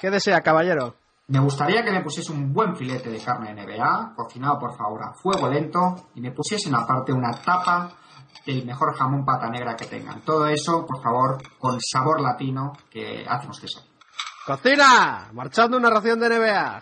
¿Qué desea, caballero? Me gustaría que me pusiese un buen filete de carne NBA, cocinado por favor a fuego lento, y me pusiesen aparte una tapa del mejor jamón pata negra que tengan. Todo eso, por favor, con sabor latino que hacemos que sea. ¡Cocina! Marchando una ración de NBA.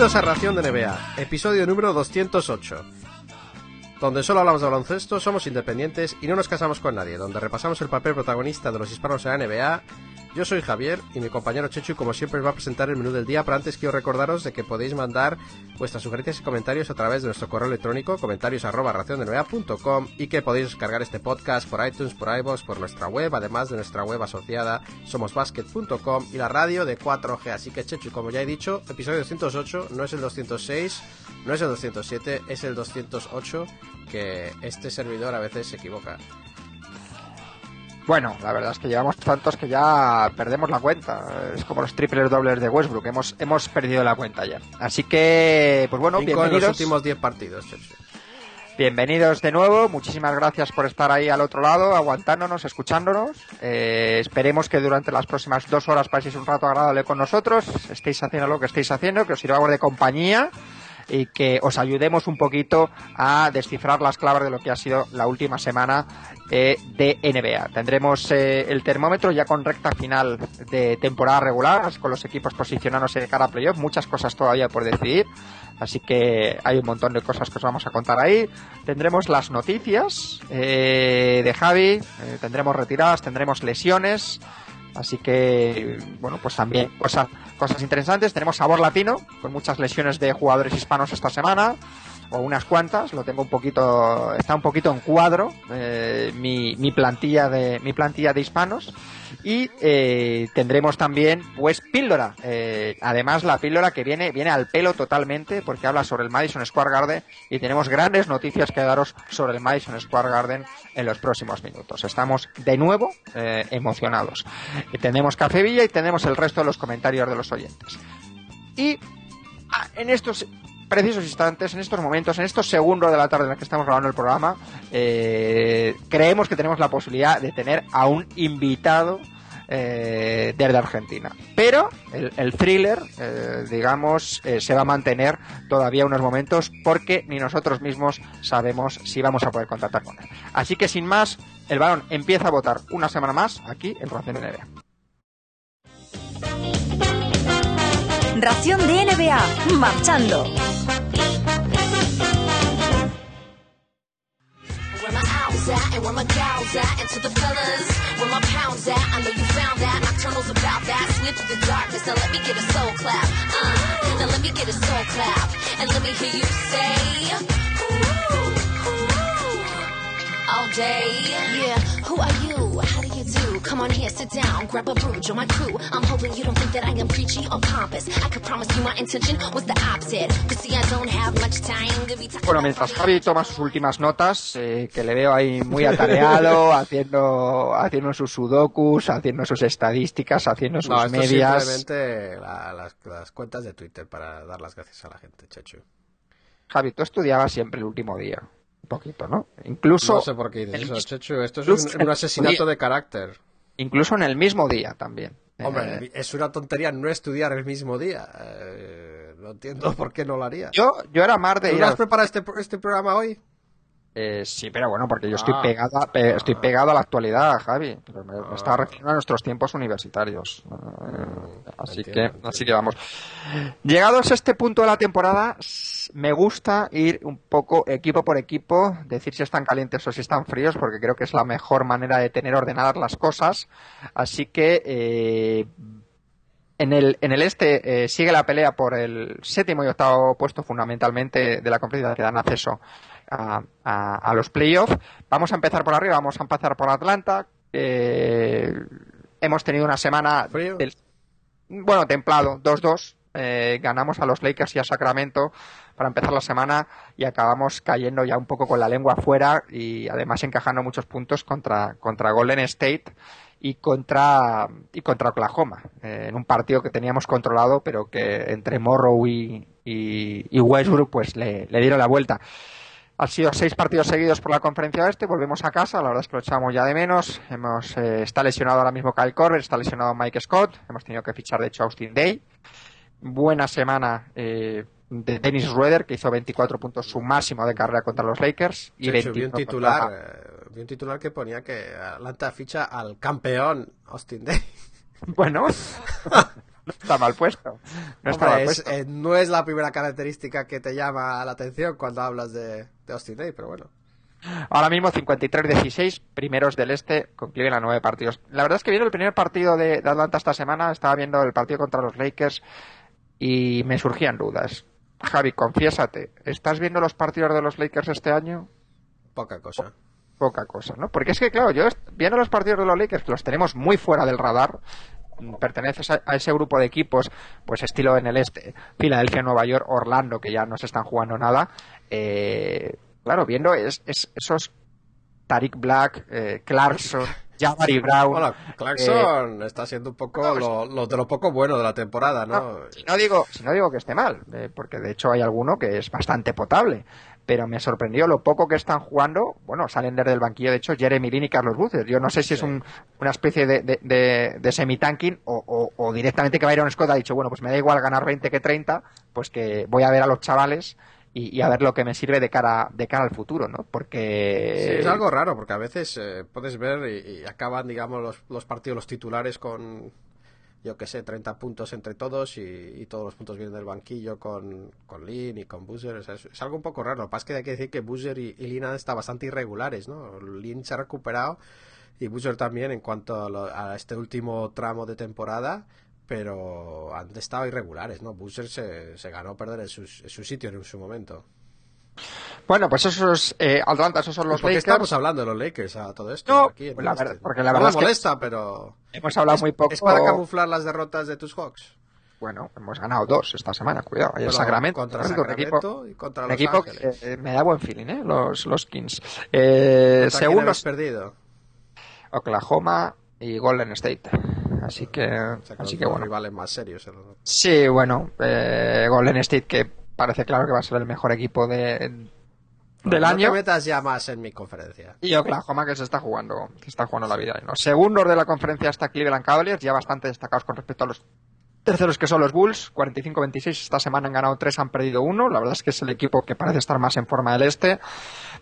Bienvenidos a Ración de NBA, episodio número 208, donde solo hablamos de baloncesto, somos independientes y no nos casamos con nadie, donde repasamos el papel protagonista de los hispanos en la NBA yo soy Javier y mi compañero Chechu, como siempre, os va a presentar el menú del día, pero antes quiero recordaros de que podéis mandar vuestras sugerencias y comentarios a través de nuestro correo electrónico, comentarios arroba y que podéis descargar este podcast por iTunes, por iVoox, por nuestra web, además de nuestra web asociada somosbasket.com y la radio de 4G. Así que Chechu, como ya he dicho, episodio 208 no es el 206, no es el 207, es el 208, que este servidor a veces se equivoca. Bueno, la verdad es que llevamos tantos que ya perdemos la cuenta. Es como los triples dobles de Westbrook. Hemos, hemos perdido la cuenta ya. Así que, pues bueno, bienvenidos. En los últimos 10 partidos. Bienvenidos de nuevo, muchísimas gracias por estar ahí al otro lado, aguantándonos, escuchándonos. Eh, esperemos que durante las próximas dos horas paséis un rato agradable con nosotros, estéis haciendo lo que estéis haciendo, que os sirvamos de compañía y que os ayudemos un poquito a descifrar las claves de lo que ha sido la última semana eh, de NBA. Tendremos eh, el termómetro ya con recta final de temporada regular, con los equipos posicionándose de cara a playoff, muchas cosas todavía por decidir. Así que hay un montón de cosas que os vamos a contar ahí. Tendremos las noticias eh, de Javi, tendremos retiradas, tendremos lesiones. Así que, bueno, pues también cosas, cosas interesantes. Tenemos sabor latino, con muchas lesiones de jugadores hispanos esta semana o unas cuantas, lo tengo un poquito, está un poquito en cuadro eh, mi, mi, plantilla de mi plantilla de hispanos y eh, tendremos también pues píldora, eh, además la píldora que viene viene al pelo totalmente porque habla sobre el Madison Square Garden y tenemos grandes noticias que daros sobre el Madison Square Garden en los próximos minutos. Estamos de nuevo emocionados. tenemos Café Villa y tenemos el resto de los comentarios de los oyentes. Y ah, en estos precisos instantes, en estos momentos, en estos segundos de la tarde en los que estamos grabando el programa, eh, creemos que tenemos la posibilidad de tener a un invitado eh, desde Argentina. Pero el, thriller, eh, digamos, se va a mantener todavía unos momentos porque ni nosotros mismos sabemos si vamos a poder contactar con él. Así que sin más, el balón empieza a votar una semana más aquí en Ración NBA. Ración de NBA, marchando. At and where my gals at and to the fellas where my pounds at I know you found that nocturnal's about that. Slip through the darkness now let me get a soul clap uh, now let me get a soul clap and let me hear you say all day. Yeah who are you how do you do come on here sit down grab a brew join my crew. I'm hoping you don't think that I am preachy or pompous. I could promise you my intention was the opposite. But see I don't have much time to be Bueno, mientras Javi toma sus últimas notas, eh, que le veo ahí muy atareado, haciendo, haciendo sus sudokus, haciendo sus estadísticas, haciendo sus no, esto medias. simplemente la, las, las cuentas de Twitter para dar las gracias a la gente, Chechu. Javi, tú estudiabas siempre el último día. Poquito, ¿no? Incluso. No sé por qué dices eso, Chechu. Esto es un, un asesinato de carácter. Incluso en el mismo día también. Hombre, eh, es una tontería no estudiar el mismo día. Eh, no entiendo por qué no lo haría. Yo, yo era más de ¿Tú has preparado este, este programa hoy? Eh, sí, pero bueno, porque yo estoy ah. pegado, a, estoy pegado a la actualidad, Javi. Me, me estaba ah. refiriendo a nuestros tiempos universitarios. Eh, así que, así que vamos. Llegados a este punto de la temporada, me gusta ir un poco equipo por equipo, decir si están calientes o si están fríos, porque creo que es la mejor manera de tener ordenadas las cosas. Así que eh, en el, en el este eh, sigue la pelea por el séptimo y octavo puesto fundamentalmente de la competición que dan acceso a, a, los playoffs. Vamos a empezar por arriba, vamos a empezar por Atlanta. Eh, hemos tenido una semana bueno, templado, 2-2. Eh, ganamos a los Lakers y a Sacramento para empezar la semana y acabamos cayendo ya un poco con la lengua afuera y además encajando muchos puntos contra, contra Golden State y contra y contra Oklahoma eh, en un partido que teníamos controlado pero que entre Morrow y, y, y Westbrook pues le, le dieron la vuelta han sido seis partidos seguidos por la conferencia oeste, volvemos a casa, la verdad es que lo echamos ya de menos. Hemos, eh, está lesionado ahora mismo Kyle Korver, está lesionado Mike Scott, hemos tenido que fichar de hecho Austin Day. Buena semana eh, de Dennis Rueder, que hizo 24 puntos, su máximo de carrera contra los Lakers. Y vi un titular, eh, vi un titular que ponía que Atlanta ficha al campeón Austin Day. Bueno, no está mal puesto. No, está Hombre, mal es- puesto. eh, no es la primera característica que te llama la atención cuando hablas de, de Austin Day, pero bueno. Ahora mismo 53-16, primeros del este, con Cleveland nueve partidos. La verdad es que viendo el primer partido de, de Atlanta esta semana, estaba viendo el partido contra los Lakers y me surgían dudas. Javi, confiésate, ¿estás viendo los partidos de los Lakers este año? Poca cosa. Poca cosa, ¿no? Porque es que, claro, yo viendo los partidos de los Lakers, que los tenemos muy fuera del radar, perteneces a, a ese grupo de equipos, pues estilo en el este, Filadelfia, Nueva York, Orlando, que ya no se están jugando nada, eh, claro, viendo es, es- esos Tariq Black, eh, Clarkson, Jabari Brown, Bueno, eh, Clarkson está siendo un poco lo, lo de lo poco bueno de la temporada, ¿no? No, si no digo, si no digo que esté mal, eh, porque de hecho hay alguno que es bastante potable, pero me sorprendió lo poco que están jugando. Bueno, salen desde el banquillo, de hecho, Jeremy Lin y Carlos Boozer. Yo no sé si es un- una especie de, de, de- de semi-tanking o, o- o directamente que Byron Scott ha dicho, bueno, pues me da igual ganar 20 que 30, pues que voy a ver a los chavales y, y a ver lo que me sirve de cara, de cara al futuro, ¿no? Porque... Sí, es algo raro porque a veces eh, puedes ver y, y acaban, digamos, los, los partidos, los titulares con, yo que sé, 30 puntos entre todos y, y todos los puntos vienen del banquillo con, con Lin y con Boozer. Es, algo un poco raro. Lo que pasa es que hay que decir que Boozer y, Lin han estado bastante irregulares, ¿no? Lin se ha recuperado y Boozer también en cuanto a, lo- a este último tramo de temporada. Pero han estado irregulares, ¿no? Boozer se, se ganó perder en, sus- en su sitio en su momento. Bueno, pues esos eh, Atlanta, esos son los ¿Por qué Lakers. estamos hablando de los Lakers a todo esto? No, aquí en pues la el verdad- este? porque la No verdad me es que- molesta, pero... Hemos hablado muy poco. ¿Es para camuflar las derrotas de tus Hawks? Bueno, hemos ganado dos esta semana, cuidado. Ayer Pero Sacramento. Contra Sacramento, equipo- y contra Los equipo Ángeles. que eh, me da buen feeling, ¿eh? Los, los Kings. Eh, ¿Contra quién segundo, habéis perdido? Oklahoma y Golden State. Así que, así los que bueno. rivales más serios. el- Sí, bueno, eh, Golden State que parece claro que va a ser el mejor equipo de, del no año. te metas ya más en mi conferencia. Y Oklahoma que se está jugando, que está jugando la vida. Los segundos de la conferencia está Cleveland Cavaliers, ya bastante destacados con respecto a los terceros que son los Bulls, 45-26. Esta semana han ganado tres, han perdido uno. La verdad es que es el equipo que parece estar más en forma del este.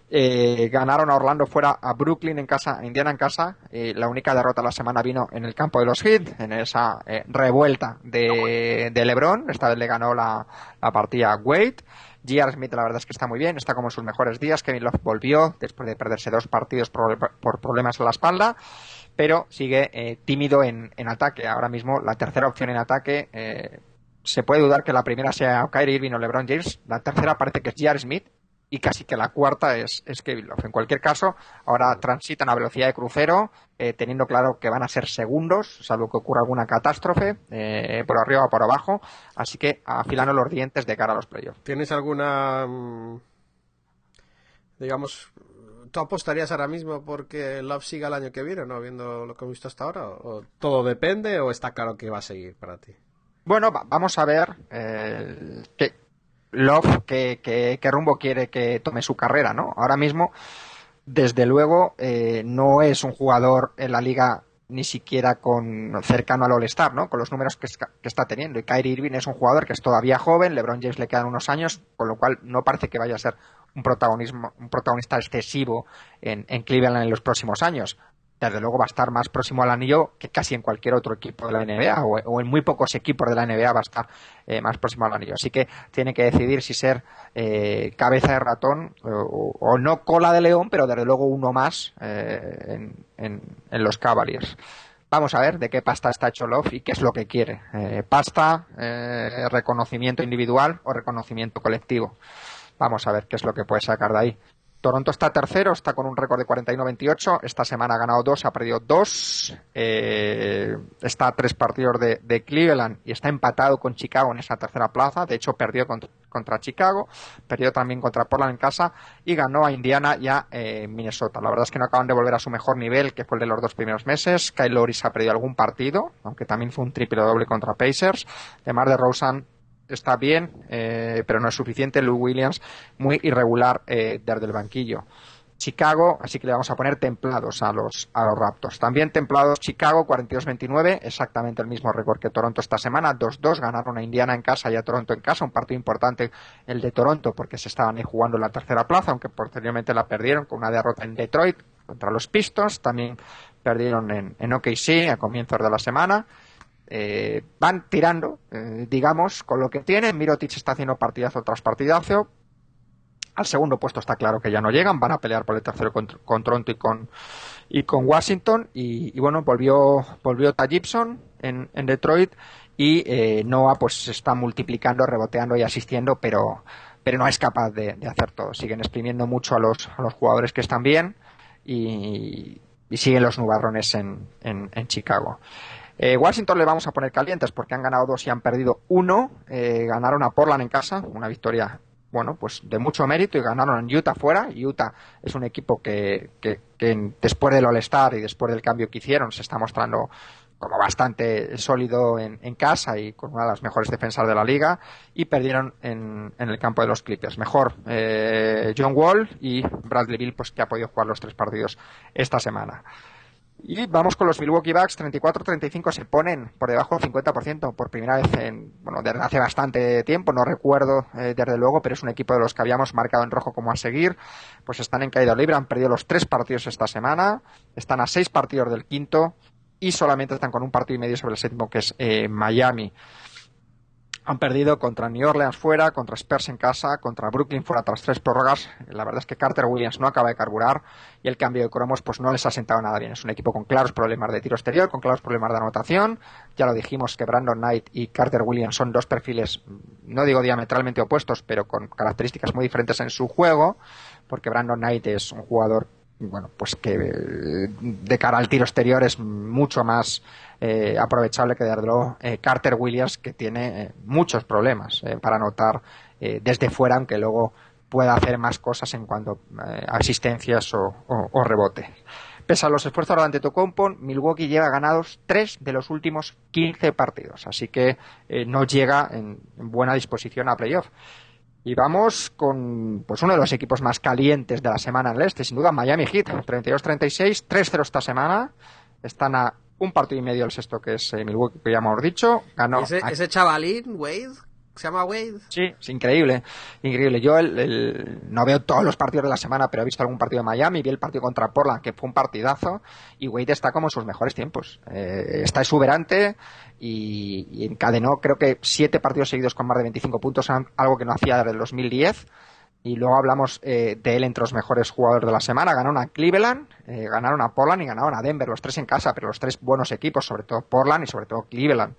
Eh, ganaron a Orlando fuera, a Brooklyn en casa, a Indiana en casa. Eh, la única derrota de la semana vino en el campo de los Heat, en esa eh, revuelta de, LeBron. Esta vez le ganó la, la partida a Wade. J.R. Smith la verdad es que está muy bien, está como en sus mejores días. Kevin Love volvió después de perderse dos partidos por, por problemas en la espalda, pero sigue eh, tímido en, en ataque. Ahora mismo la tercera opción en ataque eh, se puede dudar que la primera sea Kyrie Irving o LeBron James. La tercera parece que es J.R. Smith y casi que la cuarta es, es Kevin Love. En cualquier caso, ahora transitan a velocidad de crucero, eh, teniendo claro que van a ser segundos, salvo que ocurra alguna catástrofe, eh, por arriba o por abajo. Así que afilando los dientes de cara a los playoffs. ¿Tienes alguna... mm, digamos... ¿Tú apostarías ahora mismo porque Love siga el año que viene, no? Viendo lo que hemos visto hasta ahora. ¿O todo depende o está claro que va a seguir para ti? Bueno, va- vamos a ver eh, qué Love qué, qué- qué rumbo quiere que tome su carrera, ¿no? Ahora mismo, desde luego, eh, no es un jugador en la liga ni siquiera con cercano al All-Star, ¿no? Con los números que, que está teniendo. Y Kyrie Irving es un jugador que es todavía joven, LeBron James le quedan unos años, con lo cual no parece que vaya a ser un protagonismo, un protagonista excesivo en, en Cleveland en los próximos años. Desde luego va a estar más próximo al anillo que casi en cualquier otro equipo de la NBA o, en muy pocos equipos de la NBA va a estar eh, más próximo al anillo. Así que tiene que decidir si ser eh, cabeza de ratón o, no cola de león, pero desde luego uno más eh, en, en- los Cavaliers. Vamos a ver de qué pasta está hecho Love y qué es lo que quiere. Eh, pasta, reconocimiento individual o reconocimiento colectivo. Vamos a ver qué es lo que puede sacar de ahí. Toronto está tercero, está con un récord de 41-28. Esta semana ha ganado dos, ha perdido dos. Eh, está a tres partidos de, Cleveland y está empatado con Chicago en esa tercera plaza. De hecho, perdió contra, Chicago, perdió también contra Portland en casa y ganó a Indiana y a eh, Minnesota. La verdad es que no acaban de volver a su mejor nivel, que fue el de los dos primeros meses. Kyle Loris ha perdido algún partido, aunque también fue un triple doble contra Pacers. De Mar de Rosen está bien, eh, pero no es suficiente. Lou Williams, muy irregular eh, desde el banquillo. Chicago, así que le vamos a poner templados a los, a los Raptors. También templados Chicago, 42-29, exactamente el mismo récord que Toronto esta semana, 2-2, ganaron a Indiana en casa y a Toronto en casa, un partido importante el de Toronto porque se estaban ahí jugando en la tercera plaza, aunque posteriormente la perdieron con una derrota en Detroit contra los Pistons, también perdieron en, en OKC a comienzos de la semana eh, van tirando, eh, digamos, con lo que tienen. Mirotic está haciendo partidazo tras partidazo. Al segundo puesto está claro que ya no llegan, van a pelear por el tercero con, Toronto y con, y con Washington. Y, bueno, volvió, volvió Gibson en, Detroit y eh, Noah pues se está multiplicando, reboteando y asistiendo, pero, pero no es capaz de, hacer todo. Siguen exprimiendo mucho a los, a los jugadores que están bien y, siguen los nubarrones en, en Chicago. Eh, Washington le vamos a poner calientes porque han ganado dos y han perdido uno. Eh, ganaron a Portland en casa, una victoria, bueno, pues de mucho mérito y ganaron en Utah fuera. Utah es un equipo que, que, después del All-Star y después del cambio que hicieron se está mostrando como bastante sólido en, casa y con una de las mejores defensas de la liga y perdieron en, el campo de los Clippers. Mejor eh, John Wall y Bradley Bill pues que ha podido jugar los tres partidos esta semana. Y vamos con los Milwaukee Bucks, 34-35 se ponen por debajo del 50% por primera vez en, bueno, desde hace bastante tiempo, no recuerdo eh, desde luego, pero es un equipo de los que habíamos marcado en rojo como a seguir, pues están en caída libre, han perdido los tres partidos esta semana, están a seis partidos del quinto y solamente están con un partido y medio sobre el séptimo que es eh, Miami. Han perdido contra New Orleans fuera, contra Spurs en casa, contra Brooklyn fuera tras tres prórrogas. La verdad es que Carter Williams no acaba de carburar y el cambio de cromos pues no les ha sentado nada bien. Es un equipo con claros problemas de tiro exterior, con claros problemas de anotación. Ya lo dijimos que Brandon Knight y Carter Williams son dos perfiles, no digo diametralmente opuestos, pero con características muy diferentes en su juego, porque Brandon Knight es un jugador bueno, pues que eh, de cara al tiro exterior es mucho más eh, aprovechable que desde luego eh, Carter Williams, que tiene muchos problemas para anotar desde fuera, aunque luego pueda hacer más cosas en cuanto a asistencias o, rebote. Pese a los esfuerzos de ante Tocompo, Milwaukee lleva ganados tres de los últimos 15 partidos, así que no llega en, buena disposición a playoff. Y vamos con pues uno de los equipos más calientes de la semana en el este, sin duda Miami Heat, 32-36, 3-0 esta semana. Están a un partido y medio el sexto que es eh, Milwaukee, que ya hemos dicho. Ganó ese, ese chavalín, Wade, se llama Wade. Sí, es increíble, increíble. Yo el, no veo todos los partidos de la semana, pero he visto algún partido de Miami, vi el partido contra Portland, que fue un partidazo, y Wade está como en sus mejores tiempos. Eh, está exuberante y, encadenó creo que siete partidos seguidos con más de 25 puntos, algo que no hacía desde el 2010 y luego hablamos eh, de él entre los mejores jugadores de la semana. Ganaron a Cleveland, eh, ganaron a Portland y ganaron a Denver, los tres en casa, pero los tres buenos equipos, sobre todo Portland y sobre todo Cleveland.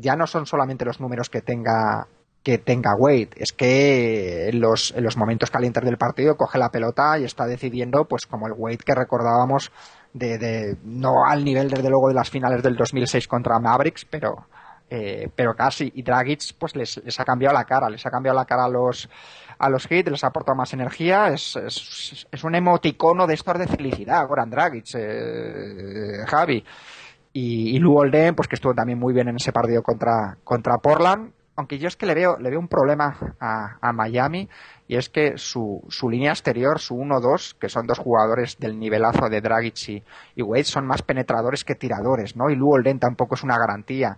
Ya no son solamente los números que tenga que tenga Wade, es que en los, en los momentos calientes del partido coge la pelota y está decidiendo, pues como el Wade que recordábamos, de, de no al nivel desde luego de las finales del 2006 contra Mavericks, pero, eh, pero casi. Y Dragic pues les, les, ha cambiado la cara, les ha cambiado la cara a los a los hits, les ha aportado más energía, es, es, es un emoticono de estos de felicidad, Goran Dragic, eh, Javi. Y, y Lou Olden, pues que estuvo también muy bien en ese partido contra, contra Portland, aunque yo es que le veo, le veo un problema a, a Miami y es que su, su línea exterior, su 1-2, que son dos jugadores del nivelazo de Dragic y, Wade, son más penetradores que tiradores, ¿no? Y Lou Olden tampoco es una garantía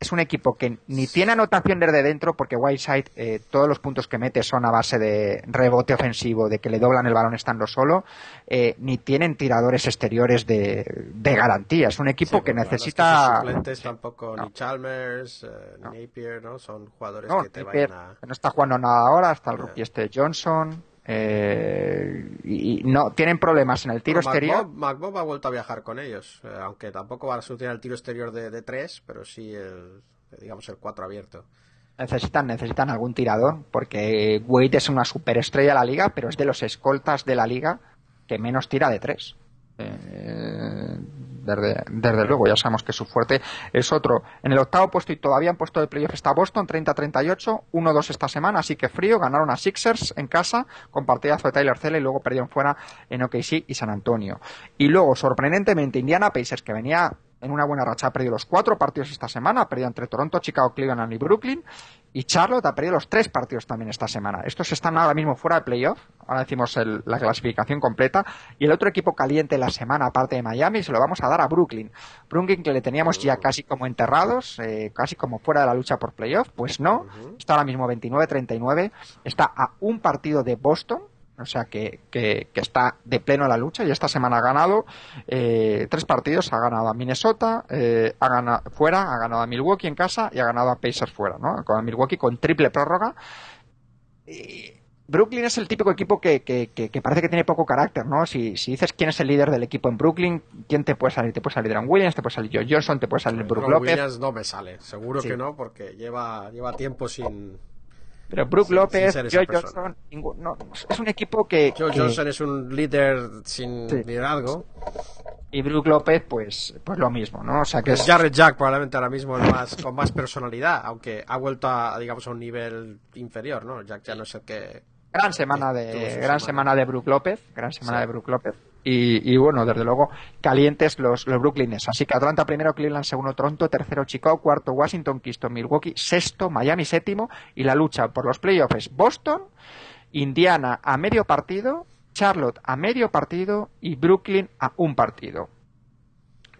es un equipo que ni tiene anotación desde dentro porque Whiteside eh, todos los puntos que mete son a base de rebote ofensivo, de que le doblan el balón estando solo, eh, ni tienen tiradores exteriores de, de garantía. Es un equipo que necesita... suplentes tampoco, ni Chalmers, eh, ni Napier, ¿no? Son jugadores que te Napier, vayan No está jugando nada ahora, hasta el rookie este Johnson. Eh, y, no tienen problemas en el tiro exterior. McBob, ha vuelto a viajar con ellos, eh, aunque tampoco va a solucionar el tiro exterior de, de tres, pero sí el, digamos el cuatro abierto. Necesitan, necesitan algún tirador, porque Wade es una superestrella de la liga, pero es de los escoltas de la liga que menos tira de tres. Eh, desde, luego, ya sabemos que su fuerte es otro. En el octavo puesto y todavía en puesto de playoff está Boston, 30-38, 1-2 esta semana, así que frío. Ganaron a Sixers en casa con partidazo de Tyler y luego perdieron fuera en OKC y San Antonio. Y luego, sorprendentemente, Indiana Pacers, que venía en una buena racha. Ha perdido los cuatro partidos esta semana, ha perdido entre Toronto, Chicago, Cleveland y Brooklyn. Y Charlotte ha perdido los tres partidos también esta semana. Estos están ahora mismo fuera de playoff. Ahora decimos el, la clasificación completa. Y el otro equipo caliente la semana, aparte de Miami, se lo vamos a dar a Brooklyn. Brooklyn que le teníamos ya casi como enterrados, eh, casi como fuera de la lucha por playoff. Pues no. Está ahora mismo 29-39. Está a un partido de Boston o sea que, que, que, está de pleno la lucha y esta semana ha ganado eh, tres partidos, ha ganado a Minnesota, eh, ha ganado fuera, ha ganado a Milwaukee en casa y ha ganado a Pacers fuera, ¿no? Con Milwaukee con triple prórroga. Y Brooklyn es el típico equipo que, que, que, parece que tiene poco carácter, ¿no? Si, si, dices quién es el líder del equipo en Brooklyn, ¿quién te puede salir? Te puede salir Aaron Williams, te puede salir Joe Johnson, te puede salir Brook López. Williams no me sale, seguro sí. que no, porque lleva, lleva tiempo sin, pero Brook sí, López, Joe Johnson, no, es un equipo que. Joe que, Johnson es un líder sin sí. liderazgo. Y Brook López, pues, pues lo mismo, ¿no? O sea que pues es... Jared Jack probablemente ahora mismo es más, con más personalidad, aunque ha vuelto a, digamos, a un nivel inferior, ¿no? Jack ya no es el que. Gran semana de, gran semana. semana de Brook López, gran semana sí. de Brook López. Y, y, bueno, desde luego, calientes los, los. Así que Atlanta primero, Cleveland segundo, Toronto, tercero Chicago, cuarto Washington, Kingston, Milwaukee, sexto Miami, séptimo. Y la lucha por los playoffs Boston, Indiana a medio partido, Charlotte a medio partido y Brooklyn a un partido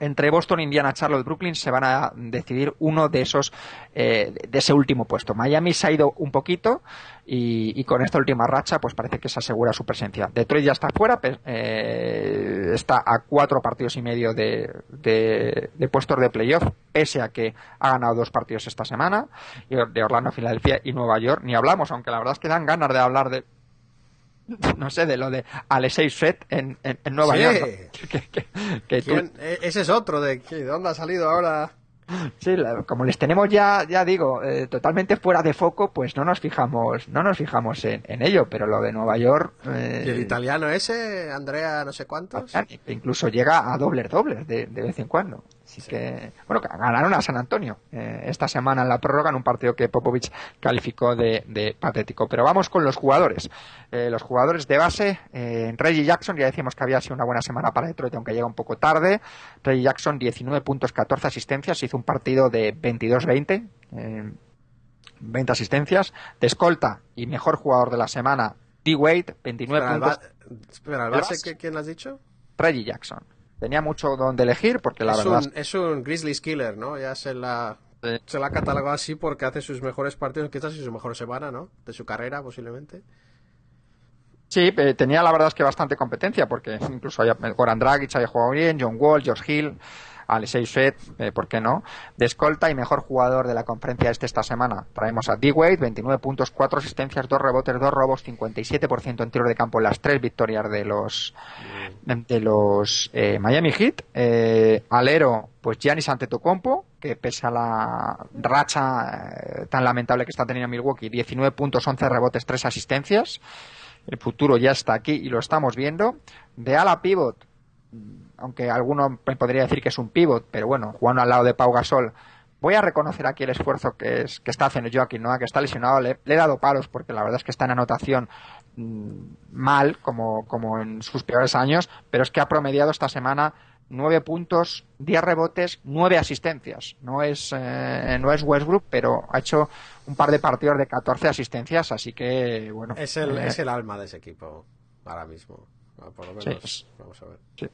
entre Boston, Indiana, Charlotte, Brooklyn se van a decidir uno de esos eh, de ese último puesto. Miami se ha ido un poquito y, y, con esta última racha pues parece que se asegura su presencia. Detroit ya está fuera, eh, está a cuatro partidos y medio de, de, de, puestos de playoff, pese a que ha ganado dos partidos esta semana, de Orlando, Filadelfia y Nueva York. Ni hablamos, aunque la verdad es que dan ganas de hablar de no sé, de lo de Alexei Set en, en, en Nueva sí. York. Que, que, que tú... Ese es otro, de, ¿de dónde ha salido ahora? Sí, como les tenemos ya, ya digo, eh, totalmente fuera de foco, pues no nos fijamos, no nos fijamos en, en ello, pero lo de Nueva York. Eh, ¿Y el italiano ese, Andrea, no sé cuántos? Incluso llega a dobles dobles de, de vez en cuando. Así sí. que, bueno, ganaron a San Antonio eh, esta semana en la prórroga en un partido que Popovich calificó de, de patético. Pero vamos con los jugadores. Eh, los jugadores de base, eh, Reggie Jackson, ya decimos que había sido una buena semana para Detroit, aunque llega un poco tarde. Reggie Jackson, 19 puntos, 14 asistencias, hizo un partido de 22-20. 20 asistencias. De escolta y mejor jugador de la semana, D. Wade, 29 espera, puntos. El espera, ¿el base, base? quién has dicho? Reggie Jackson tenía mucho donde elegir porque la es verdad un, es un Grizzlies killer no ya se la sí. se la ha catalogado así porque hace sus mejores partidos quizás y su mejor semana no de su carrera posiblemente. Sí, eh, tenía la verdad es que bastante competencia porque incluso había, Goran Dragic había jugado bien, John Wall, George Hill, Alexei Svet, eh, ¿por qué no? De escolta y mejor jugador de la conferencia este esta semana. Traemos a D-Wade, 29 puntos, 4 asistencias, 2 rebotes, 2 robos, 57% en tiro de campo en las 3 victorias de los de los eh, Miami Heat. Eh, alero, pues Giannis Antetokounmpo, que pese a la racha eh, tan lamentable que está teniendo Milwaukee, 19 puntos, 11 rebotes, 3 asistencias. El futuro ya está aquí y lo estamos viendo. De ala pivot, aunque alguno me podría decir que es un pivot, pero bueno, jugando al lado de Pau Gasol, voy a reconocer aquí el esfuerzo que, es, que está haciendo Joaquín Noah, que está lesionado, le, le, he dado palos porque la verdad es que está en anotación mmm, mal, como, como en sus peores años, pero es que ha promediado esta semana 9 puntos, 10 rebotes, 9 asistencias. No es, eh, no es Westbrook, pero ha hecho un par de partidos de 14 asistencias, así que bueno. Es el, eh, es el alma de ese equipo ahora mismo. Por lo menos, sí, vamos a ver. Sí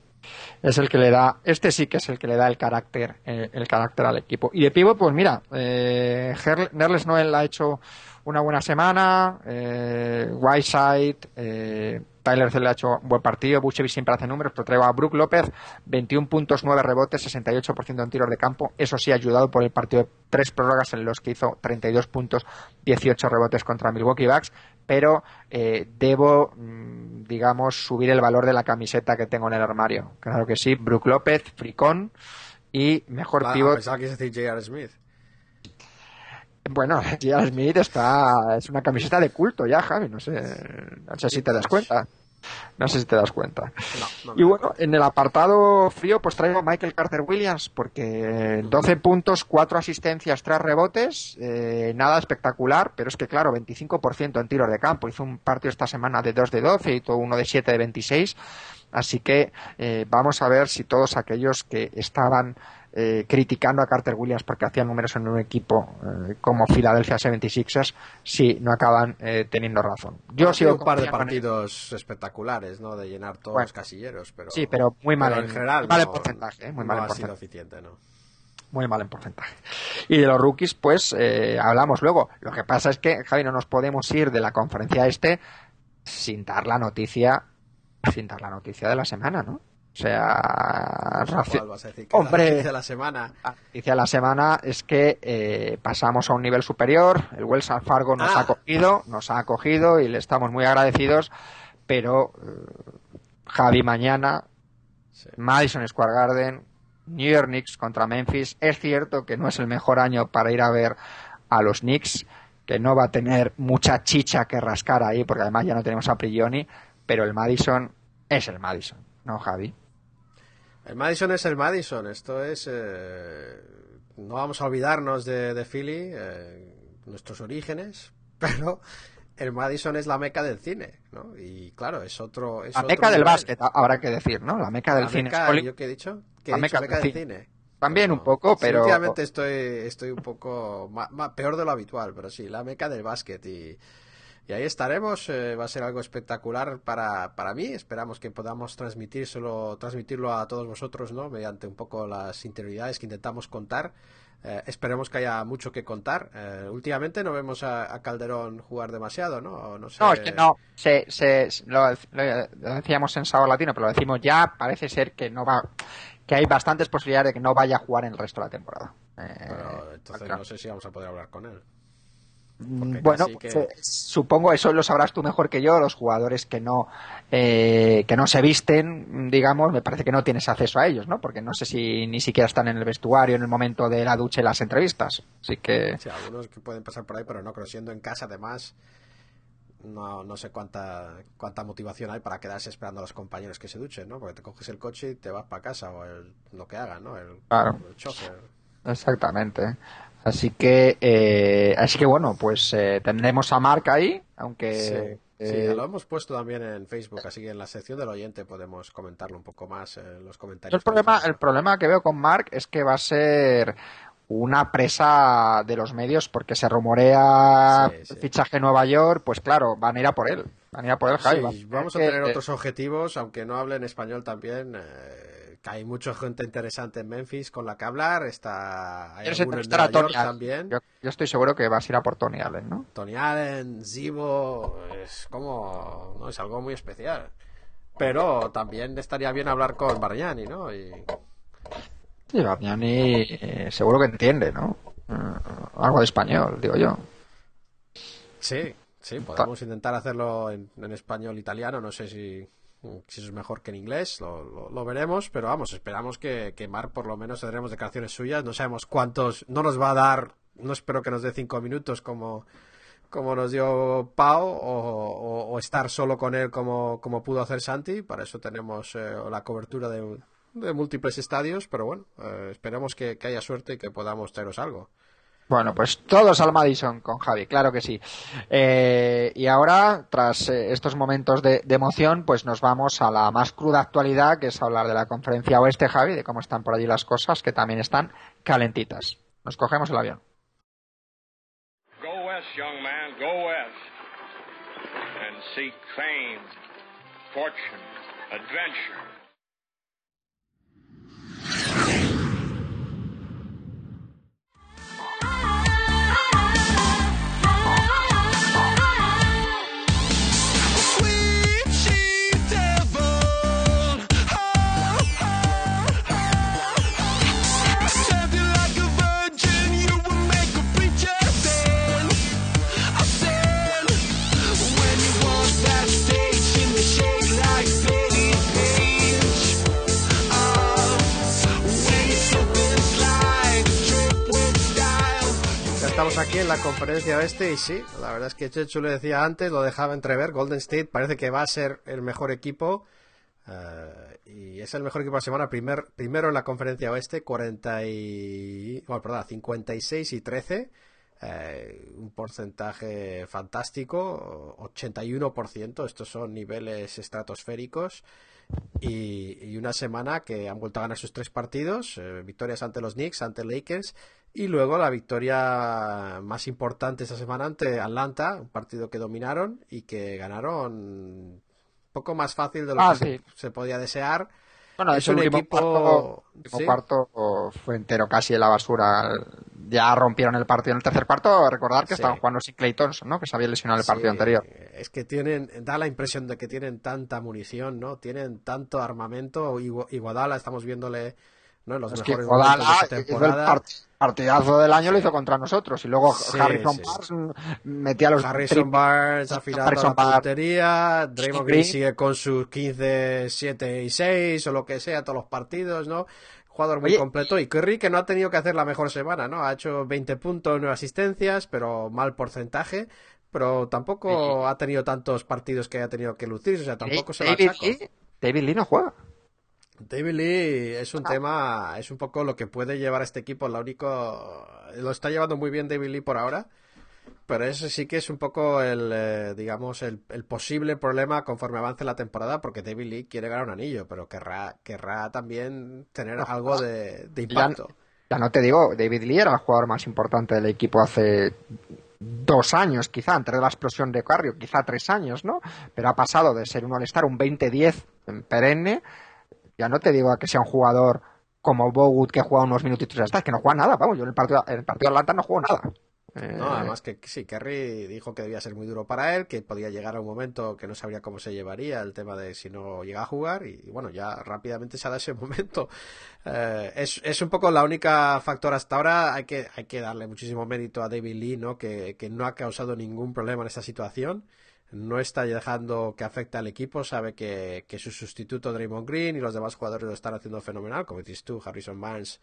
es el que le da, este sí que es el que le da el carácter, eh, el carácter al equipo. Y de pivot, pues mira, eh, Nerles Noel ha hecho una buena semana, eh, Whiteside, eh, Tyler se le ha hecho un buen partido, Buchevi siempre hace números, pero traigo a Brook López, 21 puntos, 9 rebotes, 68% en tiros de campo, eso sí ayudado por el partido de tres prórrogas en los que hizo 32 puntos, 18 rebotes contra Milwaukee Bucks, pero eh, debo, mmm, digamos, subir el valor de la camiseta que tengo en el armario. Claro que sí, Brook López, Fricón y mejor ah, pivot. Pensaba que decir J.R. Smith. Bueno, Gia Smith está, es una camiseta de culto ya, Javi, no sé, no sé si te das cuenta. No sé si te das cuenta. No, no me Y bueno, en el apartado frío, pues traigo a Michael Carter Williams, porque 12 puntos, 4 asistencias, 3 rebotes, eh, nada espectacular, pero es que claro, 25% en tiros de campo. Hizo un partido esta semana de 2 de 12, hizo uno de 7 de 26. Así que eh, vamos a ver si todos aquellos que estaban eh, criticando a Carter Williams porque hacía números en un equipo eh, como Philadelphia 76ers, si no acaban eh, teniendo razón. Yo sigo sido un par de partidos espectaculares, ¿no? De llenar todos Bueno. los casilleros, pero... Sí, pero muy mal pero en- en general mal en porcentaje, ¿eh? muy no mal en porcentaje. eficiente, ¿no? muy mal en porcentaje. Y de los rookies, pues eh, hablamos luego. Lo que pasa es que, Javi, no nos podemos ir de la conferencia este sin dar la noticia, sin dar la noticia de la semana, ¿no? O sea, raci- ¿Cuál vas a decir? Que es la Hombre. noticia de la semana. la noticia de la semana es que eh, pasamos a un nivel superior. El Wells Fargo nos Ah. ha acogido, nos ha acogido y le estamos muy agradecidos. Pero eh, Javi mañana Sí. Madison Square Garden, New York Knicks contra Memphis. Es cierto que no es el mejor año para ir a ver a los Knicks, que no va a tener mucha chicha que rascar ahí, porque además ya no tenemos a Prigioni, pero el Madison es el Madison, ¿no, Javi? El Madison es el Madison. Esto es. eh, no vamos a olvidarnos de, de Philly, eh, nuestros orígenes, pero el Madison es la meca del cine, ¿no? Y claro, es otro. Es La otro meca del básquet, ha- habrá que decir, ¿no? La meca del La cine. meca, ¿Yo qué he dicho? ¿Qué La he dicho? meca del cine. También un poco, pero... últimamente estoy, estoy un poco ma- ma- peor de lo habitual, pero sí, la meca del básquet. Y, y ahí estaremos. eh, va a ser algo espectacular para, para mí. Esperamos que podamos transmitírselo, transmitirlo a todos vosotros, ¿no? Mediante un poco las interioridades que intentamos contar. Eh, esperemos que haya mucho que contar. Eh, últimamente no vemos a, a Calderón jugar demasiado, ¿no? No, sé. No, es que no, se, se, lo, lo decíamos en Sábado Latino, pero lo decimos ya, parece ser que no va, que hay bastantes posibilidades de que no vaya a jugar en el resto de la temporada. Eh, entonces no sé si vamos a poder hablar con él. Mm, porque Bueno, casi pues, que- eh, supongo eso lo sabrás tú mejor que yo. Los jugadores que no eh, que no se visten, digamos, me parece que no tienes acceso a ellos, ¿no? Porque no sé si ni siquiera están en el vestuario en el momento de la ducha y las entrevistas. Así que Sí, algunos que pueden pasar por ahí, pero no, creo siendo en casa además, no, no sé cuánta, cuánta motivación hay para quedarse esperando a los compañeros que se duchen, ¿no? Porque te coges el coche y te vas para casa o el, lo que hagan, ¿no? El, Claro. el chofer. exactamente. Así que eh, así que bueno, pues eh, tendremos a Mark ahí, aunque Sí, sí, eh, lo hemos puesto también en Facebook, así que en la sección del oyente podemos comentarlo un poco más en los comentarios. el problema, el problema que veo con Mark es que va a ser una presa de los medios porque se rumorea Sí, fichaje en Nueva York, pues claro, van a ir a por él. Van a ir a por él, Javi. Sí, vamos a que- tener otros objetivos, aunque no hable en español también. eh, hay mucha gente interesante en Memphis con la que hablar. Está, hay ¿Quieres alguno en Nueva Tony York Allen? también. Yo, yo estoy seguro que vas a ir a por Tony Allen, ¿no? Tony Allen, Zibo, es como, no, es algo muy especial. Pero también estaría bien hablar con Bargnani, ¿no? Y, Sí, Bargnani eh, seguro que entiende, ¿no? Eh, algo de español, digo yo. sí, sí, podemos intentar hacerlo en, en español italiano, no sé si, si eso es mejor que en inglés, lo, lo- veremos, pero vamos, esperamos que, que Mark por lo menos tendremos declaraciones suyas, no sabemos cuántos, no nos va a dar, no espero que nos dé cinco minutos como, como nos dio Pau, o, estar solo con él como, como pudo hacer Santi, para eso tenemos eh, la cobertura de, de múltiples estadios, pero bueno, eh, esperemos que, que haya suerte y que podamos traeros algo. Bueno, pues todos al Madison con Javi, claro que sí. Eh, y ahora, tras eh, estos momentos de, emoción, pues nos vamos a la más cruda actualidad, que es hablar de la conferencia oeste, Javi, de cómo están por allí las cosas, que también están calentitas. Nos cogemos el avión. Go west, young man, go west. Estamos aquí en la conferencia oeste y sí, la verdad es que Chechu lo decía antes, lo dejaba entrever, Golden State parece que va a ser el mejor equipo eh, y es el mejor equipo de la semana, primer, primero en la conferencia oeste, 40 y, bueno, perdón, 56 y 13, eh, un porcentaje fantástico, 81%, estos son niveles estratosféricos. Y, y una semana que han vuelto a ganar sus tres partidos, eh, victorias ante los Knicks, ante Lakers y luego la victoria más importante esta semana ante Atlanta, un partido que dominaron y que ganaron un poco más fácil de lo Ah, que se, podía desear. Bueno, Es es un equipo cuarto, sí. cuarto fue entero casi en la basura. Ya rompieron el partido en el tercer cuarto. Recordar que Sí. estaban jugando sin Clay Thompson, ¿no? Que se había lesionado el partido Sí, anterior. Es que tienen, da la impresión de que tienen tanta munición, ¿no? Tienen tanto armamento. Igu- Iguodala, estamos viéndole, ¿no? Los Es que mejores momentos Iguodala de hizo el temporada. part- partidazo del año lo hizo contra nosotros. Y luego Sí, Harrison sí. Barnes mm, metía los Harrison. Barnes afilando Harrison la puntería, Draymond Green. Sigue con sus 15, 7 y 6 o lo que sea todos los partidos, ¿no? Jugador muy Oye, completo y Curry que no ha tenido que hacer la mejor semana, ¿no? Ha hecho 20 puntos, 9 asistencias, pero mal porcentaje, pero tampoco ha tenido tantos partidos que haya tenido que lucir, o sea, tampoco se achaco. Lee, David Lee no juega. David Lee es Ah. un tema, es un poco lo que puede llevar a este equipo. Lo único, lo está llevando muy bien David Lee por ahora, pero eso sí que es un poco el, eh, digamos, el, el posible problema conforme avance la temporada, porque David Lee quiere ganar un anillo, pero querrá, querrá también tener algo de, de impacto. Ya no te digo, David Lee era el jugador más importante del equipo hace dos años, quizá, antes de la explosión de Carrio, quizá tres años, ¿no? Pero ha pasado de ser un All-Star, un 20-10 en perenne, ya no te digo que sea un jugador como Bogut que juega unos minutitos es que no juega nada, vamos, yo en el partido, en el partido de Atlanta no juego nada. Eh, No, además que sí, Kerry dijo que debía ser muy duro para él, que podía llegar a un momento que no sabría cómo se llevaría el tema de si no llega a jugar y bueno, ya rápidamente se ha dado ese momento. Eh, es, es un poco la única factor hasta ahora, hay que, hay que darle muchísimo mérito a David Lee, ¿no? Que, que no ha causado ningún problema en esta situación. No está dejando que afecte al equipo, sabe que, que su sustituto Draymond Green y los demás jugadores lo están haciendo fenomenal, como dices tú, Harrison Barnes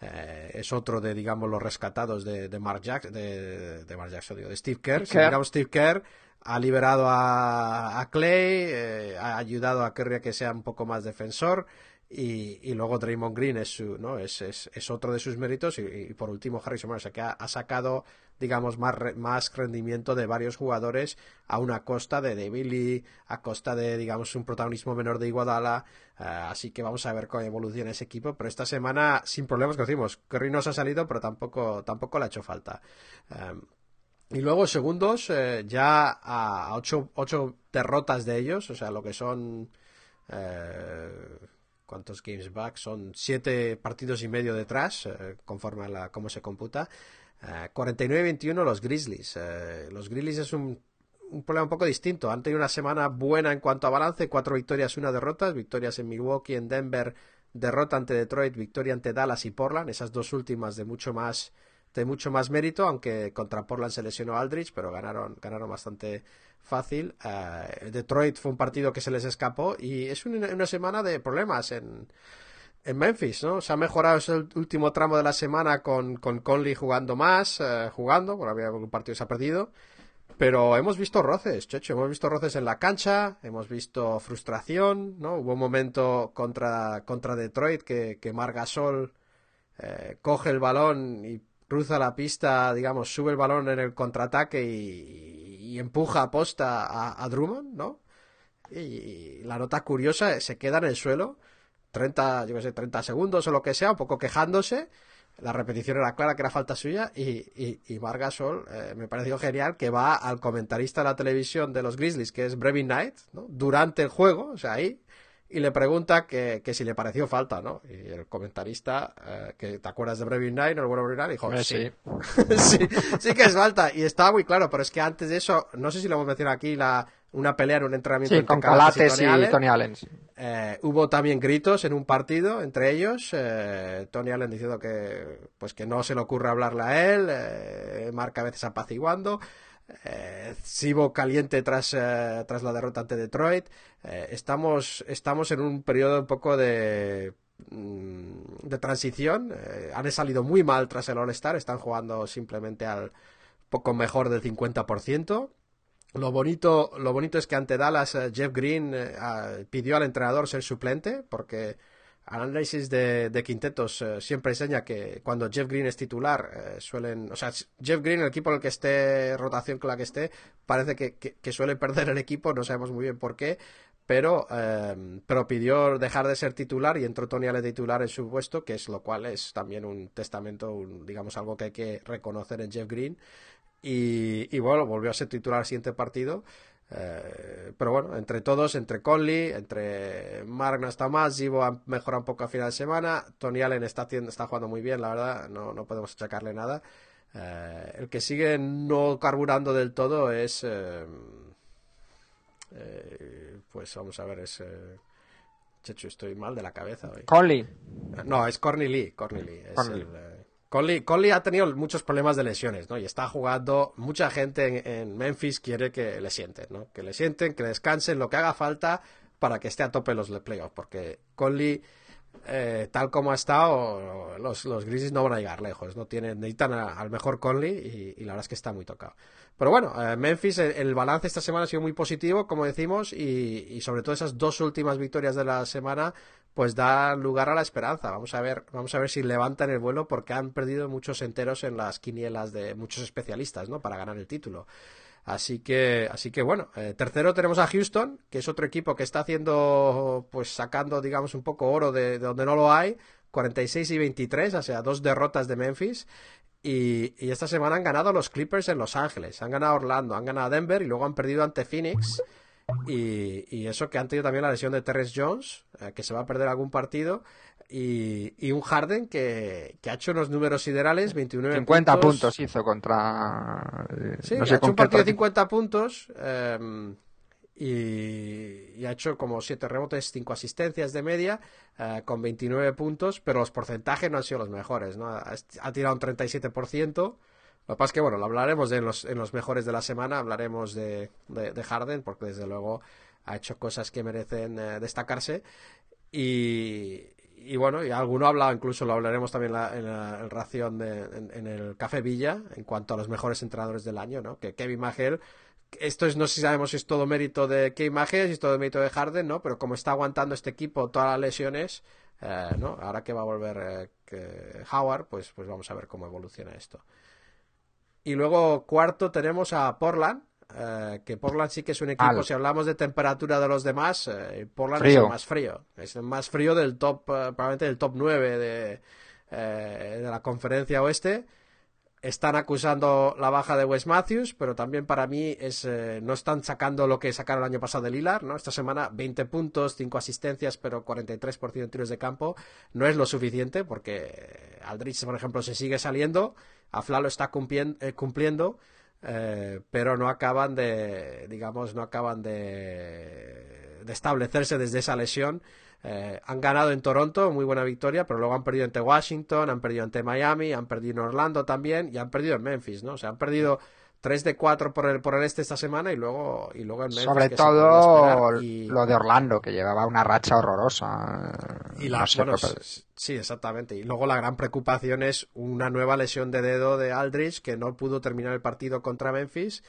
eh, es otro de, digamos, los rescatados de, de Mark Jackson, de, de Mark Jackson, digo, de Steve Kerr. Si miramos Steve Kerr, ha liberado a, a Clay, eh, ha ayudado a Curry a que sea un poco más defensor. Y, y luego Draymond Green es, su, ¿no? es, es, es otro de sus méritos. Y, y por último, Harrison Barnes, o sea, que ha, ha sacado, digamos, más, re- más rendimiento de varios jugadores a una costa de David Lee, a costa de, digamos, un protagonismo menor de Iguodala. Eh, así que vamos a ver cómo evoluciona ese equipo. Pero esta semana, sin problemas, que decimos, Curry nos ha salido, pero tampoco, tampoco le ha hecho falta. Eh, y luego, segundos, eh, ya a ocho, ocho derrotas de ellos, o sea, lo que son. eh, ¿Cuántos games back? Son siete partidos y medio detrás, eh, conforme a la, cómo se computa. Eh, 49-21 los Grizzlies. Eh, los Grizzlies es un, un problema un poco distinto. Han tenido una semana buena en cuanto a balance, cuatro victorias una derrotas. Victorias en Milwaukee, en Denver, derrota ante Detroit, victoria ante Dallas y Portland. Esas dos últimas de mucho más de mucho más mérito, aunque contra Portland se lesionó Aldrich, pero ganaron, ganaron bastante fácil. Eh, Detroit fue un partido que se les escapó y es una, semana de problemas en, en Memphis, ¿no? Se ha mejorado ese último tramo de la semana con, con Conley jugando más, eh, jugando, porque había un partido que se ha perdido. Pero hemos visto roces, Checho, hemos visto roces en la cancha, hemos visto frustración, ¿no? Hubo un momento contra, contra Detroit que, que Marc Gasol eh, coge el balón y cruza la pista, digamos, sube el balón en el contraataque y, empuja a posta a, Drummond, ¿no? Y, la nota curiosa se queda en el suelo, 30, yo qué sé, 30 segundos o lo que sea, un poco quejándose. La repetición era clara que era falta suya y, y, y Marc Gasol eh, me pareció genial que va al comentarista de la televisión de los Grizzlies, que es Brevin Knight, ¿no? durante el juego, o sea, ahí, y le pregunta que, que si le pareció falta, ¿no? Y el comentarista, eh, que te acuerdas de Brevin Knight, el bueno Brevin dijo, Eh, sí. sí, sí que es falta. Y estaba muy claro, pero es que antes de eso, no sé si lo hemos mencionado aquí, la, una pelea en un entrenamiento Sí, entre con Calates y Tony Allen. sí. eh, hubo también gritos en un partido entre ellos. eh, Tony Allen diciendo que pues que no se le ocurre hablarle a él. Eh, Marca a veces apaciguando. Eh, caliente tras, eh, tras la derrota ante Detroit. Eh, estamos, estamos en un periodo un poco de mm, de transición. Eh, han salido muy mal tras el All-Star, están jugando simplemente al poco mejor del 50%. Lo bonito, lo bonito es que ante Dallas Jeff Green pidió al entrenador ser suplente porque análisis de, quintetos eh, siempre enseña que cuando Jeff Green es titular eh, suelen, o sea, Jeff Green, el equipo en el que esté, rotación con la que esté, parece que, que- suele perder el equipo, no sabemos muy bien por qué, pero, eh, pero pidió dejar de ser titular y entró Tony Ale titular en su puesto, que es lo cual es también un testamento, un- digamos, algo que hay que reconocer en Jeff Green. Y, y bueno, volvió a ser titular el siguiente partido. Eh, pero bueno, entre todos, entre Conley, entre Mark no está más, Givo ha mejorado un poco a final de semana, Tony Allen está, está jugando muy bien, la verdad, no, no podemos achacarle nada. Eh, el que sigue no carburando del todo es... eh, eh, pues vamos a ver, es... Eh, Chechu, estoy mal de la cabeza hoy. Conley. No, es Corny Lee. Corny Lee. es el, Conley, Conley ha tenido muchos problemas de lesiones, ¿no? Y está jugando. Mucha gente en, en Memphis quiere que le sienten, ¿no? Que le sienten, que descansen, lo que haga falta para que esté a tope los playoffs. Porque Conley, eh, tal como ha estado, los, los Grizzlies no van a llegar lejos. No tienen, necesitan a- al mejor Conley y, la verdad es que está muy tocado. Pero bueno, eh, Memphis, el, balance esta semana ha sido muy positivo, como decimos, y sobre todo esas dos últimas victorias de la semana, pues da lugar a la esperanza. Vamos a ver, vamos a ver si levantan el vuelo porque han perdido muchos enteros en las quinielas de muchos especialistas, ¿no? Para ganar el título. Así que, así que bueno, eh, tercero tenemos a Houston, que es otro equipo que está haciendo, pues sacando, digamos, un poco oro de, de donde no lo hay, 46 y 23, o sea, dos derrotas de Memphis. Y, y esta semana han ganado los Clippers en Los Ángeles, han ganado Orlando, han ganado Denver y luego han perdido ante Phoenix. Y, y eso que han tenido también la lesión de Terrence Jones, eh, que se va a perder algún partido. Y, y un Harden que, que ha hecho unos números siderales, 29 50 puntos hizo contra. eh, Sí, no ha sé hecho con un partido de partido. 50 puntos eh, y, y ha hecho como 7 rebotes, 5 asistencias de media eh, con 29 puntos, pero los porcentajes no han sido los mejores. ¿no? Ha, ha tirado un 37%. Lo que pasa es que, bueno, lo hablaremos de los, en los mejores de la semana, hablaremos de, de, de Harden, porque desde luego ha hecho cosas que merecen eh, destacarse. Y, y bueno, y alguno ha hablado, incluso lo hablaremos también la- en la en ración de, en, el Café Villa, en cuanto a los mejores entrenadores del año, ¿no? Que Kevin Magel, esto es, no si sabemos si es todo mérito de Kevin Magel, si es todo mérito de Harden, ¿no? Pero como está aguantando este equipo todas las lesiones, eh, ¿no? Ahora que va a volver eh, Howard, pues, pues vamos a ver cómo evoluciona esto. Y luego cuarto tenemos a Portland, eh, que Portland sí que es un equipo, Al. si hablamos de temperatura de los demás, eh, Portland es el más frío. Es el más frío del top, eh, probablemente del top 9 de, eh, de la conferencia oeste. Están acusando la baja de Wes Matthews, pero también para mí es eh, no están sacando lo que sacaron el año pasado de Lilar, ¿no? Esta semana 20 puntos, 5 asistencias, pero 43% de tiros de campo. No es lo suficiente porque Aldrich, por ejemplo, se sigue saliendo, Afla lo está cumplien- eh, cumpliendo, eh, pero no acaban de, digamos, no acaban de, de establecerse desde esa lesión. Eh, han ganado en Toronto, muy buena victoria, pero luego han perdido ante Washington, han perdido ante Miami, han perdido en Orlando también y han perdido en Memphis, ¿no? O sea, han perdido 3 de 4 por el, por el este esta semana y luego, y luego en Memphis. Sobre todo y- lo de Orlando, que llevaba una racha horrorosa. y la, No sé, bueno, sí, exactamente. Y luego la gran preocupación es una nueva lesión de dedo de Aldrich que no pudo terminar el partido contra Memphis.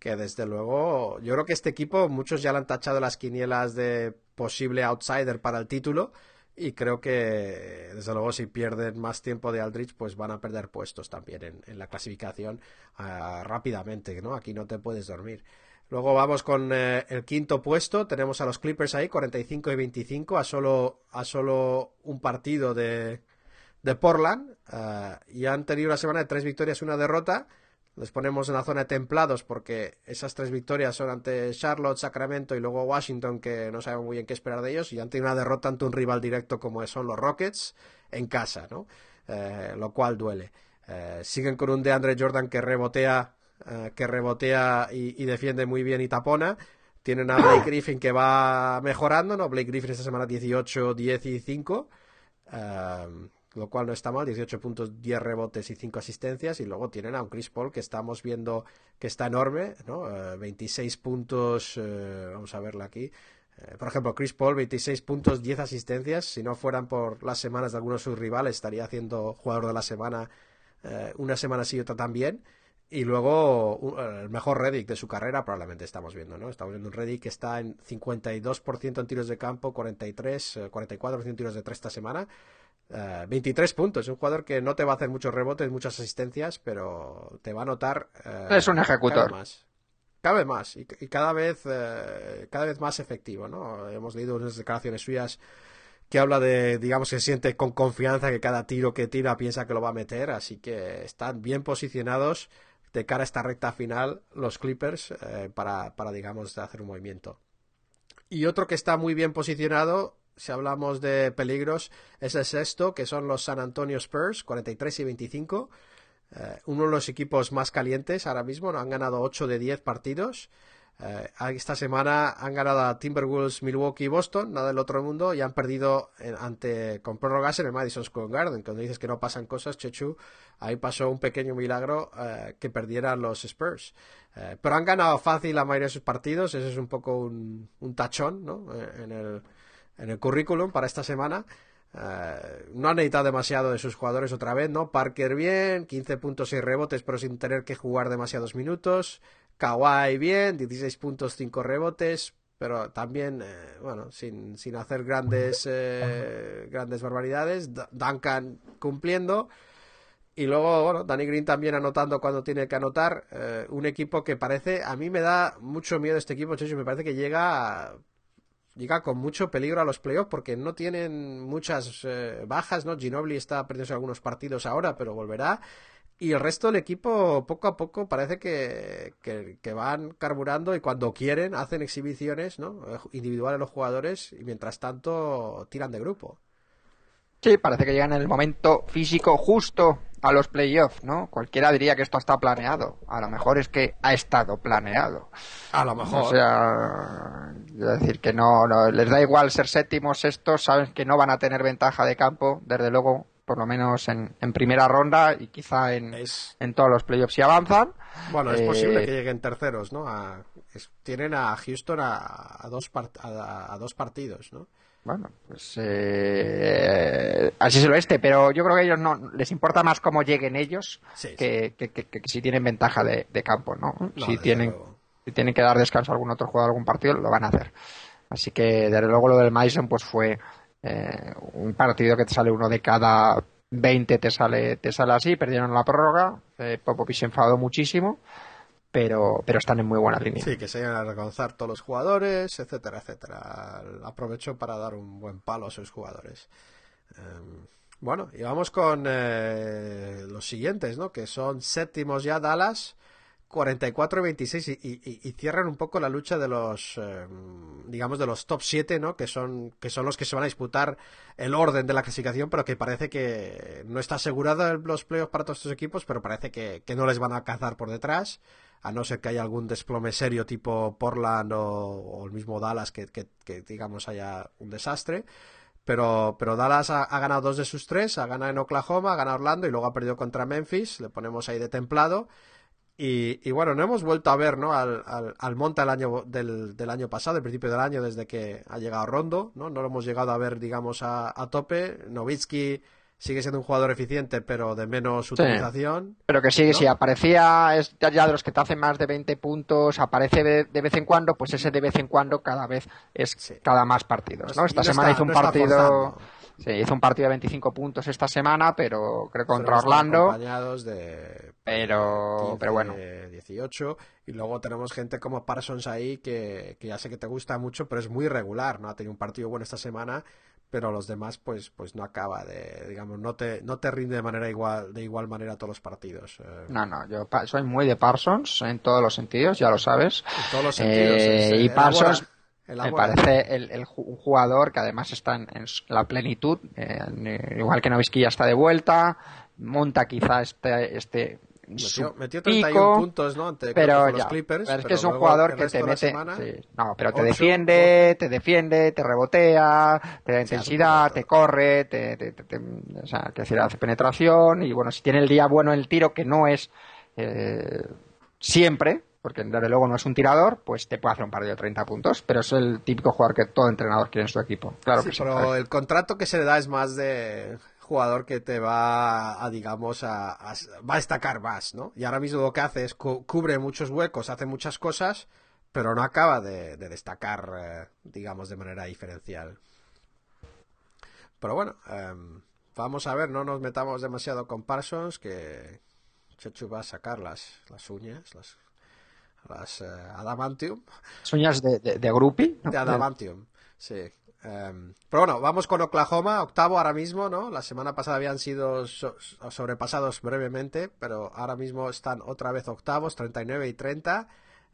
Que desde luego, yo creo que este equipo, muchos ya le han tachado las quinielas de posible outsider para el título. Y creo que, desde luego, si pierden más tiempo de Aldrich, pues van a perder puestos también en, la clasificación ah, rápidamente, ¿no? Aquí no te puedes dormir. Luego vamos con eh, el quinto puesto. Tenemos a los Clippers ahí, 45 y 25, a solo, a solo un partido de, de Portland. eh, y han tenido una semana de tres victorias una derrota. Les ponemos en la zona de templados porque esas tres victorias son ante Charlotte, Sacramento y luego Washington, que no sabemos muy bien qué esperar de ellos. Y han tenido una derrota ante un rival directo como son los Rockets en casa, ¿no? Eh, lo cual duele. Eh, siguen con un DeAndre Jordan que rebotea, eh, que rebotea y, y defiende muy bien y tapona. Tienen a Blake Griffin que va mejorando, ¿no? Blake Griffin esta semana 18, 15. eh, lo cual no está mal, 18 puntos, 10 rebotes y 5 asistencias. Y luego tienen a un Chris Paul que estamos viendo que está enorme, ¿no? Eh, 26 puntos, eh, vamos a verla aquí, Eh, por ejemplo, Chris Paul, 26 puntos, 10 asistencias. Si no fueran por las semanas de algunos de sus rivales, estaría haciendo jugador de la semana eh, una semana sí y otra también. Y luego eh, el mejor Reddick de su carrera probablemente estamos viendo, ¿no? Estamos viendo un Reddick que está en 52% en tiros de campo, 43, eh, 44% en tiros de tres esta semana. Eh, 23 puntos, un jugador que no te va a hacer muchos rebotes, muchas asistencias, pero te va a notar. eh, Es un ejecutor. Cada vez más. Cada vez más y, y cada vez eh, cada vez más efectivo, ¿no? Hemos leído unas declaraciones suyas que habla de, digamos, que se siente con confianza que cada tiro que tira piensa que lo va a meter, así que están bien posicionados de cara a esta recta final los Clippers eh, para, para, digamos, hacer un movimiento. Y otro que está muy bien posicionado, si hablamos de peligros, es el sexto, que son los San Antonio Spurs, 43 y 25. Eh, uno de los equipos más calientes ahora mismo, ¿no? han ganado 8 de 10 partidos. Eh, esta semana han ganado a Timberwolves, Milwaukee y Boston, nada del otro mundo, y han perdido ante con prórrogas en el Madison Square Garden. Cuando dices que no pasan cosas, Chechu, ahí pasó un pequeño milagro eh, que perdieran los Spurs. Eh, pero han ganado fácil la mayoría de sus partidos, ese es un poco un, un tachón ¿no? Eh, en, el, en el currículum para esta semana. Eh, no han necesitado demasiado de sus jugadores otra vez, ¿no? Parker bien, 15 puntos y rebotes, pero sin tener que jugar demasiados minutos. Kawhi bien, 16 puntos, 5 rebotes, pero también, eh, bueno, sin, sin hacer grandes, eh, grandes barbaridades. Duncan cumpliendo. Y luego, bueno, Danny Green también anotando cuando tiene que anotar. Un equipo que parece, a mí me da mucho miedo este equipo, Checho, me parece que llega llega con mucho peligro a los playoffs porque no tienen muchas eh, bajas, ¿no? Ginobili está perdiendo algunos partidos ahora, pero volverá. Y el resto del equipo, poco a poco, parece que, que, que van carburando y cuando quieren hacen exhibiciones, ¿no? Eh, Individuales los jugadores y mientras tanto tiran de grupo. Sí, parece que llegan en el momento físico justo a los playoffs, ¿no? Cualquiera diría que esto está planeado. A lo mejor es que ha estado planeado. A lo mejor. O sea, es decir, que no, no- les da igual ser séptimos, estos, saben que no van a tener ventaja de campo, desde luego, por lo menos en, en primera ronda y quizá en, Es- en todos los playoffs si avanzan. Bueno, es Eh, posible que lleguen terceros, ¿no? A- es- tienen a Houston a, a dos part- a, a dos partidos, ¿no? Bueno, pues eh, así es el oeste, pero yo creo que a ellos no les importa más cómo lleguen ellos Sí, sí. que, que- que- si tienen ventaja de, de campo, ¿no? No, si tienen luego. si tienen que dar descanso a algún otro jugador algún partido lo van a hacer. Así que desde luego lo del Madison pues fue eh, un partido que te sale uno de cada 20 te sale te sale así, perdieron la prórroga, eh, Popovich se enfadó muchísimo, pero pero están en muy buena línea. Sí, que se vayan a reconocer todos los jugadores, etcétera, etcétera. Aprovecho para dar un buen palo a sus jugadores. Em, bueno, y vamos con eh, los siguientes, ¿no? Que son séptimos ya Dallas, 44 y 26, y, y- y cierran un poco la lucha de los, em, digamos, de los top 7, ¿no? Que son, que son los que se van a disputar el orden de la clasificación, pero que parece que no está asegurado el- los playoffs para todos estos equipos, pero parece que, que no les van a cazar por detrás a no ser que haya algún desplome serio tipo Portland o, el mismo Dallas que, digamos haya un desastre. Pero, pero Dallas ha, ha ganado dos de sus tres, ha ganado en Oklahoma, ha ganado Orlando y luego ha perdido contra Memphis, le ponemos ahí de templado. Y, y bueno, no hemos vuelto a ver ¿no? al, al, al Monta el año, del, del año pasado, el principio del año, desde que ha llegado Rondo, ¿no? No lo hemos llegado a ver, digamos, a, a tope. Novitsky sigue siendo un jugador eficiente, pero de menos utilización. Pero que sí, ¿No? si aparecía es ya de los que te hacen más de 20 puntos, aparece de, de vez en cuando, pues ese de vez en cuando cada vez es Sí. cada más partidos, ¿no? Esta no semana está- hizo un no partido, sí, hizo un partido de 25 puntos esta semana, pero creo que contra Pero Orlando, acompañados de pero 15, pero bueno, 18 y luego tenemos gente como Parsons ahí que, que ya sé que te gusta mucho pero es muy regular no ha tenido un partido bueno esta semana pero los demás pues pues no acaba de digamos no te no te rinde de manera igual de igual manera todos los partidos eh, no, no, yo soy muy de Parsons en todos los sentidos, ya lo sabes. en todos los sentidos Eh, es, eh, y Parsons me parece el, jugador que además está en, en la plenitud, eh, en- igual que Novisky ya está de vuelta, monta quizá este, este metió, metió 31 pico, puntos no ante pero los ya, Clippers pero es que pero es un jugador que te mete, semana, sí, no, pero te defiende, te defiende, te rebotea, te da intensidad, te corre, te, te- te- te- o sea, que decir, hace penetración y bueno, si tiene el día bueno en el tiro, que no es eh, siempre, porque desde luego no es un tirador, pues te puede hacer un partido de 30 puntos, pero es el típico jugador que todo entrenador quiere en su equipo. Claro Sí, que sí. pero el contrato que se le da es más de jugador que te va a, digamos, a, a- va a destacar más, ¿no? Y ahora mismo lo que hace es cu- cubre muchos huecos, hace muchas cosas, pero no acaba de, de destacar, eh, digamos, de manera diferencial. Pero bueno, em, vamos a ver, no nos metamos demasiado con Parsons, que Chechu va a sacar las, las uñas, las, las eh, adamantium Sueñas de, de, de ¿no? de Adamantium, sí. Em, pero bueno, vamos con Oklahoma, octavo ahora mismo, ¿no? La semana pasada habían sido so- sobrepasados brevemente, pero ahora mismo están otra vez octavos, 39 y 30.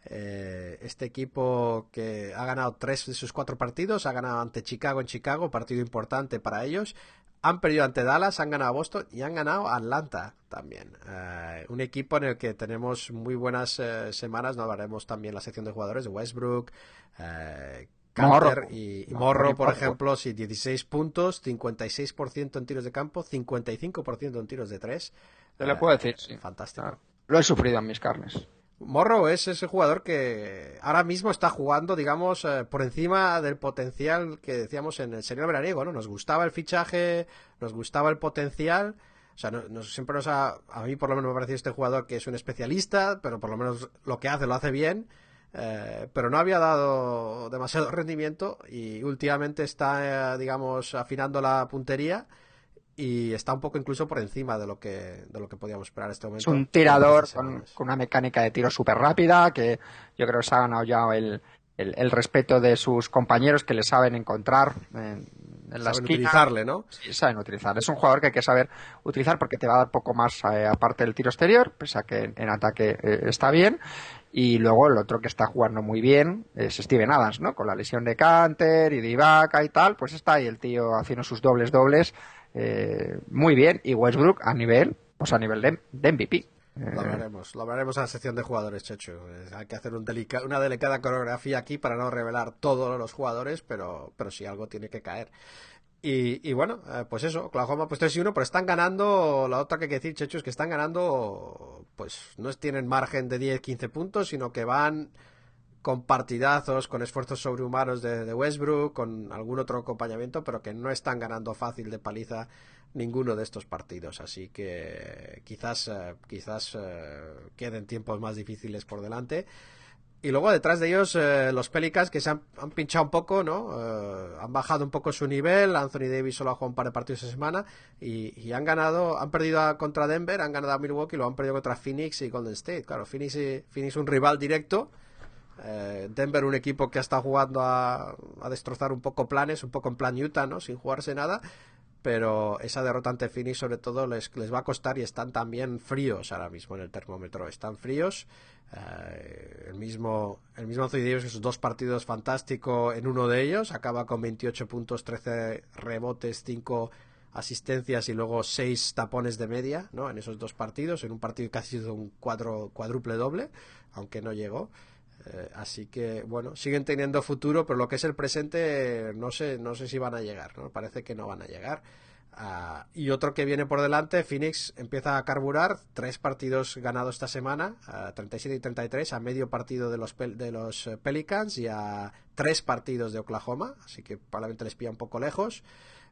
Eh, este equipo que ha ganado tres de sus cuatro partidos, ha ganado ante Chicago en Chicago, partido importante para ellos. Han perdido ante Dallas, han ganado a Boston y han ganado a Atlanta también. Eh, un equipo en el que tenemos muy buenas eh, semanas. No hablaremos también la sección de jugadores de Westbrook, eh, Canter Morro. y, Morro, por ejemplo, sí, 16 puntos, 56% en tiros de campo, 55% en tiros de tres. Te lo puedo decir, sí. Fantástico. Ah, Lo he sufrido en mis carnes. Morro es ese jugador que ahora mismo está jugando, digamos, eh, por encima del potencial que decíamos en el señor veraniego, ¿no? Nos gustaba el fichaje, nos gustaba el potencial. O sea, no- siempre nos ha, a mí por lo menos me ha parecido este jugador que es un especialista, pero por lo menos lo que hace lo hace bien. Eh, pero no había dado demasiado rendimiento y últimamente está, eh, digamos, afinando la puntería y está un poco incluso por encima de lo que, de lo que podíamos esperar en este Es momento. un tirador con, una mecánica de tiro súper rápida que yo creo que se ha ganado ya el, el, el respeto de sus compañeros que le saben encontrar en, en la Saben esquina. utilizarle, ¿no? Sí, saben utilizar. Es un jugador que hay que saber utilizar porque te va a dar poco más eh, aparte del tiro exterior, pese a que en, en ataque eh, está bien. Y luego el otro que está jugando muy bien es Steven Adams, ¿no? Con la lesión de Canter y de Ibaka y tal, pues está ahí el tío haciendo sus dobles dobles eh, muy bien. Y Westbrook a nivel, pues a nivel de, de MVP. Lo Eh, hablaremos, lo hablaremos en la sección de jugadores, Chechu. Eh, Hay que hacer un delica- una delicada coreografía aquí para no revelar todos los jugadores, pero, pero sí algo tiene que caer. Y, y bueno, eh, pues eso, Oklahoma pues 3 y 1, pero están ganando, la otra que hay que decir, Chechu, es que están ganando, pues no tienen margen de 10, 15 puntos, sino que van con partidazos, con esfuerzos sobrehumanos de, de Westbrook, con algún otro acompañamiento, pero que no están ganando fácil de paliza ninguno de estos partidos. Así que quizás, eh, quizás eh, queden tiempos más difíciles por delante. Y luego detrás de ellos eh, los Pelicans que se han, han pinchado un poco, ¿no? Eh, han bajado un poco su nivel. Anthony Davis solo ha jugado un par de partidos esa semana y, y han ganado, han perdido a- contra Denver, han ganado a Milwaukee, lo han perdido contra Phoenix y Golden State. Claro, Phoenix, y- Phoenix un rival directo. Eh, Denver un equipo que está jugando a, a destrozar un poco planes, un poco en plan Utah, ¿no? Sin jugarse nada. Pero esa derrota ante Phoenix sobre todo les, les va a costar y están también fríos ahora mismo en el termómetro. Están fríos. Eh, el mismo el mismo Anthony Davis, esos dos partidos fantástico en uno de ellos, acaba con 28 puntos, 13 rebotes, 5 asistencias y luego 6 tapones de media, ¿no? En esos dos partidos, en un partido que ha sido un cuadro, cuádruple doble, aunque no llegó. Eh, así que bueno, siguen teniendo futuro, pero lo que es el presente no sé, no sé si van a llegar, ¿no? Parece que no van a llegar. Ah, y otro que viene por delante, Phoenix empieza a carburar, tres partidos ganados esta semana, a 37 y 33, a medio partido de los, de los eh, Pelicans y a tres partidos de Oklahoma, así que probablemente les pilla un poco lejos.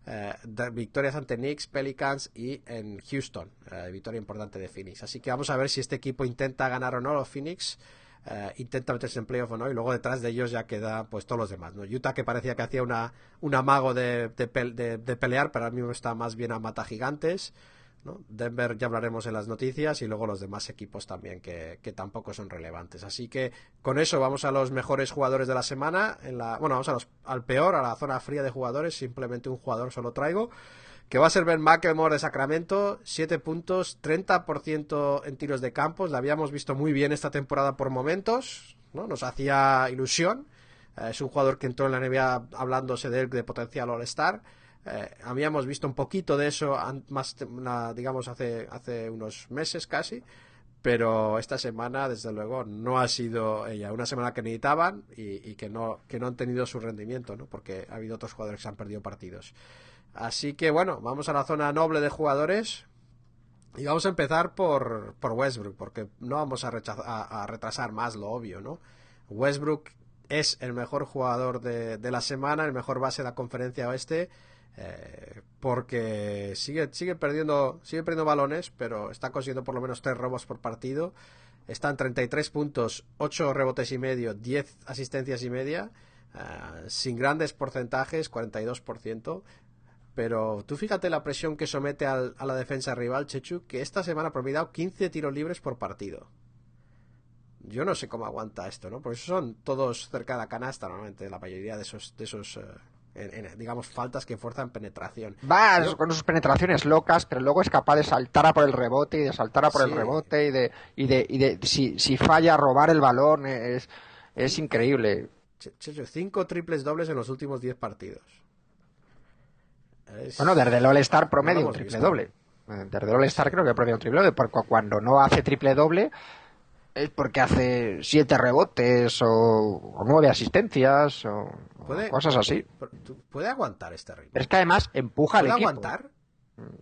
Eh, de- victorias ante Knicks, Pelicans y en Houston, eh, victoria importante de Phoenix. Así que vamos a ver si este equipo intenta ganar o no los Phoenix. Eh, intenta meterse en playoff o no y luego detrás de ellos ya queda pues todos los demás ¿no? Utah que parecía que hacía una, un amago de, de, de pelear pero ahora mismo está más bien a mata gigantes ¿no? Denver ya hablaremos en las noticias y luego los demás equipos también que, que tampoco son relevantes así que con eso vamos a los mejores jugadores de la semana en la, bueno vamos a los, al peor a la zona fría de jugadores simplemente un jugador solo traigo que va a ser Ben McElmore de Sacramento, 7 puntos, 30% en tiros de campos, la habíamos visto muy bien esta temporada por momentos, ¿no? Nos hacía ilusión, Eh, es un jugador que entró en la NBA hablándose de él de potencial All-Star, Eh, habíamos visto un poquito de eso más, digamos, hace, hace unos meses casi, pero esta semana, desde luego, no ha sido ella. Una semana que necesitaban y, que, no, que no han tenido su rendimiento, ¿no? Porque ha habido otros jugadores que han perdido partidos. Así que bueno, vamos a la zona noble de jugadores. Y vamos a empezar por, por Westbrook, porque no vamos a, a retrasar más lo obvio, ¿no? Westbrook es el mejor jugador de, de la semana, el mejor base de la conferencia oeste, eh, porque sigue, sigue, perdiendo, sigue perdiendo balones, pero está consiguiendo por lo menos tres robos por partido. Están 33 puntos, 8 rebotes y medio, 10 asistencias y media, eh, sin grandes porcentajes, 42%. Pero tú fíjate la presión que somete al- a la defensa rival, Chechu, que esta semana ha promediado 15 tiros libres por partido. Yo no sé cómo aguanta esto, ¿no? Porque son todos cerca de la canasta, normalmente, la mayoría de esos, de esos eh, en- en, digamos, faltas que fuerzan penetración. Va Pero- con sus penetraciones locas, pero luego es capaz de saltar a por el rebote y de saltar a por Sí. el rebote y de, y de, y de si, si falla robar el balón es, es increíble. Che- Chechu, 5 triples dobles en los últimos 10 partidos. Es- Bueno, desde el All-Star No promedio un hemos triple visto. doble. Eh, Desde el All-Star creo que promedio un triple doble, porque cuando no hace triple doble es porque hace siete rebotes o, o nueve asistencias o, o ¿Puede- cosas así. Pero, ¿tú- ¿Puede aguantar este ritmo? Pero es que además empuja al ¿Puede equipo. aguantar?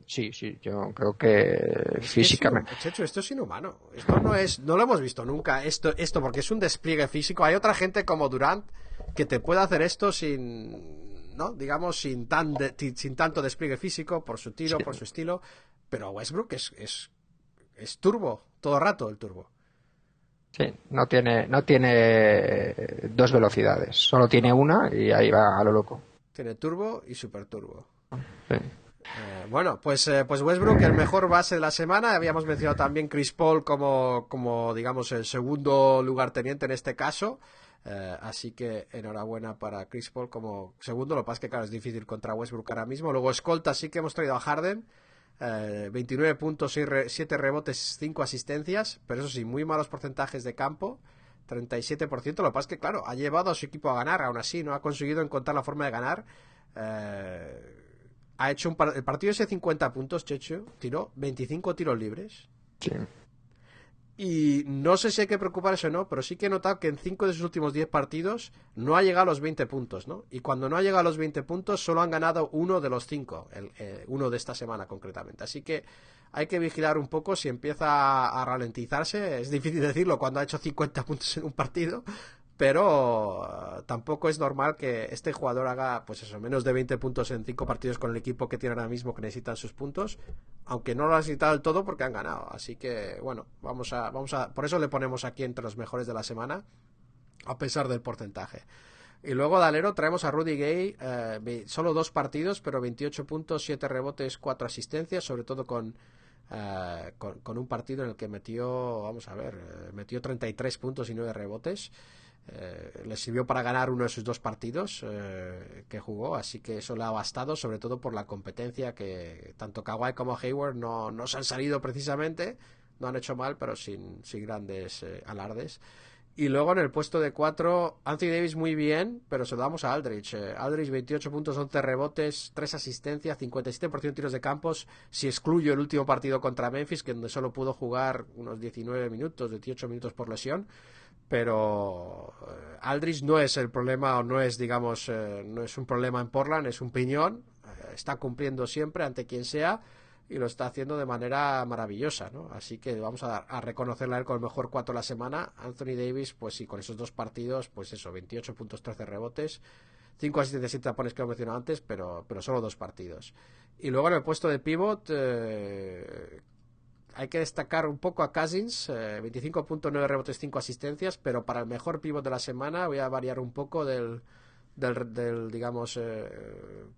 Sí, sí, yo creo que Es físicamente. esto es inhumano. Esto no es, no lo hemos visto nunca. Esto, esto porque es un despliegue físico. Hay otra gente como Durant que te puede hacer esto sin, no, digamos, sin tan, de- sin tanto despliegue físico por su tiro, Sí. por su estilo. Pero Westbrook es, es, es turbo todo el rato el turbo. Sí, no tiene, no tiene dos velocidades, solo tiene una y ahí va a lo loco. Tiene turbo y super turbo. Sí. Eh, bueno, pues, eh, pues Westbrook, el mejor base de la semana. Habíamos mencionado también Chris Paul como, como digamos, el segundo lugarteniente en este caso. Eh, así que enhorabuena para Chris Paul como segundo. Lo que pasa es que, claro, es difícil contra Westbrook ahora mismo. Luego, escolta, sí que hemos traído a Harden. Eh, 29 puntos, 7 rebotes, 5 asistencias. Pero eso sí, muy malos porcentajes de campo. 37%. Lo que pasa es que, claro, ha llevado a su equipo a ganar. Aún así, no ha conseguido encontrar la forma de ganar. Eh, ha hecho un par- el partido ese 50 puntos, Checho, tiró 25 tiros libres. Sí. Y no sé si hay que preocuparse o no, pero sí que he notado que en 5 de sus últimos 10 partidos no ha llegado a los 20 puntos, ¿no? Y cuando no ha llegado a los 20 puntos, solo han ganado uno de los 5, el, eh, uno de esta semana concretamente. Así que hay que vigilar un poco si empieza a ralentizarse. Es difícil decirlo cuando ha hecho 50 puntos en un partido, pero eh, tampoco es normal que este jugador haga, pues eso, menos de 20 puntos en 5 partidos con el equipo que tiene ahora mismo que necesitan sus puntos, aunque no lo han necesitado del todo porque han ganado. Así que, bueno, vamos a, vamos a, por eso le ponemos aquí entre los mejores de la semana, a pesar del porcentaje. Y luego de alero traemos a Rudy Gay, eh, solo dos partidos, pero 28 puntos, 7 rebotes, 4 asistencias, sobre todo con, eh, con, con un partido en el que metió, vamos a ver, eh, metió 33 puntos y 9 rebotes. Eh, le sirvió para ganar uno de sus dos partidos eh, que jugó, así que eso le ha bastado, sobre todo por la competencia que tanto Kawhi como Hayward no, no se han salido precisamente, no han hecho mal, pero sin, sin grandes eh, alardes. Y luego en el puesto de 4, Anthony Davis muy bien, pero se lo damos a Aldrich. Aldrich 28 puntos, 11 rebotes, 3 asistencias, 57% de tiros de campos. Si excluyo el último partido contra Memphis, que donde solo pudo jugar unos 19 minutos, 18 minutos por lesión. Pero eh, Aldrich no es el problema, o no es, digamos, eh, no es un problema en Portland, es un piñón. Eh, está cumpliendo siempre ante quien sea y lo está haciendo de manera maravillosa, ¿no? Así que vamos a, a reconocerle a él con el mejor 4 de la semana. Anthony Davis, pues sí, con esos dos partidos, pues eso, 28 puntos, 13 rebotes, 5 asistencias y tapones que he mencionado antes, pero, pero solo dos partidos. Y luego en el puesto de pivot, eh, hay que destacar un poco a Cousins, eh, 25.9 rebotes, 5 asistencias, pero para el mejor pivot de la semana voy a variar un poco del, del, del, digamos, eh,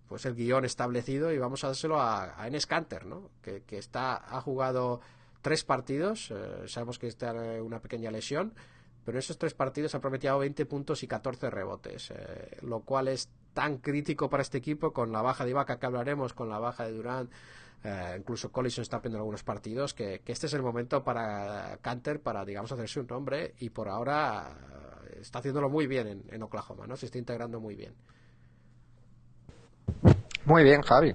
pues el guion establecido y vamos a dárselo a, a Enes Kanter, ¿no? Que, que está, ha jugado tres partidos, eh, sabemos que está una pequeña lesión, pero en esos tres partidos ha prometido 20 puntos y 14 rebotes, eh, lo cual es tan crítico para este equipo con la baja de Ibaka que hablaremos, con la baja de Durant, eh, incluso Collison está perdiendo algunos partidos, que, que este es el momento para Canter para, digamos, hacerse un nombre y por ahora eh, está haciéndolo muy bien en, en Oklahoma, ¿no? Se está integrando muy bien. Muy bien, Javi.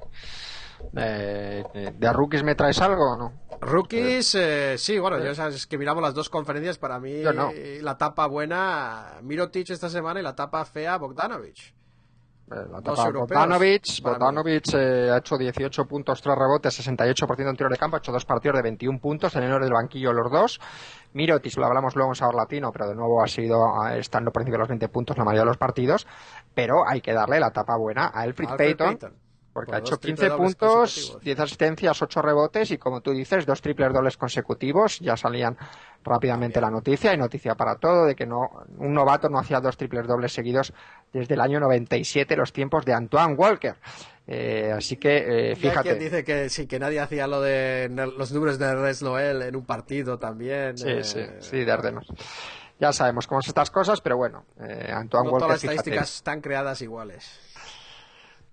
Eh, eh, ¿De rookies me traes algo o no? Rookies, eh, sí, bueno, ya sabes que miramos las dos conferencias. Para mí, Yo no. la tapa buena, Mirotic esta semana y la tapa fea, Bogdanovich. Eh, La Dos mí. Bogdanovic eh, ha hecho 18 puntos, 3 rebotes, 68% en tiro de campo, ha hecho dos partidos de 21 puntos, en el del banquillo los dos. Mirotic, lo hablamos luego en Sabor Latino, pero de nuevo ha sido eh, estando por encima de los 20 puntos la mayoría de los partidos. Pero hay que darle la tapa buena a Elfrid Payton, Payton. Porque Por ha hecho triple 15 dobles puntos, consecutivos. 10 asistencias, 8 rebotes y como tú dices, dos triples dobles consecutivos. Ya salían rápidamente la noticia y noticia para todo de que no un novato no hacía dos triples dobles seguidos desde el año 97, los tiempos de Antoine Walker. Eh, así que eh, fíjate. quien dice que sí, que nadie hacía lo de los números de Res Noel en un partido también. Sí, eh, sí, sí, de Ardenos. Ya sabemos cómo son estas cosas, pero bueno, eh, Antoine No Walker, todas las fíjate. estadísticas están creadas iguales.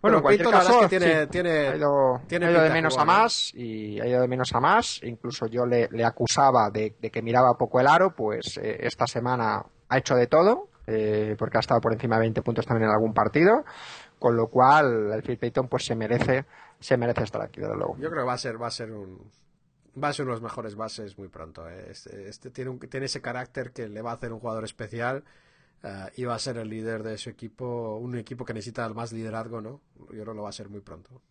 Bueno, en cualquier caso, es que tiene- sí, tiene- ha ido, tiene ha ido de menos a más y ha ido de menos a más. Incluso yo le, le acusaba de, de que miraba poco el aro, pues eh, esta semana ha hecho de todo, eh, porque ha estado por encima de 20 puntos también en algún partido, con lo cual el Phil Payton pues se merece, se merece estar aquí, desde luego. Yo creo que va a ser, va a ser un, va a ser uno de los mejores bases muy pronto. eh. Este, este tiene, un- tiene ese carácter que le va a hacer un jugador especial eh, va a ser el líder de su equipo, un equipo que necesita más liderazgo, ¿no? Yo creo que lo va a ser muy pronto.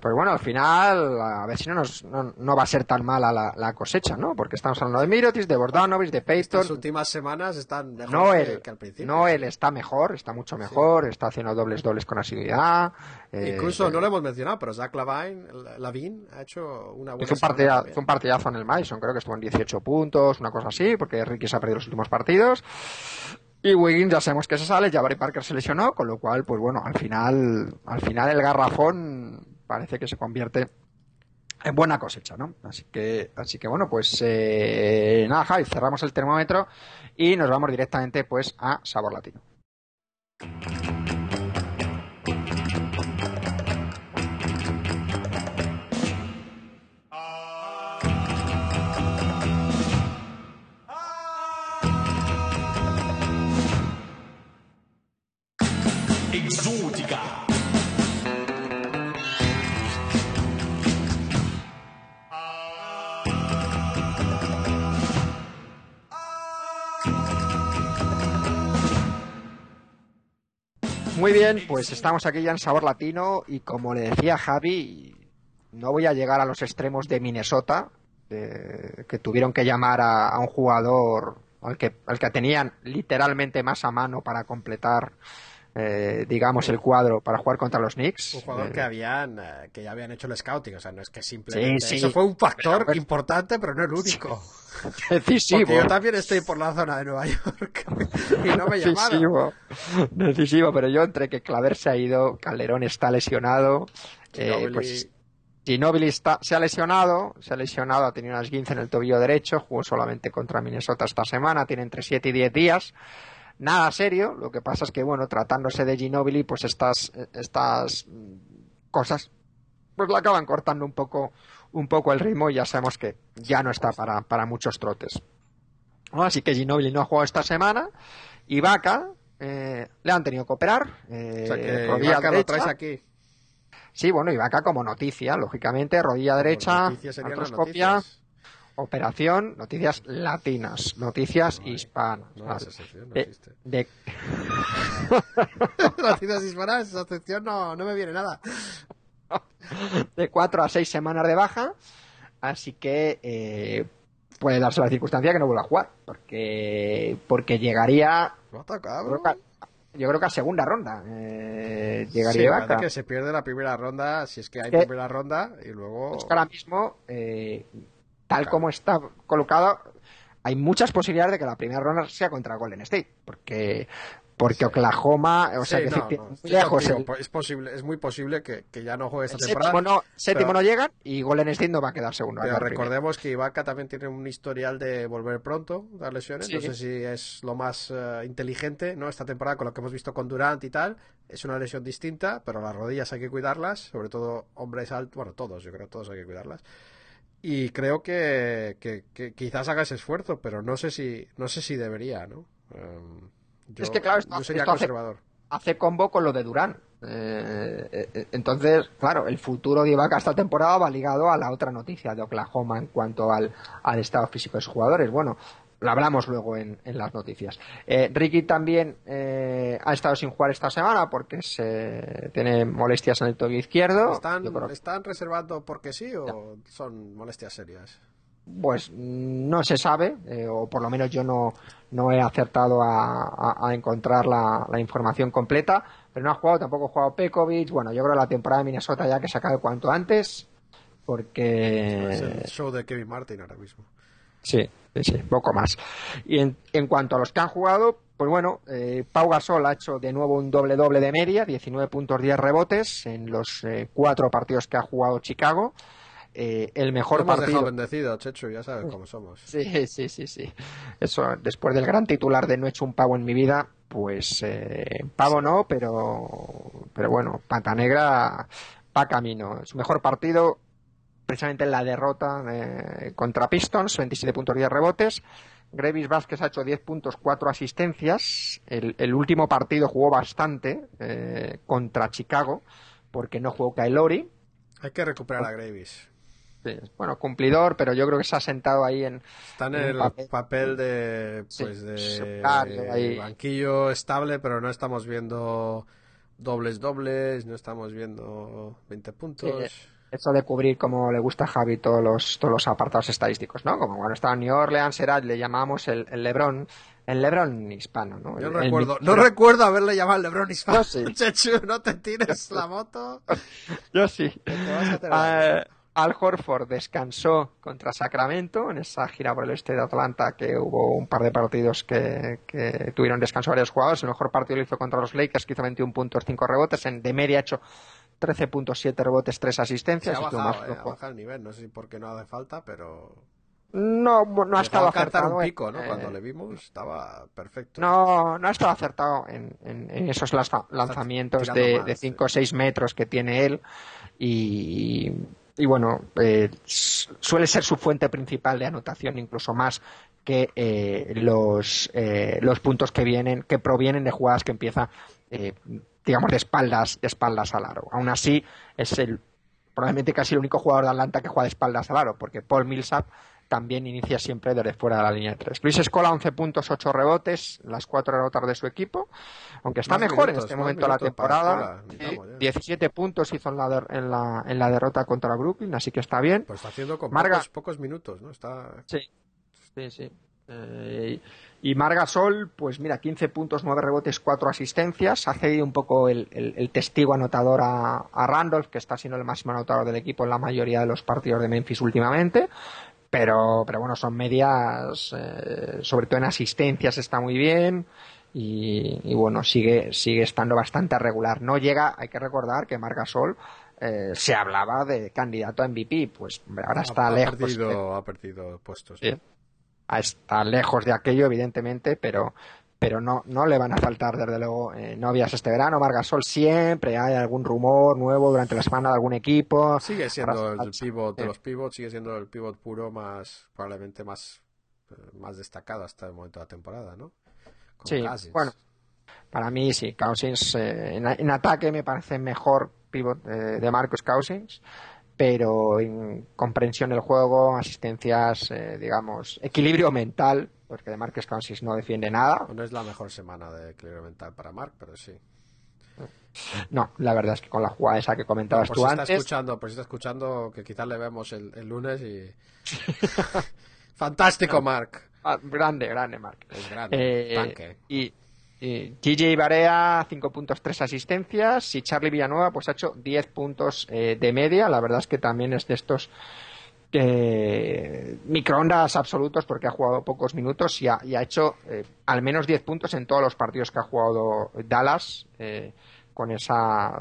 Pues bueno, al final, a ver si no, nos, no, no va a ser tan mala la, la cosecha, ¿no? Porque estamos hablando de Mirotic, de Bordanovic, de Payton, Estas últimas semanas están mejor No que, al principio. no él está mejor, está mucho mejor, está haciendo dobles dobles con asiduidad. eh, Incluso eh, no lo hemos mencionado, pero Zach Lavine, Lavin ha hecho una buena hizo un, partida- hizo un partidazo en el Madison, creo que estuvo en 18 puntos, una cosa así, porque Ricky se ha perdido los últimos partidos. Y Wiggins ya sabemos que se sale, Jabari Parker se lesionó, con lo cual, pues bueno, al final, al final el garrafón parece que se convierte en buena cosecha, ¿no? Así que, así que bueno, pues eh, nada, Javi, cerramos el termómetro y nos vamos directamente pues a Sabor Latino. Muy bien, pues estamos aquí ya en Sabor Latino y como le decía Javi, no voy a llegar a los extremos de Minnesota, que tuvieron que llamar a, a un jugador al que, al que tenían literalmente más a mano para completar, eh, digamos, el cuadro para jugar contra los Knicks. Un jugador Eh, que habían eh, que ya habían hecho el scouting, o sea, no es que simplemente Sí, sí. eso fue un factor Pero- importante, pero no el único. decisivo. Porque yo también estoy por la zona de Nueva York y no me llamaron. Decisivo, decisivo, pero yo entre que Claver se ha ido, Calderón está lesionado, eh, pues Ginobili está, se ha lesionado, se ha lesionado, ha tenido unas 15 en el tobillo derecho, jugó solamente contra Minnesota esta semana, tiene entre 7 y 10 días. Nada serio, lo que pasa es que, bueno, tratándose de Ginobili, pues estas, estas cosas, pues le acaban cortando un poco, un poco el ritmo y ya sabemos que ya no está para, para muchos trotes. ¿no? Así que Ginobili no ha jugado esta semana. Y Vaca eh, le han tenido que operar. eh, O sea, que rodilla Ibaka lo traes aquí. Sí, bueno, Ibaka como noticia, lógicamente, rodilla derecha, artroscopia. Operación, noticias latinas, noticias hispanas. No, ¿vale? esa no de, existe. de- Noticias hispanas, esa sección no, no me viene nada. de cuatro a seis semanas de baja, así que eh, puede darse la circunstancia que no vuelva a jugar, porque porque llegaría, No creo cabrón. que yo creo que a segunda ronda eh, llegaría Sí, que se pierde la primera ronda, si es que hay Que- primera ronda, y luego... Es que ahora mismo, eh, tal como está colocado, hay muchas posibilidades de que la primera ronda sea contra Golden State, porque porque Oklahoma, o sea, Sí, que no, decir, no, muy estoy lejos contigo, el- po- es posible, es muy posible que, que ya no juegue esta temporada. séptimo, no, séptimo pero- no llegan y Golden State no va a quedar segundo. Pero primero. recordemos que Ibaka también tiene un historial de volver pronto, dar lesiones. No sé si es lo más eh, inteligente, ¿no? Esta temporada con lo que hemos visto con Durant y tal, es una lesión distinta, pero las rodillas hay que cuidarlas, sobre todo hombres altos, bueno, todos, yo creo que todos hay que cuidarlas. Y creo que, que- que quizás haga ese esfuerzo, pero no sé si, no sé si debería, ¿no? Em, yo, Es que, claro, esto- yo sería esto conservador. hace combo con lo de Durán. Eh, eh, eh, entonces, claro, el futuro de Ibaka esta temporada va ligado a la otra noticia de Oklahoma en cuanto al, al estado físico de sus jugadores. Bueno, lo hablamos luego en, en las noticias. Eh, Ricky también eh, ha estado sin jugar esta semana porque se, tiene molestias en el tobillo izquierdo. ¿Están, ¿Están reservando porque sí o son molestias serias? pues no se sabe, eh, o por lo menos yo no, no he acertado a, a- a encontrar la, la información completa, pero no ha jugado, tampoco ha jugado Pekovic, bueno, yo creo la temporada de Minnesota ya que se acabe cuanto antes, porque... Es el show de Kevin Martin ahora mismo. Sí, sí, poco más. Y en, en cuanto a los que han jugado, pues bueno, eh, Pau Gasol ha hecho de nuevo un doble-doble de media, 19 puntos, 10 rebotes en los eh, cuatro partidos que ha jugado Chicago. Eh, el mejor Lo hemos partido... dejado bendecido, Chechu, ya sabes cómo somos. Sí, sí, sí, sí. Eso, después del gran titular de no he hecho un pavo en mi vida, pues eh, pavo no, pero, pero bueno, pata negra va camino. Su mejor partido, precisamente en la derrota eh, contra Pistons, 27 puntos 10 rebotes. Grevis Vázquez ha hecho 10 puntos, 4 asistencias. El, el último partido jugó bastante eh, contra Chicago, porque no jugó Kailori. Hay que recuperar a Gravis. Sí, Bueno, cumplidor, pero yo creo que se ha sentado ahí en, Está en el papel. papel, de, Sí, pues de secundario, ahí. banquillo estable, pero no estamos viendo dobles dobles, no estamos viendo 20 puntos. Eso de cubrir como le gusta a Javi todos los, todos los apartados estadísticos, ¿no? Como cuando estaba en New Orleans era, le llamamos el, el Lebron, el Lebron hispano, ¿no? Yo El- no el recuerdo, no recuerdo haberle llamado al LeBron hispano. Yo sí. Chechu, no te tires la moto. Yo sí. Eh, Al Horford descansó contra Sacramento en esa gira por el este de Atlanta que hubo un par de partidos que, que tuvieron descanso varios jugadores. El mejor partido lo hizo contra los Lakers que hizo 21 puntos, 5 rebotes. En, de media ha hecho 13 puntos, 7 rebotes, 3 Se asistencias. ha Estuvo más bajado, eh, ha bajado el nivel, no sé si porque no hace falta, pero... No, no ha estado acertado. un en- pico, ¿no? eh, Cuando le vimos estaba perfecto. No, no ha estado acertado en, en- en esos lanza- lanzamientos de, de sí. 5 o 6 metros que tiene él. Y, y bueno, eh, suele ser su fuente principal de anotación, incluso más que eh, los, eh, los puntos que vienen, que provienen de jugadas que empieza, eh, digamos, de espaldas, de espaldas al aro. Aún así, es el probablemente casi el único jugador de Atlanta que juega de espaldas al aro, porque Paul Millsap también inicia siempre desde fuera de la línea de tres. Luis Escola, 11 puntos, 8 rebotes, las 4 derrotas de su equipo, aunque está Más mejor minutos, en este momento de la temporada. Escola, necesitamos ya. 17 puntos hizo en la, der- en, la, en la derrota contra Brooklyn, así que está bien. Pues está haciendo con Marga- pocos, pocos minutos, ¿no? Está... Sí, sí, sí. Eh, y Marga Sol, pues mira, 15 puntos, 9 rebotes, 4 asistencias. Ha cedido un poco el, el- el testigo anotador a, a Randolph, que está siendo el máximo anotador del equipo en la mayoría de los partidos de Memphis últimamente. Pero, pero bueno, son medias, eh, sobre todo en asistencias está muy bien. Y, y bueno, sigue, sigue estando bastante regular. No llega, hay que recordar que Marga Sol eh, se hablaba de candidato a MVP, pues ahora está ha, lejos. perdido, ha perdido puestos. Sí. Está lejos de aquello, evidentemente, pero, pero no, no le van a faltar, desde luego, eh, novias este verano. Margasol siempre hay algún rumor nuevo durante la semana de algún equipo. Sigue siendo Ahora- el pivot de los pivots, sigue siendo el pivot puro más, probablemente más, eh, más destacado hasta el momento de la temporada, ¿no? Con Sí, Cousins. bueno, para mí sí, Cousins eh, en, en ataque me parece mejor pivot eh, de Marcus Cousins, pero en comprensión del juego, asistencias, eh, digamos, equilibrio mental, porque de Marcus Cousins no defiende nada. No es la mejor semana de equilibrio mental para Mark, pero sí. No, la verdad es que con la jugada esa que comentabas por tú si está antes, escuchando, por si está escuchando, que quizás le vemos el, el lunes y... Fantástico, Mark. Ah, grande, grande, Mark. Es grande, Eh, tanque. y, y GJ Barea, 5 puntos, 3 asistencias. Y Charlie Villanueva, pues ha hecho 10 puntos eh, de media. La verdad es que también es de estos eh, microondas absolutos porque ha jugado pocos minutos y ha, y ha hecho eh, al menos 10 puntos en todos los partidos que ha jugado Dallas. eh, con esas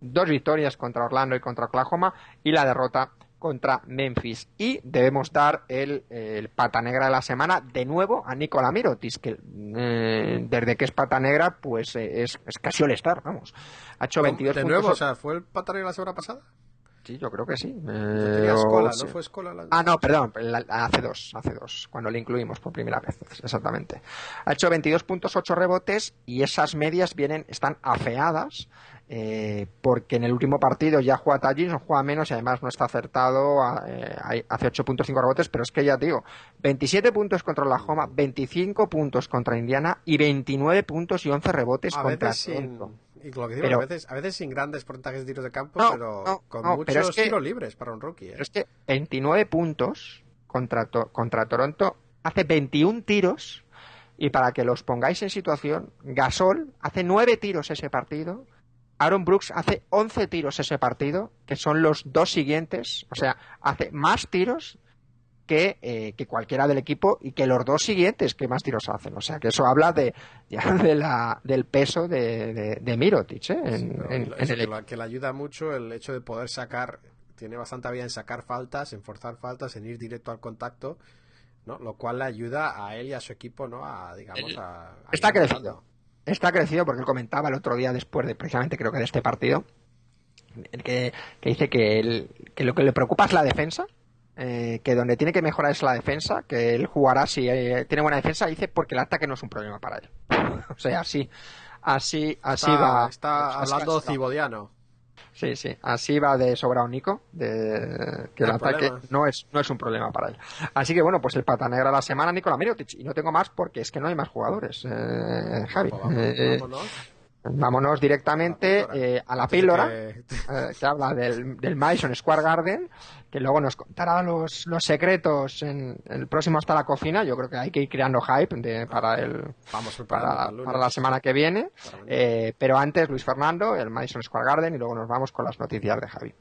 dos victorias contra Orlando y contra Oklahoma y la derrota contra Memphis. Y debemos dar el, el pata negra de la semana de nuevo a Nikola Mirotis, que eh, desde que es pata negra, pues eh, es, es casi all-star, vamos. Ha hecho 22 de puntos. nuevo, o sea, ¿fue el pataré la semana pasada? Sí, yo creo que sí. Eh, Escola, sí. ¿no fue Escola? la- Ah, no, perdón, la- la- hace dos, hace dos, cuando le incluimos por primera vez, exactamente. Ha hecho 22 puntos, 8 rebotes y esas medias vienen, están afeadas eh, porque en el último partido ya juega Tallins, no juega menos y además no está acertado, a- eh, hace 8 puntos, 5 rebotes, pero es que ya te digo, 27 puntos contra Oklahoma, 25 puntos contra Indiana y 29 puntos y 11 rebotes A contra veces sin... Y lo que digo, Pero- a, veces, a veces sin grandes porcentajes de tiros de campo, No, pero no, con no, pero muchos es que- tiros libres para un rookie. ¿eh? Pero es que 29 puntos contra, To- contra Toronto hace 21 tiros y para que los pongáis en situación, Gasol hace 9 tiros ese partido, Aaron Brooks hace 11 tiros ese partido, que son los dos siguientes, o sea, hace más tiros que, eh, que cualquiera del equipo y que los dos siguientes que más tiros hacen. O sea, que eso habla de, ya de la, del peso de, de, de Mirotic ¿eh? en, Sí, no, en- y lo- en eso el que, le ayuda mucho el hecho de poder sacar, tiene bastante habilidad en sacar faltas, en forzar faltas, en ir directo al contacto, ¿no? Lo cual le ayuda a él y a su equipo, ¿no? A, digamos, a... a Está crecido. mejorando. Está crecido porque él comentaba el otro día después de precisamente creo que de este partido que, que dice que, él- que lo que le preocupa es la defensa eh, que donde tiene que mejorar es la defensa que él jugará si eh, tiene buena defensa dice porque el ataque no es un problema para él o sea así así así Está, va está hablando cibodiano. Sí, sí, así va de sobrado Nico, de que el No ataque problema. no es, no es un problema para él. Así que bueno, pues el pata negra de la semana, Nicola Mirotic, y no tengo más porque es que no hay más jugadores, eh, Javi. Pues vamos- Eh, vámonos. directamente A la píldora. eh, a la píldora, que- eh, que habla del, del Madison Square Garden, que luego nos contará los, los secretos en el próximo hasta la cocina. Yo creo que hay que ir creando hype de- para el Vamos para, el para la semana que viene. Eh, pero antes, Luis Fernando, el Madison Square Garden, y luego nos vamos con las noticias de Javi.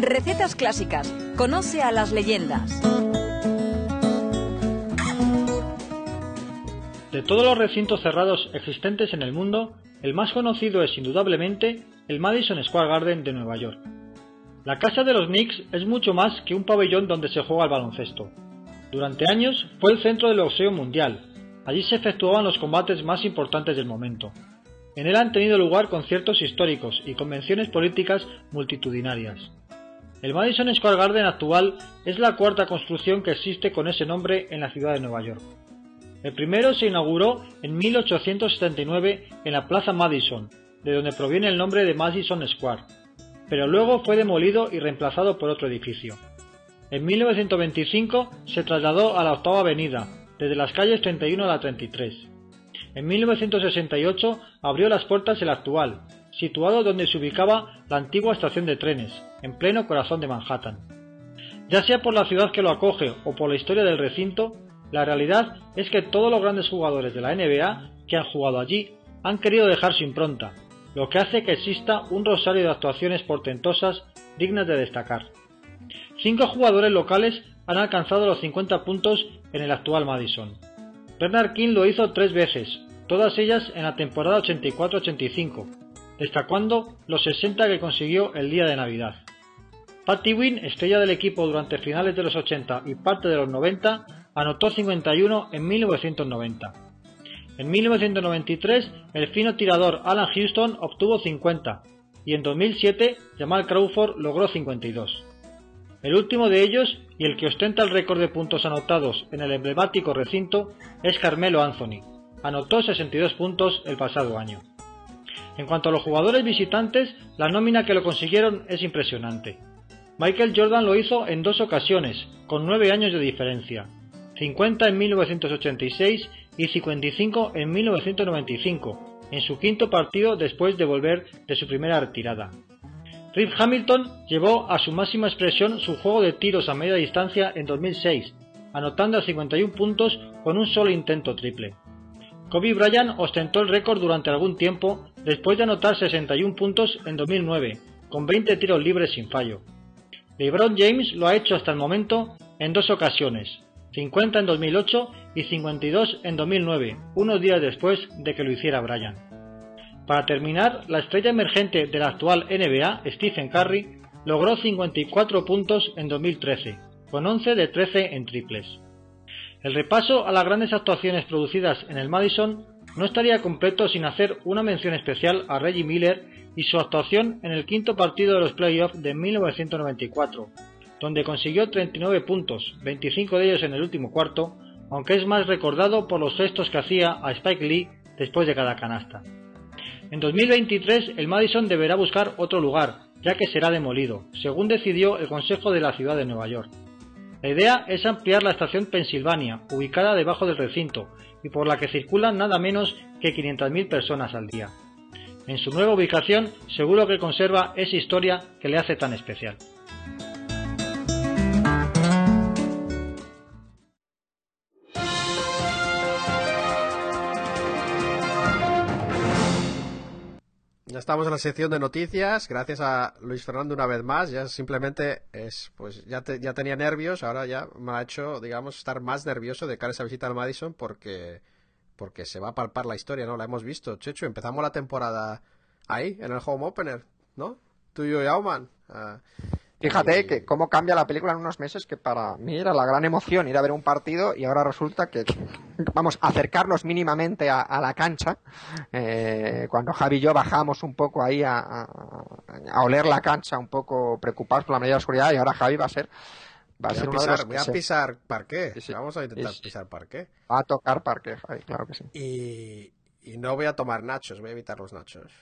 Recetas clásicas. Conoce a las leyendas. De todos los recintos cerrados existentes en el mundo, el más conocido es indudablemente el Madison Square Garden de Nueva York. La casa de los Knicks es mucho más que un pabellón donde se juega al baloncesto. Durante años fue el centro del boxeo mundial. Allí se efectuaban los combates más importantes del momento. En él han tenido lugar conciertos históricos y convenciones políticas multitudinarias. El Madison Square Garden actual es la cuarta construcción que existe con ese nombre en la ciudad de Nueva York. El primero se inauguró en 1879 en la Plaza Madison, de donde proviene el nombre de Madison Square, pero luego fue demolido y reemplazado por otro edificio. En 1925 se trasladó a la Octava Avenida, desde las calles 31 a la 33. En 1968 abrió las puertas el actual, situado donde se ubicaba la antigua estación de trenes, en pleno corazón de Manhattan. Ya sea por la ciudad que lo acoge o por la historia del recinto, la realidad es que todos los grandes jugadores de la NBA que han jugado allí han querido dejar su impronta, lo que hace que exista un rosario de actuaciones portentosas dignas de destacar. Cinco jugadores locales han alcanzado los 50 puntos en el actual Madison. Bernard King lo hizo tres veces, todas ellas en la temporada 84-85, destacando los 60 que consiguió el día de Navidad. Patty Wynn, estrella del equipo durante finales de los 80 y parte de los 90, anotó 51 en 1990. En 1993, el fino tirador Alan Houston obtuvo 50 y en 2007 Jamal Crawford logró 52. El último de ellos, y el que ostenta el récord de puntos anotados en el emblemático recinto, es Carmelo Anthony. Anotó 62 puntos el pasado año. En cuanto a los jugadores visitantes, la nómina que lo consiguieron es impresionante. Michael Jordan lo hizo en dos ocasiones, con nueve años de diferencia. 50 en 1986 y 55 en 1995, en su quinto partido después de volver de su primera retirada. Rip Hamilton llevó a su máxima expresión su juego de tiros a media distancia en 2006, anotando 51 puntos con un solo intento triple. Kobe Bryant ostentó el récord durante algún tiempo después de anotar 61 puntos en 2009, con 20 tiros libres sin fallo. LeBron James lo ha hecho hasta el momento en dos ocasiones, 50 en 2008 y 52 en 2009, unos días después de que lo hiciera Bryant. Para terminar, la estrella emergente de la actual NBA, Stephen Curry, logró 54 puntos en 2013, con 11 de 13 en triples. El repaso a las grandes actuaciones producidas en el Madison no estaría completo sin hacer una mención especial a Reggie Miller y su actuación en el quinto partido de los playoffs de 1994, donde consiguió 39 puntos, 25 de ellos en el último cuarto, aunque es más recordado por los gestos que hacía a Spike Lee después de cada canasta. En 2023 el Madison deberá buscar otro lugar, ya que será demolido, según decidió el Consejo de la Ciudad de Nueva York. La idea es ampliar la estación Pensilvania, ubicada debajo del recinto, y por la que circulan nada menos que 500.000 personas al día. En su nueva ubicación seguro que conserva esa historia que le hace tan especial. Estamos en la sección de noticias, gracias a Luis Fernando una vez más, ya simplemente es, pues ya, te- ya tenía nervios, ahora ya me ha hecho, digamos, estar más nervioso de cara a esa visita al Madison porque, porque se va a palpar la historia, ¿no? La hemos visto, Checho, empezamos la temporada ahí, en el Home Opener, ¿no? Tú y yo, Yauman. Fíjate que cómo cambia la película en unos meses que para mí era la gran emoción ir a ver un partido y ahora resulta que vamos a acercarnos mínimamente a, a la cancha. Eh, cuando Javi y yo bajamos un poco ahí a, a- a oler la cancha, un poco preocupados por la medida de seguridad y ahora Javi va a ser va a Voy ser a los pisar, voy a pisar parqué. Sí, sí. Vamos a intentar pisar parqué. va a tocar parque, Javi, claro que sí. Y, y no voy a tomar nachos, voy a evitar los nachos.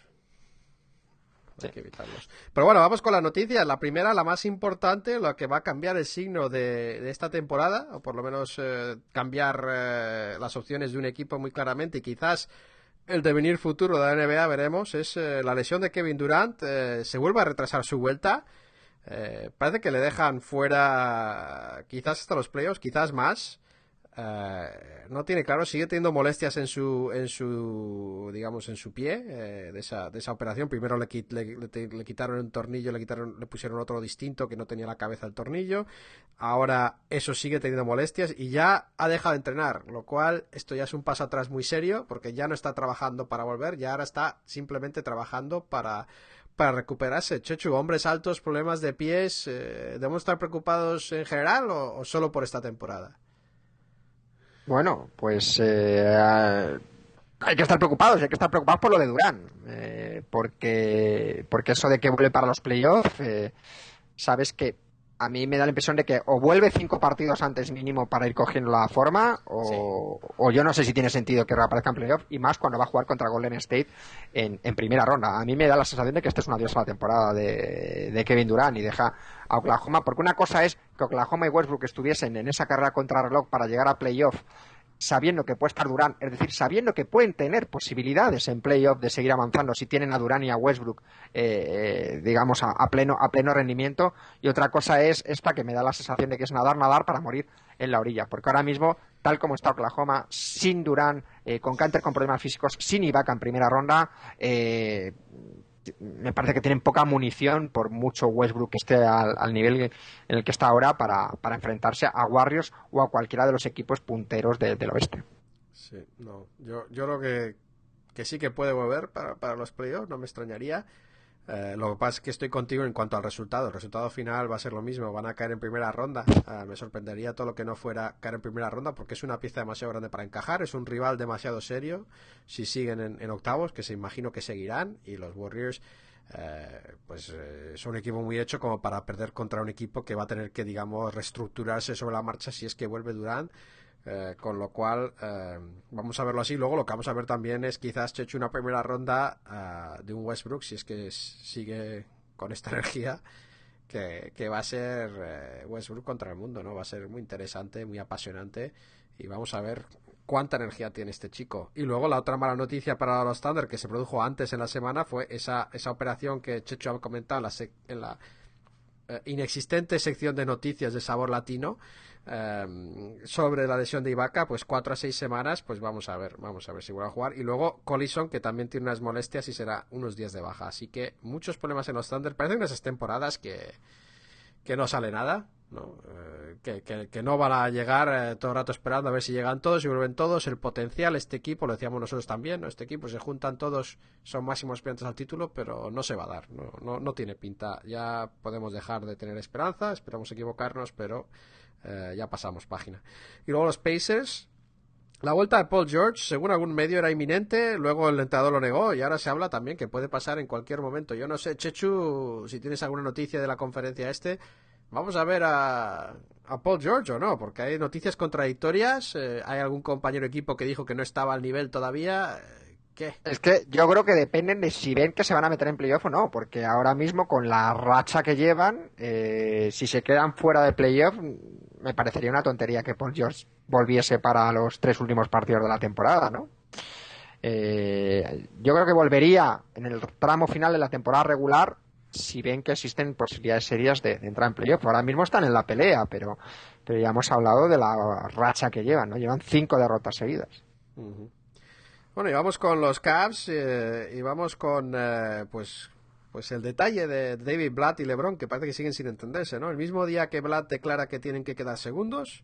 Hay que evitarlos. Pero bueno, vamos con las noticias. La primera, la más importante, la que va a cambiar el signo de, esta temporada, o por lo menos eh, cambiar eh, las opciones de un equipo muy claramente y quizás el devenir futuro de la NBA, veremos, es eh, la lesión de Kevin Durant. se vuelve a retrasar su vuelta. Parece que le dejan fuera quizás hasta los playoffs, quizás más. Eh, no tiene claro, sigue teniendo molestias en su, en su, digamos, en su pie eh, de, esa, de esa operación. Primero le, quit- le- le- le quitaron un tornillo, le quitaron, le pusieron otro distinto que no tenía la cabeza el tornillo. Ahora eso sigue teniendo molestias y ya ha dejado de entrenar, lo cual esto ya es un paso atrás muy serio porque ya no está trabajando para volver, ya ahora está simplemente trabajando para para recuperarse. Chechu, hombres altos, problemas de pies, eh, ¿debemos estar preocupados en general o solo por esta temporada? Bueno, pues eh, hay que estar preocupados, hay que estar preocupados por lo de Durán, eh, porque, porque eso de que vuelve para los playoffs, eh, sabes que a mí me da la impresión de que o vuelve cinco partidos antes mínimo para ir cogiendo la forma, o, o yo no sé si tiene sentido que reaparezca en playoff, y más cuando va a jugar contra Golden State en, en primera ronda. A mí me da la sensación de que este es un adiós a la temporada de, de Kevin Durán y deja a Oklahoma, porque una cosa es que Oklahoma y Westbrook estuviesen en esa carrera contra reloj para llegar a playoff sabiendo que puede estar Durán, es decir, sabiendo que pueden tener posibilidades en playoff de seguir avanzando si tienen a Durán y a Westbrook, eh, eh, digamos, a, pleno, a pleno rendimiento. Y otra cosa es esta que me da la sensación de que es nadar, nadar para morir en la orilla. Porque ahora mismo, tal como está Oklahoma, sin Durán, eh, con Canter con problemas físicos, sin Ibaka en primera ronda, eh, me parece que tienen poca munición por mucho Westbrook que esté al, nivel en el que está ahora para, para enfrentarse a Warriors o a cualquiera de los equipos punteros de- del oeste. Sí, no. Yo, yo creo que, que sí que puede volver para, para los playoffs, no me extrañaría. Eh, lo que pasa es que estoy contigo en cuanto al resultado. El resultado final va a ser lo mismo, van a caer en primera ronda. Eh, me sorprendería todo lo que no fuera caer en primera ronda porque es una pieza demasiado grande para encajar, es un rival demasiado serio si siguen en, octavos, que se imagino que seguirán, y los Warriors eh, pues eh, son un equipo muy hecho como para perder contra un equipo que va a tener que, digamos, reestructurarse sobre la marcha si es que vuelve Durán. Eh, con lo cual, eh, vamos a verlo así. Luego, lo que vamos a ver también es quizás Chechu una primera ronda ah, de un Westbrook, si es que sigue con esta energía, que, que va a ser eh, Westbrook contra el mundo, ¿no? Va a ser muy interesante, muy apasionante. Y vamos a ver cuánta energía tiene este chico. Y luego, la otra mala noticia para los Thunder que se produjo antes en la semana fue esa, esa operación que Chechu ha comentado en la, en la inexistente sección de noticias de sabor latino eh, sobre la lesión de Ibaka, pues cuatro a seis semanas, pues vamos a ver, vamos a ver si vuelve a jugar. Y luego Collison, que también tiene unas molestias y será unos días de baja. Así que muchos problemas en los Thunder. Parecen esas temporadas que, que no sale nada, ¿no? Eh, que, que- que no van a llegar eh, todo el rato esperando a ver si llegan todos y vuelven todos. El potencial, este equipo, lo decíamos nosotros también, ¿no? Este equipo se juntan todos, son máximos aspirantes al título, pero no se va a dar, no, no, no tiene pinta. Ya podemos dejar de tener esperanza, esperamos equivocarnos, pero eh, ya pasamos página. Y luego los Pacers, La vuelta de Paul George, según algún medio, era inminente, luego el entrenador lo negó y ahora se habla también que puede pasar en cualquier momento. Yo no sé, Chechu, si tienes alguna noticia de la conferencia este, vamos a ver a, Paul George o no, porque hay noticias contradictorias, eh, hay algún compañero equipo que dijo que no estaba al nivel todavía. ¿Qué? Es que yo creo que dependen de si ven que se van a meter en playoff o no, porque ahora mismo con la racha que llevan, eh, si se quedan fuera de playoff, me parecería una tontería que Paul George volviese para los tres últimos partidos de la temporada, ¿no? Eh, yo creo que volvería en el tramo final de la temporada regular si ven que existen posibilidades serias de, de entrar en playoff. Ahora mismo están en la pelea, pero, pero ya hemos hablado de la racha que llevan, ¿no? Llevan cinco derrotas seguidas. Bueno, y vamos con los Cavs eh, y vamos con eh, pues pues el detalle de David Blatt y LeBron que parece que siguen sin entenderse, ¿no? El mismo día que Blatt declara que tienen que quedar segundos,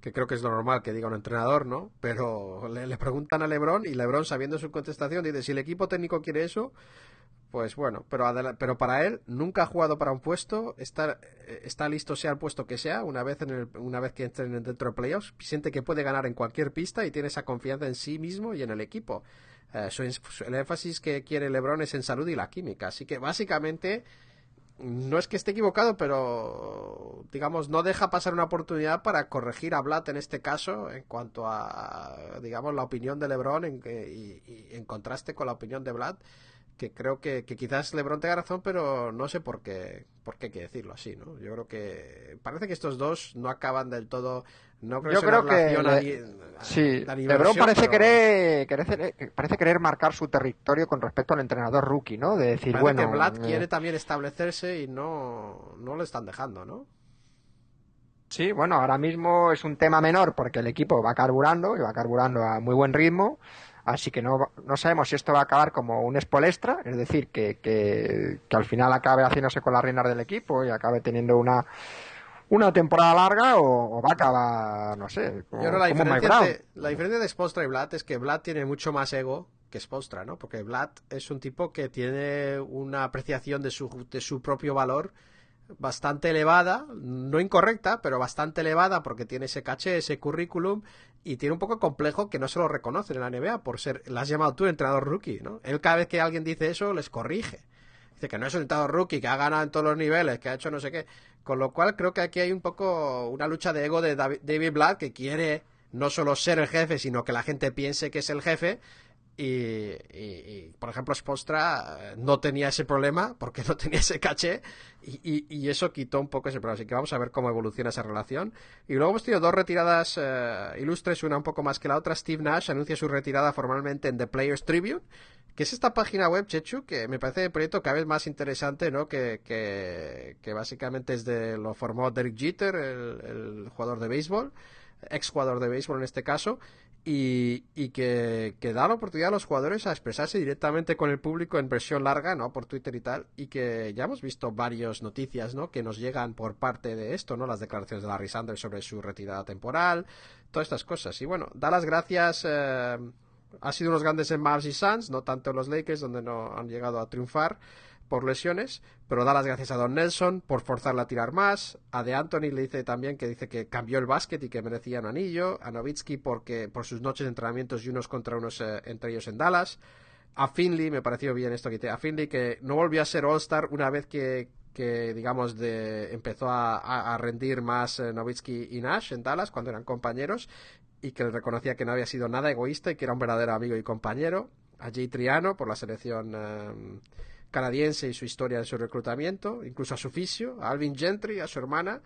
que creo que es lo normal que diga un entrenador, ¿no? Pero le, le preguntan a LeBron y LeBron sabiendo su contestación dice si el equipo técnico quiere eso, pues bueno, pero, pero para él nunca ha jugado para un puesto, está, eh, está listo sea el puesto que sea, una vez, en el, una vez que entren dentro de playoffs, siente que puede ganar en cualquier pista y tiene esa confianza en sí mismo y en el equipo. Eh, su el énfasis que quiere LeBron es en salud y la química, así que básicamente no es que esté equivocado, pero digamos, no deja pasar una oportunidad para corregir a Blatt en este caso en cuanto a, digamos, la opinión de LeBron en, y, y en contraste con la opinión de Blatt, que creo que, que quizás LeBron tenga razón, pero no sé por qué, por qué hay que decirlo así, ¿no? Yo creo que parece que estos dos no acaban del todo, no creo Yo que creo que le- Sí, LeBron parece pero querer, querer- parece querer marcar su territorio con respecto al entrenador rookie, ¿no? De decir, parece bueno, que Blatt eh, quiere también establecerse y no, no lo están dejando, ¿no? sí, bueno, ahora mismo es un tema menor porque el equipo va carburando y va carburando a muy buen ritmo, así que no, no sabemos si esto va a acabar como un espolestra, es decir, que, que, que al final acabe haciéndose con las reinas del equipo y acabe teniendo una una temporada larga o, o va a acabar, no sé, como, Yo creo la como diferencia, entre, la diferencia de Spolstra y Blatt es que Blatt tiene mucho más ego que Spolstra, ¿no? Porque Blatt es un tipo que tiene una apreciación de su, de su propio valor bastante elevada, no incorrecta, pero bastante elevada porque tiene ese caché, ese currículum y tiene un poco complejo que no se lo reconocen en la NBA por ser, la has llamado tú entrenador rookie, ¿no? Él cada vez que alguien dice eso les corrige. Dice que no es un entrenador rookie, que ha ganado en todos los niveles, que ha hecho no sé qué. Con lo cual creo que aquí hay un poco una lucha de ego de David, Blatt que quiere no solo ser el jefe, sino que la gente piense que es el jefe. Y, y- y, por ejemplo, Spostra eh, no tenía ese problema porque no tenía ese caché y, y- eso quitó un poco ese problema. Así que vamos a ver cómo evoluciona esa relación. Y luego hemos tenido dos retiradas eh, ilustres, una un poco más que la otra. Steve Nash anuncia su retirada formalmente en The Players Tribune, que es esta página web, Chechu, que me parece un proyecto cada vez más interesante, ¿no? Que, que, que básicamente es de lo formó Derek Jeter, el jugador de béisbol, ex jugador de béisbol en este caso, y, y que, que da la oportunidad a los jugadores a expresarse directamente con el público en versión larga, ¿no? Por Twitter y tal, y que ya hemos visto varias noticias, ¿no? Que nos llegan por parte de esto, ¿no? Las declaraciones de Larry Sanders sobre su retirada temporal, todas estas cosas. Y bueno, da las gracias. eh, ha sido unos grandes en Mavs y Suns, no tanto en los Lakers, donde no han llegado a triunfar por lesiones, pero da las gracias a Don Nelson por forzarla a tirar más, a De Anthony le dice también que dice que cambió el básquet y que merecía un anillo, a Novitsky porque por sus noches de entrenamientos y unos contra unos eh, entre ellos en Dallas, a Finley, me pareció bien esto que te, a Finley que no volvió a ser All-Star una vez que, que digamos de empezó a, a- rendir más eh, Novitsky y Nash en Dallas cuando eran compañeros y que le reconocía que no había sido nada egoísta y que era un verdadero amigo y compañero, a Jay Triano por la selección eh, canadiense y su historia de su reclutamiento, incluso a su fisio, a Alvin Gentry, a su hermana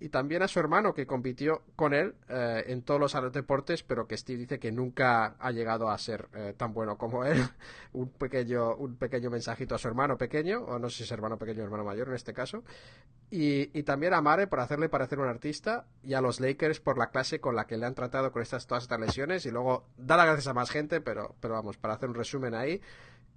y también a su hermano que compitió con él eh, en todos los deportes, pero que Steve dice que nunca ha llegado a ser eh, tan bueno como él. un pequeño un pequeño mensajito a su hermano pequeño, o no sé si es hermano pequeño o hermano mayor en este caso. Y, y también a Mare por hacerle parecer un artista y a los Lakers por la clase con la que le han tratado con estas todas estas lesiones y luego da las gracias a más gente, pero pero vamos, para hacer un resumen ahí.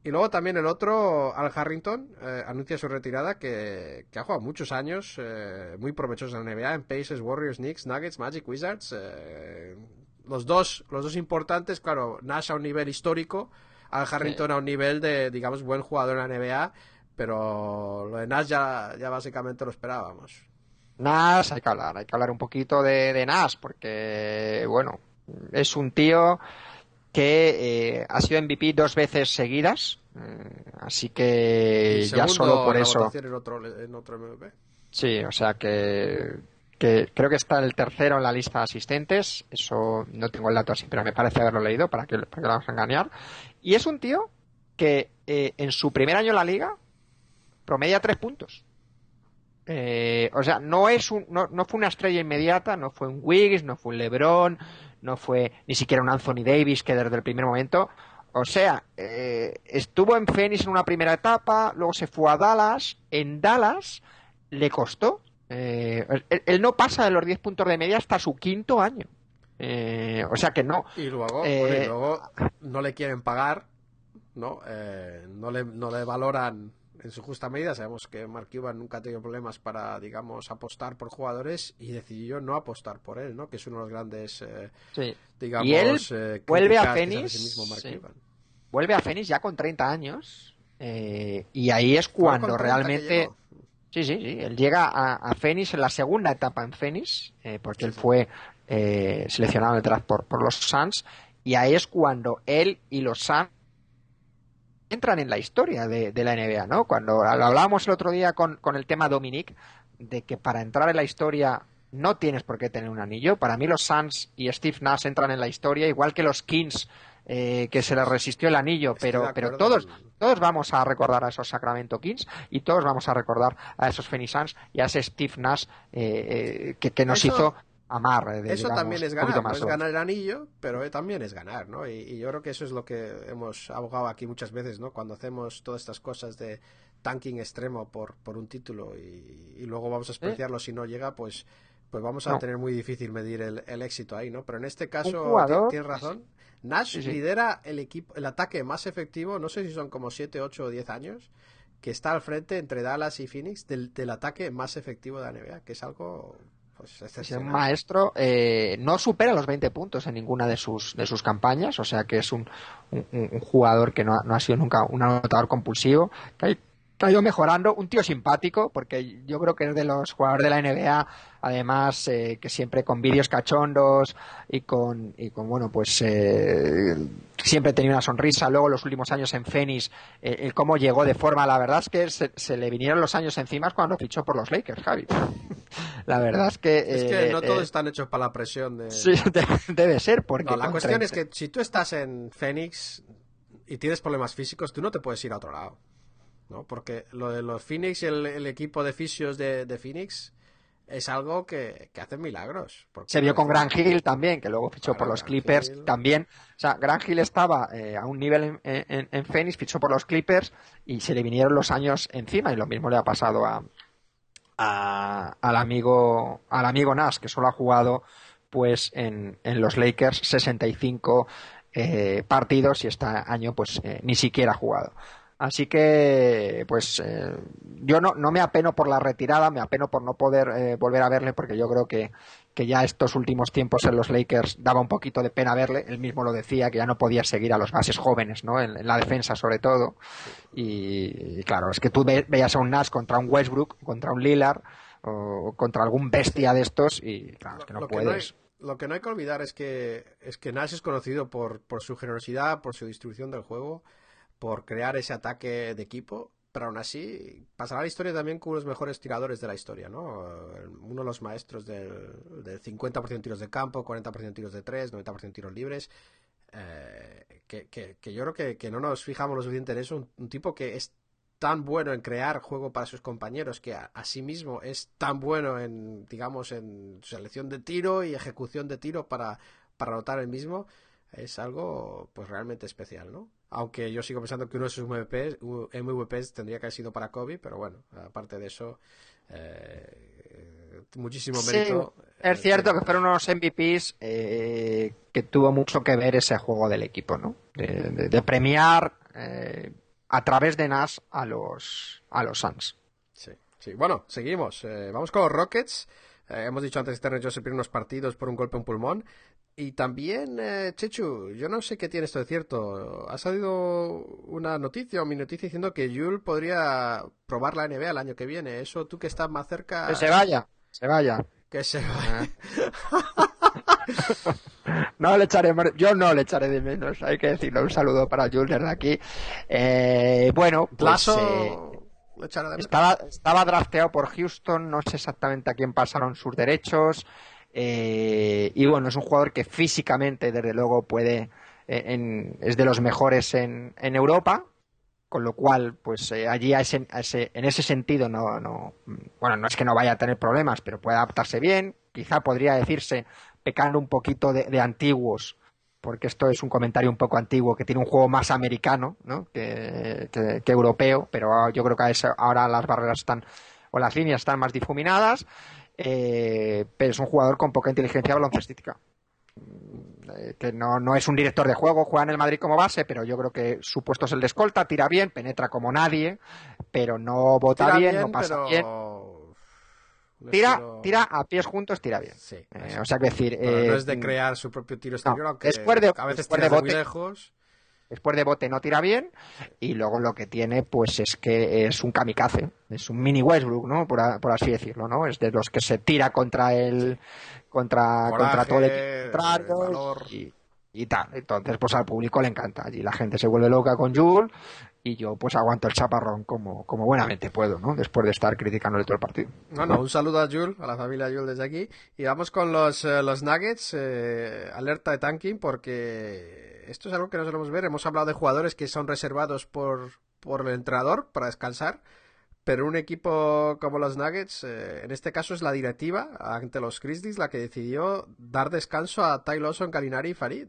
Y luego también el otro, Al Harrington, eh, anuncia su retirada, que, que ha jugado muchos años, eh, muy provechosos en la NBA, en Pacers, Warriors, Knicks, Nuggets, Magic, Wizards. eh, los, dos, los dos importantes, claro, Nash a un nivel histórico, Al Harrington a un nivel de, digamos, buen jugador en la NBA, pero lo de Nash ya, ya básicamente lo esperábamos. Nash, hay que hablar, hay que hablar un poquito de, de Nash, porque, bueno, es un tío que eh, ha sido MVP dos veces seguidas, eh, así que ya solo por eso. En otro, en otro MVP. Sí, o sea que, que creo que está el tercero en la lista de asistentes. Eso no tengo el dato así, pero me parece haberlo leído para que, para que lo vamos a engañar. Y es un tío que eh, en su primer año en la liga promedia tres puntos. Eh, o sea, no es un, no, no fue una estrella inmediata, no fue un Wiggs, no fue un LeBron, no fue ni siquiera un Anthony Davis que desde el primer momento, o sea, eh, estuvo en Phoenix en una primera etapa, luego se fue a Dallas, en Dallas le costó, eh, él, él no pasa de los 10 puntos de media hasta su quinto año. Eh, o sea que no. Y luego, Eh, bueno, y luego no le quieren pagar, ¿no? Eh, no, le, no le valoran en su justa medida. Sabemos que Mark Cuban nunca ha tenido problemas para, digamos, apostar por jugadores y decidió no apostar por él, ¿no? Que es uno de los grandes, eh, Sí. digamos, Y él eh, vuelve a Phoenix, a sí mismo Mark sí. Cuban. vuelve a Phoenix ya con 30 años eh, y ahí es cuando con 30 que realmente sí sí sí él llega a, a Phoenix en la segunda etapa en Phoenix eh, porque él fue eh, seleccionado draft por, por los Suns y ahí es cuando él y los Suns entran en la historia de, de la NBA, ¿no? Cuando lo hablábamos el otro día con, con el tema Dominic, de que para entrar en la historia no tienes por qué tener un anillo. Para mí los Suns y Steve Nash entran en la historia, igual que los Kings, eh, que se les resistió el anillo, Estoy pero, pero todos, vamos a recordar a esos Sacramento Kings y todos vamos a recordar a esos Phoenix Suns y a ese Steve Nash eh, eh, que, que nos Eso- hizo amar. eh, de, Eso digamos, también es ganar, no es ganar el anillo, pero eh, también es ganar, ¿no? Y, y yo creo que eso es lo que hemos abogado aquí muchas veces, ¿no? Cuando hacemos todas estas cosas de tanking extremo por, por un título y, y luego vamos a despreciarlo si no llega, pues pues vamos a No. tener muy difícil medir el, el éxito ahí, ¿no? Pero en este caso tienes razón. Nash Sí, sí. lidera el equipo, el ataque más efectivo, no sé si son como 7, 8 o 10 años, que está al frente entre Dallas y Phoenix del, del ataque más efectivo de la NBA, que es algo pues, Es un excepcional. maestro, eh, no supera los 20 puntos en ninguna de sus, de sus campañas, o sea que es un, un- un jugador que no ha, no ha sido nunca un anotador compulsivo, que ha ido mejorando, un tío simpático, porque yo creo que es de los jugadores de la NBA, además eh, que siempre con vídeos cachondos y con, y con bueno, pues eh, siempre tenía una sonrisa, luego los últimos años en Phoenix, eh, el cómo llegó de forma, la verdad es que se, se le vinieron los años encima cuando fichó por los Lakers, Javi. La verdad es que... Es que eh, no eh, todos están hechos para la presión de... Sí, de- debe ser, porque... No, la cuestión 30 es que si tú estás en Phoenix y tienes problemas físicos, tú no te puedes ir a otro lado. ¿No? Porque lo de los Phoenix y el, el equipo de fisios de, de Phoenix es algo que, que hacen milagros. Se vio con Gran Hill también, que luego fichó por los Clippers Hill. también. O sea, Gran Hill estaba eh, a un nivel en, en, en Phoenix, fichó por los Clippers y se le vinieron los años encima y lo mismo le ha pasado a, a- al amigo al amigo Nash, que solo ha jugado pues en, en los Lakers 65 eh, partidos y este año pues eh, ni siquiera ha jugado. Así que, pues, eh, yo no, no me apeno por la retirada, me apeno por no poder eh, volver a verle, porque yo creo que, que ya estos últimos tiempos en los Lakers daba un poquito de pena verle. Él mismo lo decía, que ya no podía seguir a los bases jóvenes, ¿no? En, en la defensa, sobre todo. Y, y claro, es que tú ve- veías a un Nash contra un Westbrook, contra un Lillard, o contra algún bestia de estos, y claro, es que no lo, puedes. Que no hay, lo que no hay que olvidar es que, es que Nash es conocido por, por su generosidad, por su distribución del juego, por crear ese ataque de equipo, pero aún así pasará la historia también de los mejores tiradores de la historia, ¿no? Uno de los maestros del, del 50% tiros de campo, 40% tiros de 3, 90% tiros libres. eh, que, yo creo que, que no nos fijamos lo suficiente en eso. Un, un tipo que es tan bueno en crear juego para sus compañeros que a, a sí mismo es tan bueno en, digamos, en selección de tiro y ejecución de tiro para, para anotar el mismo, es algo pues realmente especial, ¿no? Aunque yo sigo pensando que uno de sus MVPs, MVPs tendría que haber sido para Kobe, pero bueno, aparte de eso, eh, muchísimo Sí, mérito. es eh, cierto que fueron unos MVPs eh, que tuvo mucho que ver ese juego del equipo, ¿no? De, de- de premiar eh, a través de Nash a los, a los Suns. Sí, sí. Bueno, seguimos. Vamos con los Rockets. Eh, hemos dicho antes que Terry Joseph pierde unos partidos por un golpe en pulmón. Y también, eh, Chechu, yo no sé qué tiene esto de cierto. Ha salido una noticia o mi noticia diciendo que Jules podría probar la NBA el año que viene. Eso tú que estás más cerca. Que se vaya, se vaya. Que se vaya. No le echaremos, yo no le echaré de menos, hay que decirlo. Un saludo para Jules desde aquí. Eh, bueno, pues, eh, estaba, estaba drafteado por Houston, no sé exactamente a quién pasaron sus derechos. Eh, y bueno, es un jugador que físicamente, desde luego, puede, eh, en- es de los mejores en, Europa. Con lo cual, pues eh, allí a ese- ese- en ese sentido no, no, bueno, no es que no vaya a tener problemas, pero puede adaptarse bien. Quizá podría decirse pecando un poquito de, antiguos, porque esto es un comentario un poco antiguo, que tiene un juego más americano ¿no? que, europeo, pero yo creo que a eso- ahora las barreras están, o las líneas están más difuminadas, eh, pero es un jugador con poca inteligencia baloncestística. Eh, que no, no es un director de juego, juega en el Madrid como base, pero yo creo que su puesto es el de escolta, tira bien, penetra como nadie, pero no vota Tira bien, bien, no pasa pero... bien. Tira, tira a pies juntos, tira bien. Sí, Eh, o sea, que decir, Bueno, no es de crear su propio tiro exterior, aunque después de- a veces después tira de muy lejos. Después de bote no tira bien y luego lo que tiene pues es que es un kamikaze es un mini Westbrook no por, a- por así decirlo no es de los que se tira contra el contra Coraje, contra todo el equipo contrario y, y tal. Entonces pues al público le encanta. Y la gente se vuelve loca con Jules y yo pues aguanto el chaparrón como como buenamente puedo no después de estar criticándole todo el partido. Bueno, un saludo a Jules, a la familia Jules desde aquí. Y vamos con los, eh, los Nuggets, eh, alerta de tanking, porque esto es algo que no solemos ver. Hemos hablado de jugadores que son reservados por, por el entrenador para descansar. Pero un equipo como los Nuggets, eh, en este caso es la directiva ante los Grizzlies la que decidió dar descanso a Ty Lawson, Galinari y Farid.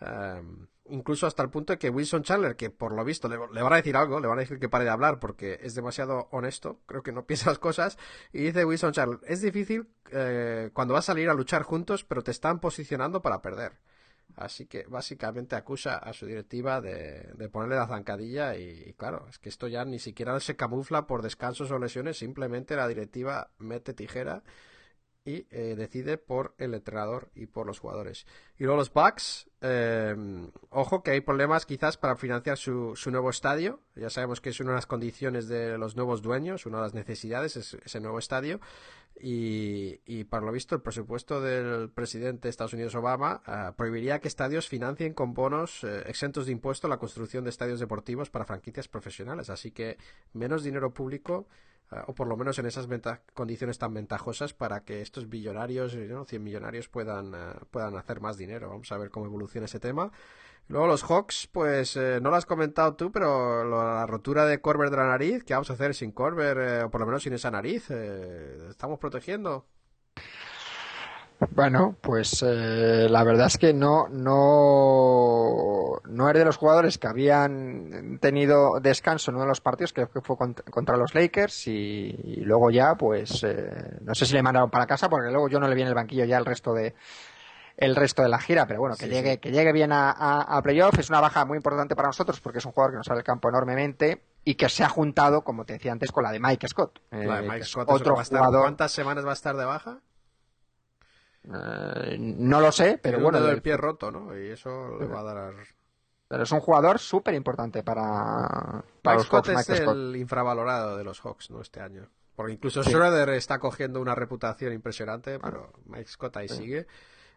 Eh, incluso hasta el punto de que Wilson Chandler, que por lo visto le, le van a decir algo, le van a decir que pare de hablar porque es demasiado honesto, creo que no piensa las cosas, y dice Wilson Chandler, es difícil eh, cuando vas a salir a luchar juntos, pero te están posicionando para perder. Así que básicamente acusa a su directiva de, ponerle la zancadilla y, y claro, es que esto ya ni siquiera se camufla por descansos o lesiones, simplemente la directiva mete tijera y eh, decide por el entrenador y por los jugadores. Y luego los Bucks, eh, ojo que hay problemas quizás para financiar su, su nuevo estadio. Ya sabemos que es una de las condiciones de los nuevos dueños, una de las necesidades es ese nuevo estadio. Y, y para lo visto el presupuesto del presidente de Estados Unidos Obama eh, prohibiría que estadios financien con bonos eh, exentos de impuesto la construcción de estadios deportivos para franquicias profesionales. Así que menos dinero público eh, o por lo menos en esas condiciones tan ventajosas para que estos billonarios, ¿no? 100 millonarios puedan, puedan hacer más dinero. Vamos a ver cómo evoluciona ese tema. Luego los Hawks, pues eh, no lo has comentado tú, pero la rotura de Corber de la nariz, ¿qué vamos a hacer sin Corber, eh, o por lo menos sin esa nariz? Eh, ¿Estamos protegiendo? Bueno, pues eh, la verdad es que no, no, no es de los jugadores que habían tenido descanso en uno de los partidos, creo que fue cont- contra los Lakers, y, y luego ya, pues eh, no sé si le mandaron para casa, porque luego yo no le vi en el banquillo ya el resto de el resto de la gira, pero bueno, que Sí, llegue, sí. que llegue bien a, a, a playoff es una baja muy importante para nosotros porque es un jugador que nos sale del campo enormemente y que se ha juntado, como te decía antes, con la de Mike Scott. eh, La de que Mike Scott, otro estar- jugador, ¿Cuántas semanas va a estar de baja? eh, no lo sé, pero un bueno, del pie roto, ¿no? Y eso le va a dar... Pero es un jugador súper importante para, para Mike los Scott Hawks, es Scott. el infravalorado de los Hawks, ¿no? Este año. Porque incluso Schroeder está cogiendo una reputación impresionante, pero Mike Scott ahí sigue.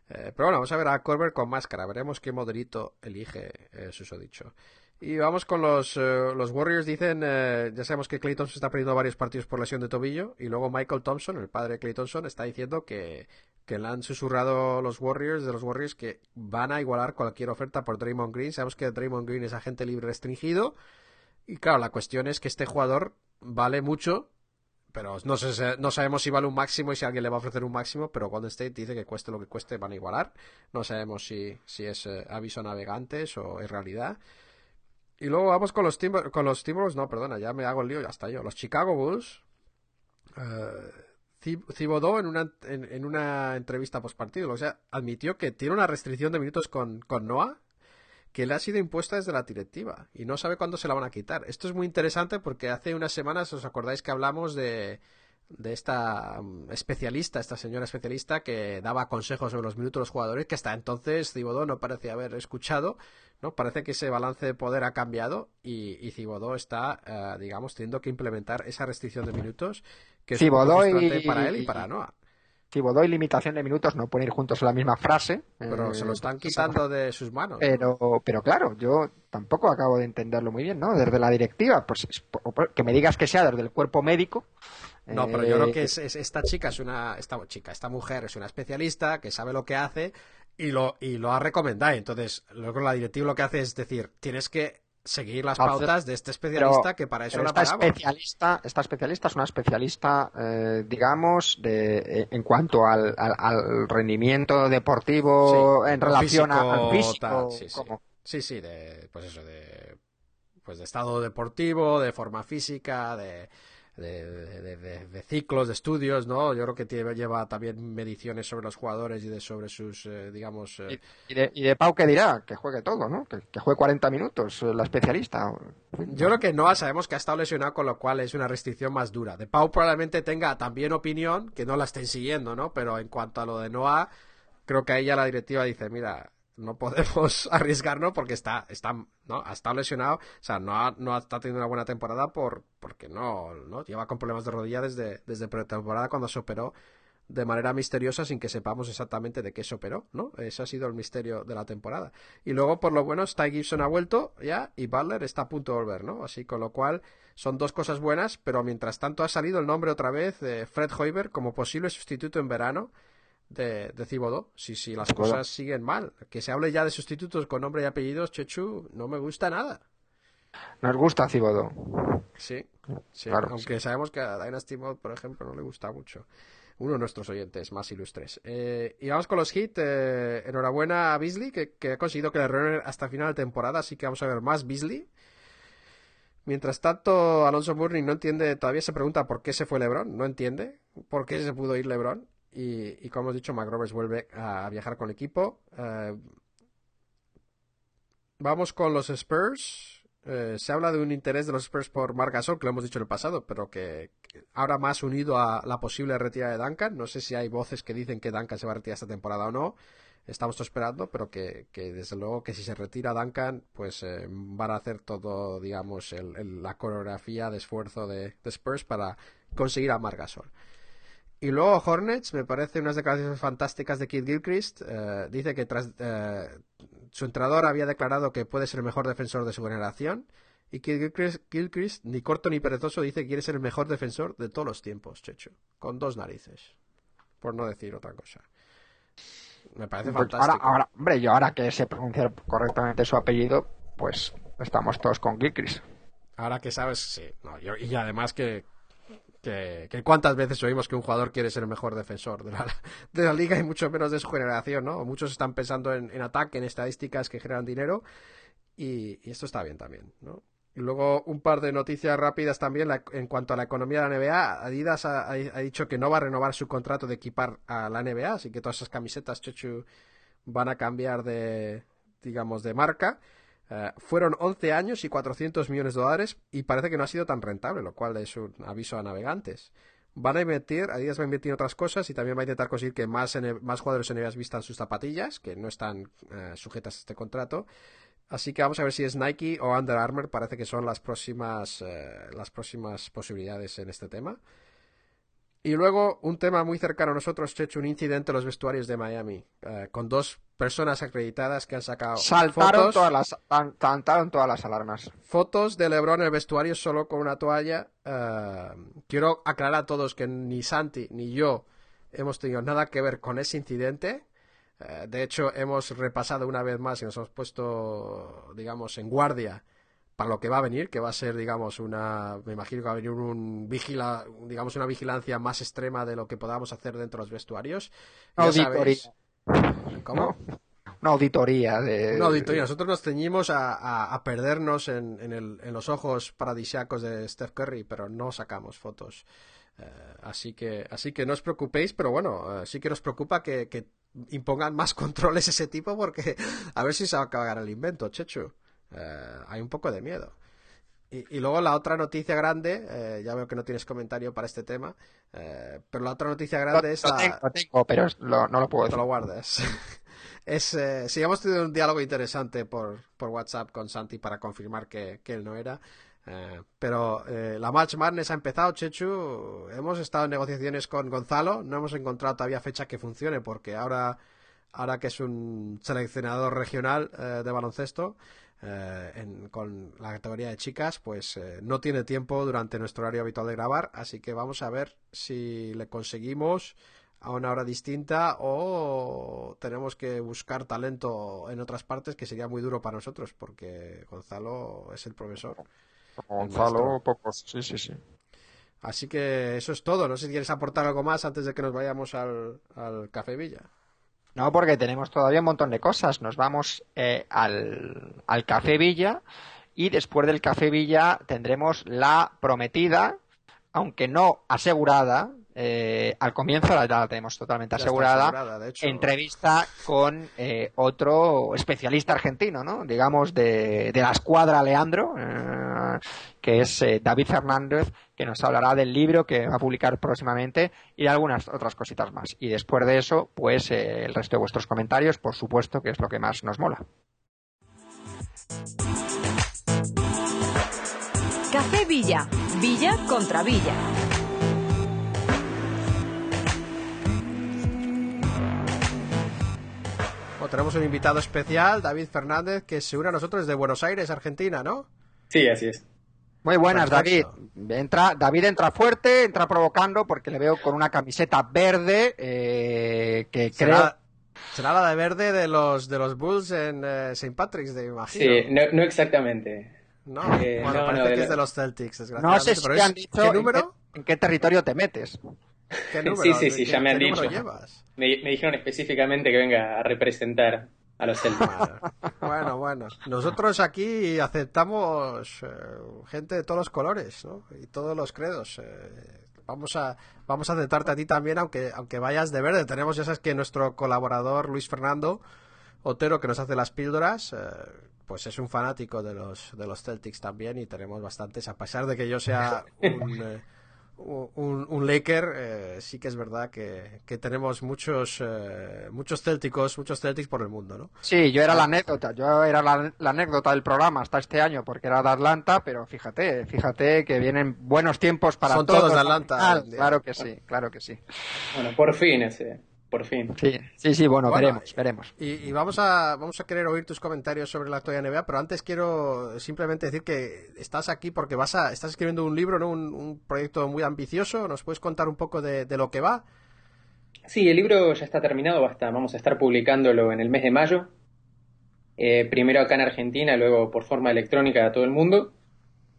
Eh, pero bueno, vamos a ver a Corber con máscara. Veremos qué modelito elige eh, susodicho. Y vamos con los, eh, los Warriors. Dicen, eh, ya sabemos que Clay Thompson está perdiendo varios partidos por lesión de tobillo. Y luego Michael Thompson, el padre de Clay Thompson, está diciendo que, que le han susurrado los Warriors, de los Warriors, que van a igualar cualquier oferta por Draymond Green. Sabemos que Draymond Green es agente libre restringido. Y claro, la cuestión es que este jugador vale mucho, pero no, sé, no sabemos si vale un máximo y si alguien le va a ofrecer un máximo, pero Golden State dice que cueste lo que cueste van a igualar. No sabemos si, si es eh, aviso navegantes o es realidad. Y luego vamos con los, Timber, con los Timberwolves, no, perdona, ya me hago el lío, ya está yo. Los Chicago Bulls, eh, en una, en, en una entrevista post partido, o sea, admitió que tiene una restricción de minutos con, con Noah que le ha sido impuesta desde la directiva y no sabe cuándo se la van a quitar. Esto es muy interesante porque hace unas semanas os acordáis que hablamos de, de esta um, especialista, esta señora especialista que daba consejos sobre los minutos de los jugadores que hasta entonces Cibodó no parece haber escuchado, ¿no? Parece que ese balance de poder ha cambiado y, y Cibodó está, eh, digamos, teniendo que implementar esa restricción de minutos que es Thibodeau y- para él y para Noah. Thibodeau y limitación de minutos no pueden ir juntos en la misma frase. Pero Eh, se lo están pues, quitando de sus manos. ¿no? Pero, pero claro, yo tampoco acabo de entenderlo muy bien, ¿no? Desde la directiva, pues que me digas que sea desde el cuerpo médico. No, pero eh, yo creo que es, es- esta chica es una esta chica, esta mujer es una especialista que sabe lo que hace y lo y lo ha recomendado. Entonces, luego la directiva lo que hace es decir, tienes que seguir las pautas de este pero- especialista que para eso pero la esta pagamos. especialista, esta especialista es una especialista, eh, digamos, de, eh, en cuanto al, al- al rendimiento deportivo Sí, en relación a- al físico, tal, sí, sí. Sí, sí, de pues eso de pues de estado deportivo, de forma física, de de, de- de- de ciclos, de estudios, ¿no? Yo creo que tiene- lleva también mediciones sobre los jugadores y de sobre sus, eh, digamos, eh, Y de, y de Pau que dirá, que juegue todo, ¿no? Que, que juegue 40 minutos, eh, la especialista. Yo creo que Noah sabemos que ha estado lesionado, con lo cual es una restricción más dura. De Pau probablemente tenga también opinión, que no la estén siguiendo, ¿no? Pero en cuanto a lo de Noah, creo que ahí ya la directiva dice, mira, no podemos arriesgarnos porque está, está, ¿no? Ha estado lesionado, o sea, no ha, no está teniendo una buena temporada por, porque no, ¿no? Lleva con problemas de rodilla desde, desde pretemporada cuando se operó de manera misteriosa sin que sepamos exactamente de qué se operó, ¿no? Ese ha sido el misterio de la temporada. Y luego, por lo bueno, Ty Gibson ha vuelto ya y Butler está a punto de volver, ¿no? Así con lo cual son dos cosas buenas, pero mientras tanto ha salido el nombre otra vez de Fred Hoiberg como posible sustituto en verano de, de si, si las cosas siguen mal. Que se hable ya de sustitutos con nombre y apellidos, Chechu, no me gusta nada. Nos gusta Cibodo. Sí, sí. Claro, aunque sabemos que a Dynasty Mode, por ejemplo, no le gusta mucho. Uno de nuestros oyentes más ilustres. Eh, y vamos con los hits. eh, enhorabuena a Beasley, que, que ha conseguido que le reúnen hasta final de temporada, así que vamos a ver más Beasley. Mientras tanto, Alonso Mourning no entiende, todavía se pregunta por qué se fue LeBron, no entiende por qué se pudo ir LeBron. Y, y como hemos dicho, McRoberts vuelve a, viajar con el equipo. Eh, vamos con los Spurs. Eh, se habla de un interés de los Spurs por Marc Gasol, que lo hemos dicho en el pasado, pero que, ahora más unido a la posible retirada de Duncan. No sé si hay voces que dicen que Duncan se va a retirar esta temporada o no. Estamos esperando, pero que, que desde luego que si se retira Duncan, pues eh, van a hacer todo, digamos, el- el- la coreografía de esfuerzo de, de Spurs para conseguir a Marc Gasol. Y luego Hornets, me parece unas declaraciones fantásticas de Kid Gilchrist. Eh, dice que tras eh, su entrenador había declarado que puede ser el mejor defensor de su generación. Y Kid Gilchrist, Gilchrist, ni corto ni perezoso, dice que quiere ser el mejor defensor de todos los tiempos, Checho. Con dos narices. Por no decir otra cosa. Me parece Pues fantástico. ahora, ahora, hombre, yo ahora que sé pronunciar correctamente su apellido, pues estamos todos con Gilchrist. Ahora que sabes, sí. No, yo- y además que, que, cuántas veces oímos que un jugador quiere ser el mejor defensor de la, de la liga y mucho menos de su generación, ¿no? Muchos están pensando en, ataque, en estadísticas que generan dinero y, esto está bien también, ¿no? Y luego un par de noticias rápidas también la- en cuanto a la economía de la NBA. Adidas ha dicho que no va a renovar su contrato de equipar a la NBA, así que todas esas camisetas, Chechu, van a cambiar de, digamos, de marca. Eh, fueron 11 años y 400 millones de dólares y parece que no ha sido tan rentable, lo cual es un aviso a navegantes. Van a invertir, Adidas va a invertir en otras cosas y también va a intentar conseguir que más, más jugadores NBA vistan sus zapatillas, que no están eh, sujetas a este contrato. Así que vamos a ver si es Nike o Under Armour, parece que son las próximas, eh, las próximas posibilidades en este tema. Y luego un tema muy cercano a nosotros, Checho, un incidente en los vestuarios de Miami, con dos personas acreditadas que han sacado Saltaron fotos, todas las, saltaron todas las alarmas. fotos de LeBron en el vestuario solo con una toalla. Eh, quiero aclarar a todos que ni Santi ni yo hemos tenido nada que ver con ese incidente. Eh, de hecho, hemos repasado una vez más y nos hemos puesto, digamos, en guardia para lo que va a venir, que va a ser, digamos, una, me imagino que va a venir un vigila, digamos, una vigilancia más extrema de lo que podamos hacer dentro de los vestuarios. Ya ¿Cómo? Una auditoría de. Una auditoría. Nosotros nos ceñimos a, a- a perdernos en, en el- en los ojos paradisiacos de Steph Curry, pero no sacamos fotos. Eh, así que así que no os preocupéis, pero bueno, eh, sí que nos preocupa que, que impongan más controles ese tipo porque a ver si se va a acabar el invento, Chechu. Eh, hay un poco de miedo. Y, y luego la otra noticia grande, eh, ya veo que no tienes comentario para este tema, eh, pero la otra noticia Lo, grande es lo la, tengo, pero lo- no lo puedo te decir. lo guardas. es, eh, sí, hemos tenido un diálogo interesante por, por WhatsApp con Santi para confirmar que, que él no era. Eh, pero eh, la Match Madness ha empezado, Chechu. Hemos estado en negociaciones con Gonzalo. No hemos encontrado todavía fecha que funcione porque ahora, ahora que es un seleccionador regional eh, de baloncesto eh, en- con la categoría de chicas, pues eh, no tiene tiempo durante nuestro horario habitual de grabar. Así que vamos a ver si le conseguimos a una hora distinta o tenemos que buscar talento en otras partes que sería muy duro para nosotros porque Gonzalo es el profesor. Gonzalo, pocos, sí, sí, sí. Así que eso es todo. No sé si quieres aportar algo más antes de que nos vayamos al, al Café Villa. No, porque tenemos todavía un montón de cosas. Nos vamos eh, al, al Café Villa y después del Café Villa tendremos la prometida, aunque no asegurada, eh, al comienzo ya la tenemos totalmente asegurada, asegurada, de hecho. entrevista con eh, otro especialista argentino, ¿no? Digamos de, de la escuadra Leandro, eh, que es eh, David Fernández, que nos hablará del libro que va a publicar próximamente y de algunas otras cositas más. Y después de eso, pues eh, el resto de vuestros comentarios, por supuesto, que es lo que más nos mola. Café Villa. Villa contra Villa. Tenemos un invitado especial, David Fernández, que se une a nosotros desde Buenos Aires, Argentina, ¿no? Sí, así es. Muy buenas, Perfecto. David. Entra, David entra fuerte, entra provocando, porque le veo con una camiseta verde eh, que creo... Será, será la de verde de los de los Bulls en eh, St. Patrick's Day, me imagino. Sí, no, no exactamente. No, Eh, bueno, no, parece no, de que es lo- de los Celtics, No desgraciadamente. sé si pero te es- han dicho ¿Qué en número? qué- en qué territorio te metes. ¿Qué Sí, número? sí, sí, ¿Qué- ya me han dicho. Me, me dijeron específicamente que venga a representar a los Celtics. Bueno, bueno. Nosotros aquí aceptamos eh, gente de todos los colores, ¿no? Y todos los credos. eh, vamos a vamos a aceptarte a ti también, aunque aunque vayas de verde. Tenemos, ya sabes que nuestro colaborador Luis Fernando Otero, que nos hace las píldoras, eh, pues es un fanático de los de los Celtics también y tenemos bastantes. A pesar de que yo sea un un, un Laker, eh, sí que es verdad que, que tenemos muchos eh, muchos célticos, muchos Celtics por el mundo, ¿no? Sí, yo era la anécdota, yo era la, la anécdota del programa hasta este año porque era de Atlanta, pero fíjate, fíjate que vienen buenos tiempos para Son todos de Atlanta. Claro que sí, claro que sí. Bueno, por fin ese, por fin. Sí, sí, sí, bueno, Bueno, veremos, veremos. Y, y vamos a vamos a querer oír tus comentarios sobre la actualidad NBA, pero antes quiero simplemente decir que estás aquí porque vas a estás escribiendo un libro, ¿no? Un, un proyecto muy ambicioso. ¿Nos puedes contar un poco de, de lo que va? Sí, el libro ya está terminado, basta, vamos a estar publicándolo en el mes de mayo. Eh, primero acá en Argentina, luego por forma electrónica a todo el mundo.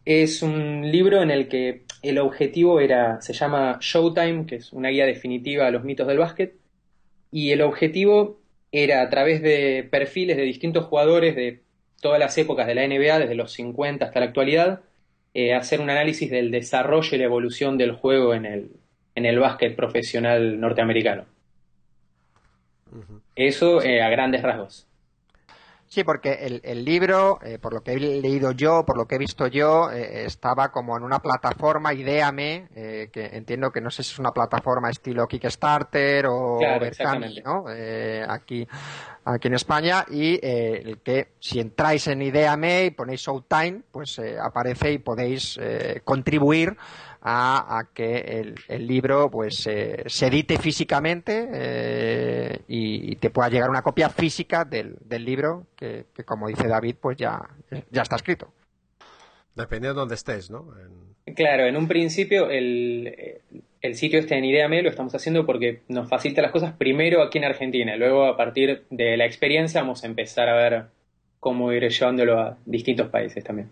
Es un libro en el que el objetivo era, se llama Showtime, que es una guía definitiva a los mitos del básquet, y el objetivo era a través de perfiles de distintos jugadores de todas las épocas de la NBA, desde los 50 hasta la actualidad, eh, hacer un análisis del desarrollo y la evolución del juego en el, en el básquet profesional norteamericano. Eso eh, a grandes rasgos. Sí, porque el, el libro, eh, por lo que he leído yo, por lo que he visto yo, eh, estaba como en una plataforma, Ideame, eh, que entiendo que no sé si es una plataforma estilo Kickstarter o Claro, Berkami. ¿no? Eh, aquí, aquí en España, y eh, el que si entráis en Ideame y ponéis Showtime, pues eh, aparece y podéis eh, contribuir a, a que el, el libro pues eh, se edite físicamente eh, y, y te pueda llegar una copia física del, del libro que, que, como dice David pues ya, ya está escrito Dependiendo de dónde estés, ¿no? En- Claro, en un principio el, el sitio este en Ideame lo estamos haciendo porque nos facilita las cosas primero aquí en Argentina. Luego, a partir de la experiencia, vamos a empezar a ver cómo ir llevándolo a distintos países también.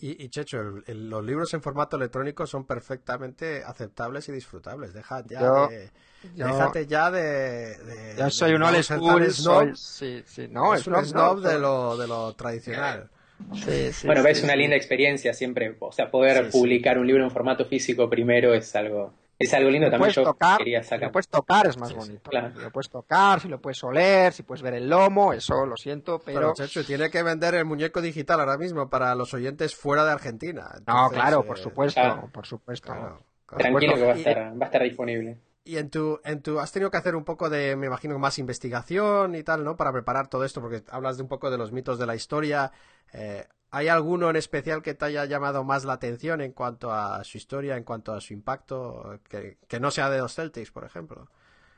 Y, y Checho, el- el- los libros en formato electrónico son perfectamente aceptables y disfrutables. Deja ya Yo- de, yo- déjate ya de, de- yo de, soy un old school snob. soy- sí, sí, no, es un snob, snob no, de lo, de lo tradicional. sí, sí, bueno, sí, es una sí. linda experiencia siempre. O sea, poder Sí, sí. publicar un libro en formato físico primero es algo, es algo lindo. También yo tocar, quería si sacar. lo puedes tocar es más Sí, sí, bonito. claro. Si lo puedes tocar, si lo puedes oler, si puedes ver el lomo, eso lo siento, Pero, tiene que vender el muñeco digital ahora mismo para los oyentes fuera de Argentina. No, Entonces, claro, eh, por supuesto, claro. por supuesto. claro, claro. Tranquilo que va a Y- estar, va a estar disponible. Y en tu, en tu, has tenido que hacer un poco de, me imagino, más investigación y tal, ¿no? Para preparar todo esto, porque hablas de un poco de los mitos de la historia. Eh, ¿Hay alguno en especial que te haya llamado más la atención en cuanto a su historia, en cuanto a su impacto, que, que no sea de los Celtics, por ejemplo?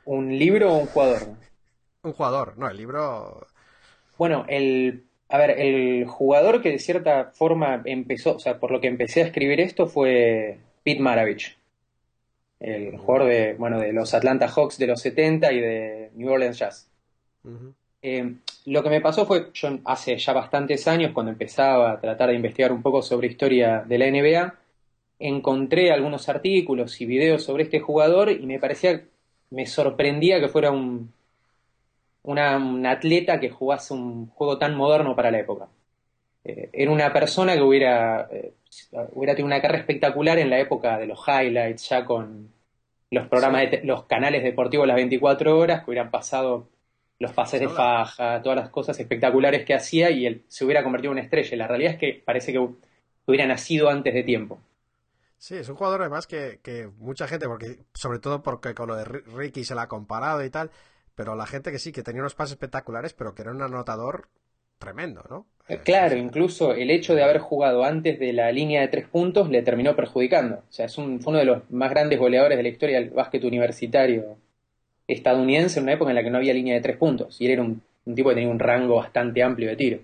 ¿Un libro o un jugador? Un jugador, no, el libro. Bueno, el, a ver, el jugador que de cierta forma empezó, o sea, por lo que empecé a escribir esto fue Pete Maravich, el jugador de, bueno, de los Atlanta Hawks de los 70 y de New Orleans Jazz. Eh, lo que me pasó fue, yo hace ya bastantes años, cuando empezaba a tratar de investigar un poco sobre historia de la NBA, encontré algunos artículos y videos sobre este jugador y me parecía, me sorprendía que fuera un, una- un atleta que jugase un juego tan moderno para la época. Eh, era una persona que hubiera, eh, hubiera tenido una carrera espectacular en la época de los highlights, ya con los programas, de los canales deportivos las 24 horas, que hubieran pasado los pases de faja, todas las cosas espectaculares que hacía y él se hubiera convertido en una estrella. La realidad es que parece que hubiera nacido antes de tiempo. Sí, es un jugador además que, que mucha gente, porque sobre todo porque con lo de Ri- Ricky se la ha comparado y tal, pero la gente que sí, que tenía unos pases espectaculares, pero que era un anotador tremendo, ¿no? Eh, Claro, incluso el hecho de haber jugado antes de la línea de tres puntos le terminó perjudicando. O sea, es un, fue uno de los más grandes goleadores de la historia del básquet universitario estadounidense en una época en la que no había línea de tres puntos. Y él era un, un tipo que tenía un rango bastante amplio de tiro.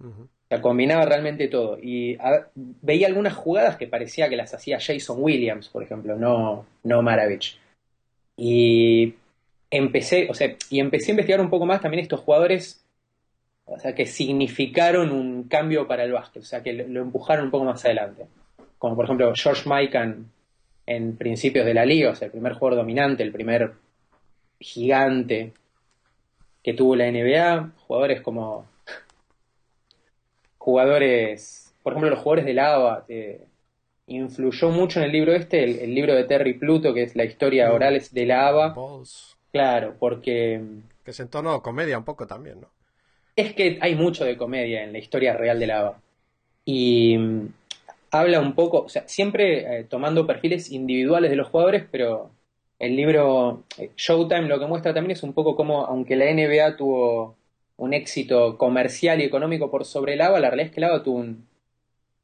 Ujú. O sea, combinaba realmente todo. Y a- veía algunas jugadas que parecía que las hacía Jason Williams, por ejemplo, no, no Maravich. Y empecé, o sea, y empecé a investigar un poco más también estos jugadores, o sea, que significaron un cambio para el básquet, o sea, que lo, lo empujaron un poco más adelante. Como por ejemplo George Mikan en principios de la liga, o sea, el primer jugador dominante, el primer gigante que tuvo la NBA, jugadores como jugadores, por ejemplo, los jugadores de lava, eh, influyó mucho en el libro este, el, el libro de Terry Pluto, que es la historia oral de la ABA, Balls. claro, porque Que es en tono comedia un poco también, ¿no? es que hay mucho de comedia en la historia real de la ABA. Y habla un poco, o sea, siempre eh, tomando perfiles individuales de los jugadores, pero el libro eh, Showtime lo que muestra también es un poco como, aunque la NBA tuvo un éxito comercial y económico por sobre el ABA, la realidad es que el ABA tuvo un-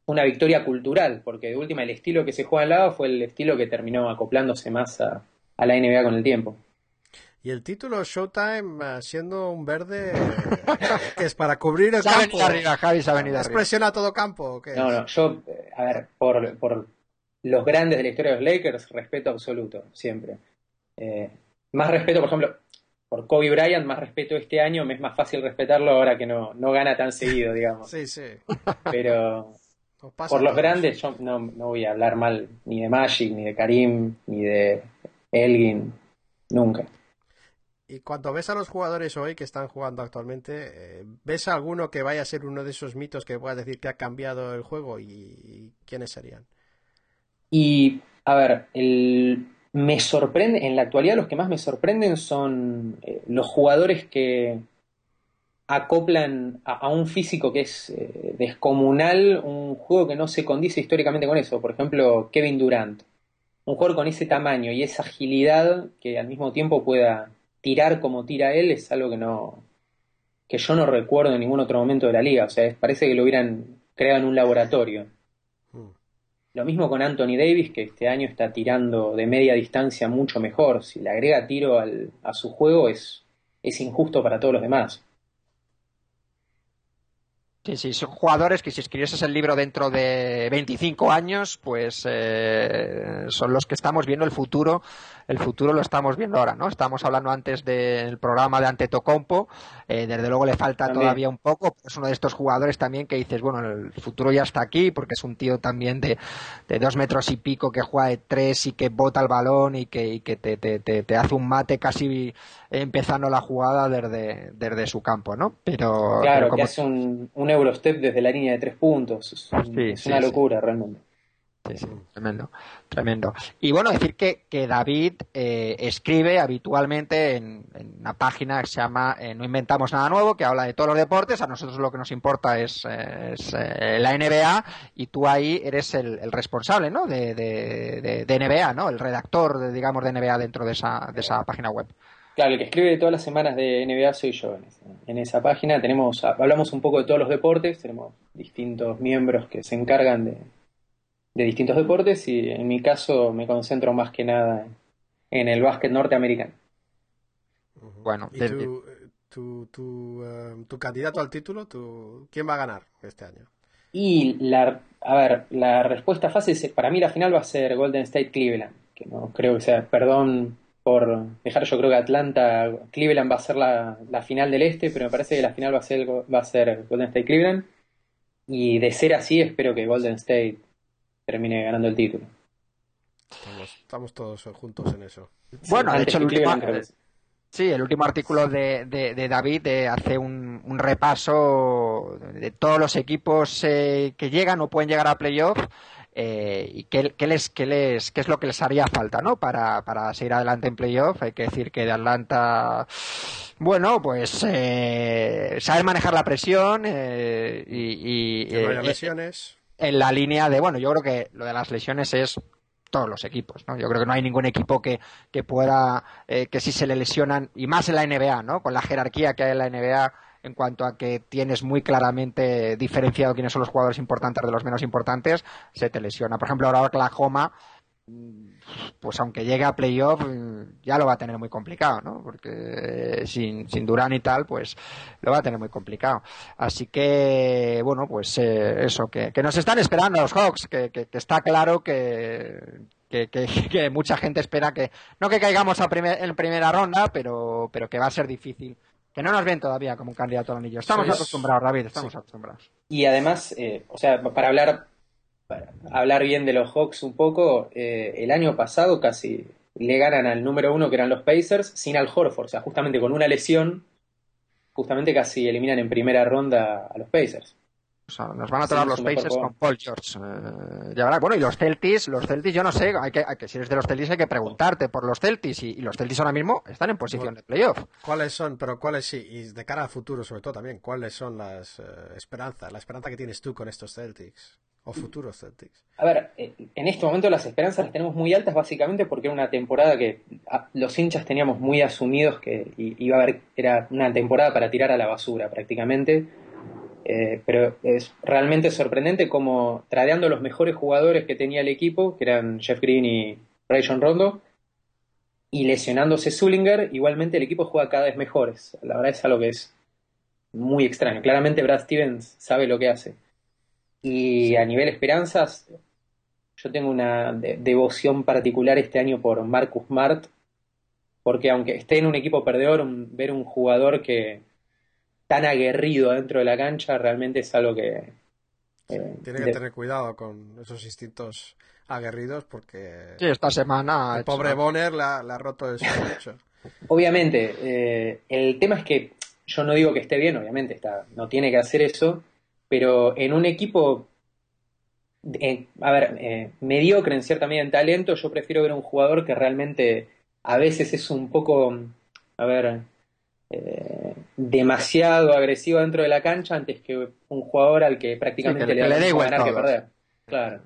una victoria cultural, porque de última el estilo que se juega en el ABA fue el estilo que terminó acoplándose más a la NBA con el tiempo. Y el título Showtime eh, siendo un verde eh, que es para cubrir el campo. venido arriba, Javi, se ha venido ¿Es arriba. presión a todo campo? o qué No, no, yo, eh, a ver, por, por los grandes de la historia de los Lakers, respeto absoluto, siempre. Eh, más respeto, por ejemplo, por Kobe Bryant, más respeto este año, me es más fácil respetarlo ahora que no, no gana tan seguido, digamos. Sí, sí. Pero por los grandes, yo no, no voy a hablar mal ni de Magic, ni de Karim, ni de Elgin, nunca. Y cuando ves a los jugadores hoy que están jugando actualmente, eh, ¿ves a alguno que vaya a ser uno de esos mitos que puedas decir que ha cambiado el juego? ¿Y, quiénes serían? Y, a ver, me sorprende, en la actualidad los que más me sorprenden son eh, los jugadores que acoplan a, a un físico que es eh, descomunal, un juego que no se condice históricamente con eso. Por ejemplo, Kevin Durant. Un jugador con ese tamaño y esa agilidad que al mismo tiempo pueda tirar como tira él es algo que no que yo no recuerdo en ningún otro momento de la liga. O sea, es- parece que lo hubieran creado en un laboratorio. Hmm. Lo mismo con Anthony Davis, que este año está tirando de media distancia mucho mejor. Si le agrega tiro al- a su juego es, es injusto para todos los demás. Sí, sí, son jugadores que si escribieses el libro dentro de 25 años, pues eh, son los que estamos viendo el futuro. El futuro lo estamos viendo ahora, ¿no? Estábamos hablando antes del programa de Antetokounmpo. Eh, desde luego le falta También. todavía un poco. Es uno de estos jugadores también que dices, bueno, el futuro ya está aquí porque es un tío también de, de dos metros y pico que juega de tres y que bota el balón y que, y que te, te, te, te hace un mate casi empezando la jugada desde, desde su campo, ¿no? Pero, Claro, pero que hace un, un Eurostep desde la línea de tres puntos. Es, un- Sí, es sí, una sí. locura realmente. Sí, sí, tremendo, tremendo. Y bueno, decir que, que David eh, escribe habitualmente en, en una página que se llama eh, No Inventamos Nada Nuevo, que habla de todos los deportes. A nosotros lo que nos importa es, eh, es, la NBA y tú ahí eres el, el responsable, ¿no? De, de, de- de NBA, ¿no? El redactor, de, digamos, de NBA dentro de esa, de esa página web. Claro, el que escribe todas las semanas de NBA soy yo. En esa, en esa página tenemos, hablamos un poco de todos los deportes, tenemos distintos miembros que se encargan de, de distintos deportes y en mi caso me concentro más que nada en, en el básquet norteamericano. Bueno, ¿Y de- tu, tu, tu, eh, tu candidato al título? Tu, ¿Quién va a ganar este año? Y la, a ver, la respuesta fácil es, para mí la final va a ser Golden State Cleveland, que no creo que sea, perdón por dejar, yo creo que Atlanta, Cleveland va a ser la, la final del este, pero me parece que la final va a ser, va a ser Golden State Cleveland. Y de ser así, espero que Golden State termine ganando el título. Estamos, estamos todos juntos en eso. Bueno, de hecho, el último, sí, el artículo de, de- de David eh, hace un, un repaso de todos los equipos eh, que llegan o pueden llegar a playoff eh, y qué, qué les, qué, les, qué es lo que les haría falta ¿no? para, para seguir adelante en playoff. Hay que decir que de Atlanta, bueno, pues eh, saber manejar la presión eh, y, y, Que no haya eh, lesiones. en la línea de, bueno, yo creo que lo de las lesiones es todos los equipos, ¿no? Yo creo que no hay ningún equipo que, que pueda, eh, que si se le lesionan, y más en la NBA, ¿no? Con la jerarquía que hay en la NBA en cuanto a que tienes muy claramente diferenciado quiénes son los jugadores importantes de los menos importantes, se te lesiona. Por ejemplo, ahora Oklahoma, pues aunque llegue a playoff, ya lo va a tener muy complicado, ¿no? Porque eh, sin, sin Durán y tal, pues lo va a tener muy complicado. Así que, bueno, pues eh, eso, que, que nos están esperando los Hawks, que, que- que está claro que, que, que- que mucha gente espera que, no que caigamos a primer- en primera ronda, pero, pero que va a ser difícil. Que no nos ven todavía como un candidato al anillo. Estamos acostumbrados, David, estamos Sí. acostumbrados. Y además, eh, o sea, para hablar, para hablar bien de los Hawks un poco, eh, el año pasado casi le ganan al número uno que eran los Pacers sin Al Horford, o sea, justamente con una lesión, justamente casi eliminan en primera ronda a los Pacers. O sea, nos van a tocar Sí, los Pacers con Paul George. Eh, ya verá. Bueno, y los Celtics, los Celtics, yo no sé, hay que, hay que, si eres de los Celtics hay que preguntarte por los Celtics y, y los Celtics ahora mismo están en posición de playoff. ¿Cuáles son, pero cuáles sí, y de cara al futuro sobre todo también, cuáles son las eh, esperanzas, la esperanza que tienes tú con estos Celtics o futuros Celtics? A ver, eh, en este momento las esperanzas las tenemos muy altas básicamente porque era una temporada que los hinchas teníamos muy asumidos que iba a haber, era una temporada para tirar a la basura prácticamente. Eh, pero es realmente sorprendente como tradeando los mejores jugadores que tenía el equipo, que eran Jeff Green y Rayon Rondo, y lesionándose Zullinger, igualmente el equipo juega cada vez mejores. La verdad es algo que es muy extraño. Claramente Brad Stevens sabe lo que hace. Y a nivel esperanzas, yo tengo una de- devoción particular este año por Marcus Smart, porque aunque esté en un equipo perdedor, ver un jugador que tan aguerrido dentro de la cancha realmente es algo que... eh, Tiene que de- tener cuidado con esos instintos aguerridos porque Sí, esta semana. el hecho- pobre Bonner le ha, roto el pecho. Obviamente, eh, el tema es que yo no digo que esté bien, obviamente, está, no tiene que hacer eso, pero en un equipo, eh, a ver, eh, mediocre en cierta medida en talento, yo prefiero ver un jugador que realmente a veces es un poco, a ver, eh, demasiado agresivo dentro de la cancha antes que un jugador al que prácticamente Sí, que- le que da le igual ganar que perder. Claro,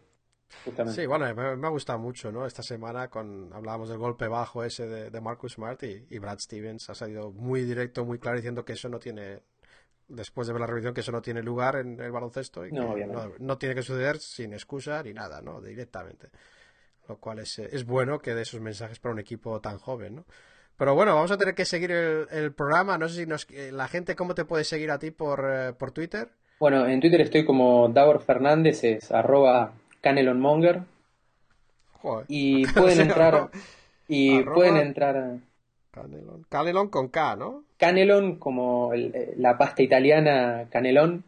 justamente. Sí, bueno, me, me ha gustado mucho, ¿no? Esta semana con hablábamos del golpe bajo ese de, de Marcus Smart y, y Brad Stevens ha salido muy directo, muy claro diciendo que eso no tiene después de ver la revisión que eso no tiene lugar en el baloncesto y que No, no, obviamente. no tiene que suceder sin excusa ni nada, ¿no? Directamente. Lo cual es, eh, es bueno que dé esos mensajes para un equipo tan joven, ¿no? Pero bueno, vamos a tener que seguir el, el programa. No sé si nos, eh, la gente, ¿cómo te puede seguir a ti por, eh, por Twitter? Bueno, en Twitter estoy como Davor Fernández, es arroba canelonmonger. Joder. Y pueden entrar. Y arroba- pueden entrar a. Canelón con K, ¿no? Canelon como el- eh, la pasta italiana Canelón,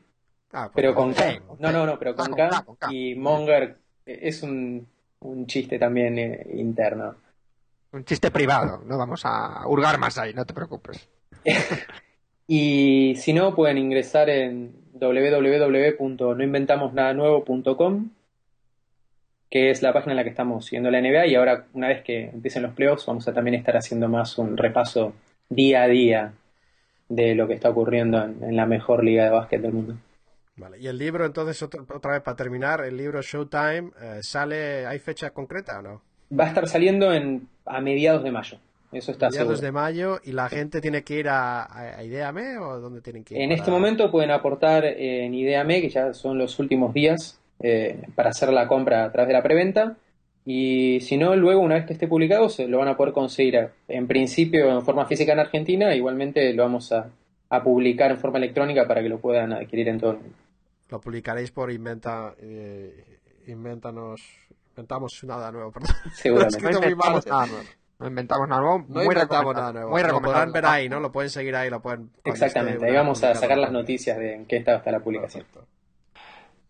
Ah, pues pero con K. No, no, no, pero Ah, con con K. Y Monger es un, un chiste también eh, interno. Un chiste privado, no vamos a hurgar más ahí, no te preocupes. Y si no, pueden ingresar en www.noinventamosnadanuevo.com, que es la página en la que estamos siguiendo la NBA. Y ahora, una vez que empiecen los playoffs, vamos a también estar haciendo más un repaso día a día de lo que está ocurriendo en, en la mejor liga de básquet del mundo. Vale, y el libro, entonces, otro- otra vez para terminar, el libro Showtime, eh, ¿sale, hay fecha concreta o no? Va a estar saliendo en, a mediados de mayo. Eso está mediados seguro. de mayo y la gente tiene que ir a, a, a Ideame o dónde tienen que ir. En para- este momento pueden aportar en Ideame, que ya son los últimos días, eh, para hacer la compra a través de la preventa. Y si no, luego, una vez que esté publicado, se lo van a poder conseguir en principio en forma física en Argentina. Igualmente lo vamos a, a publicar en forma electrónica para que lo puedan adquirir en todo el mundo. Lo publicaréis por Inventa. eh, inventanos. Inventamos nada nuevo, perdón. Seguramente. No inventamos nada nuevo. No inventamos nada nuevo. No muy inventamos recomendable, nada nuevo. Muy lo podrán ver ahí, ¿no? Lo pueden seguir ahí, lo pueden. Exactamente, ahí vamos a sacar las noticias de en qué estado está la publicación. Perfecto.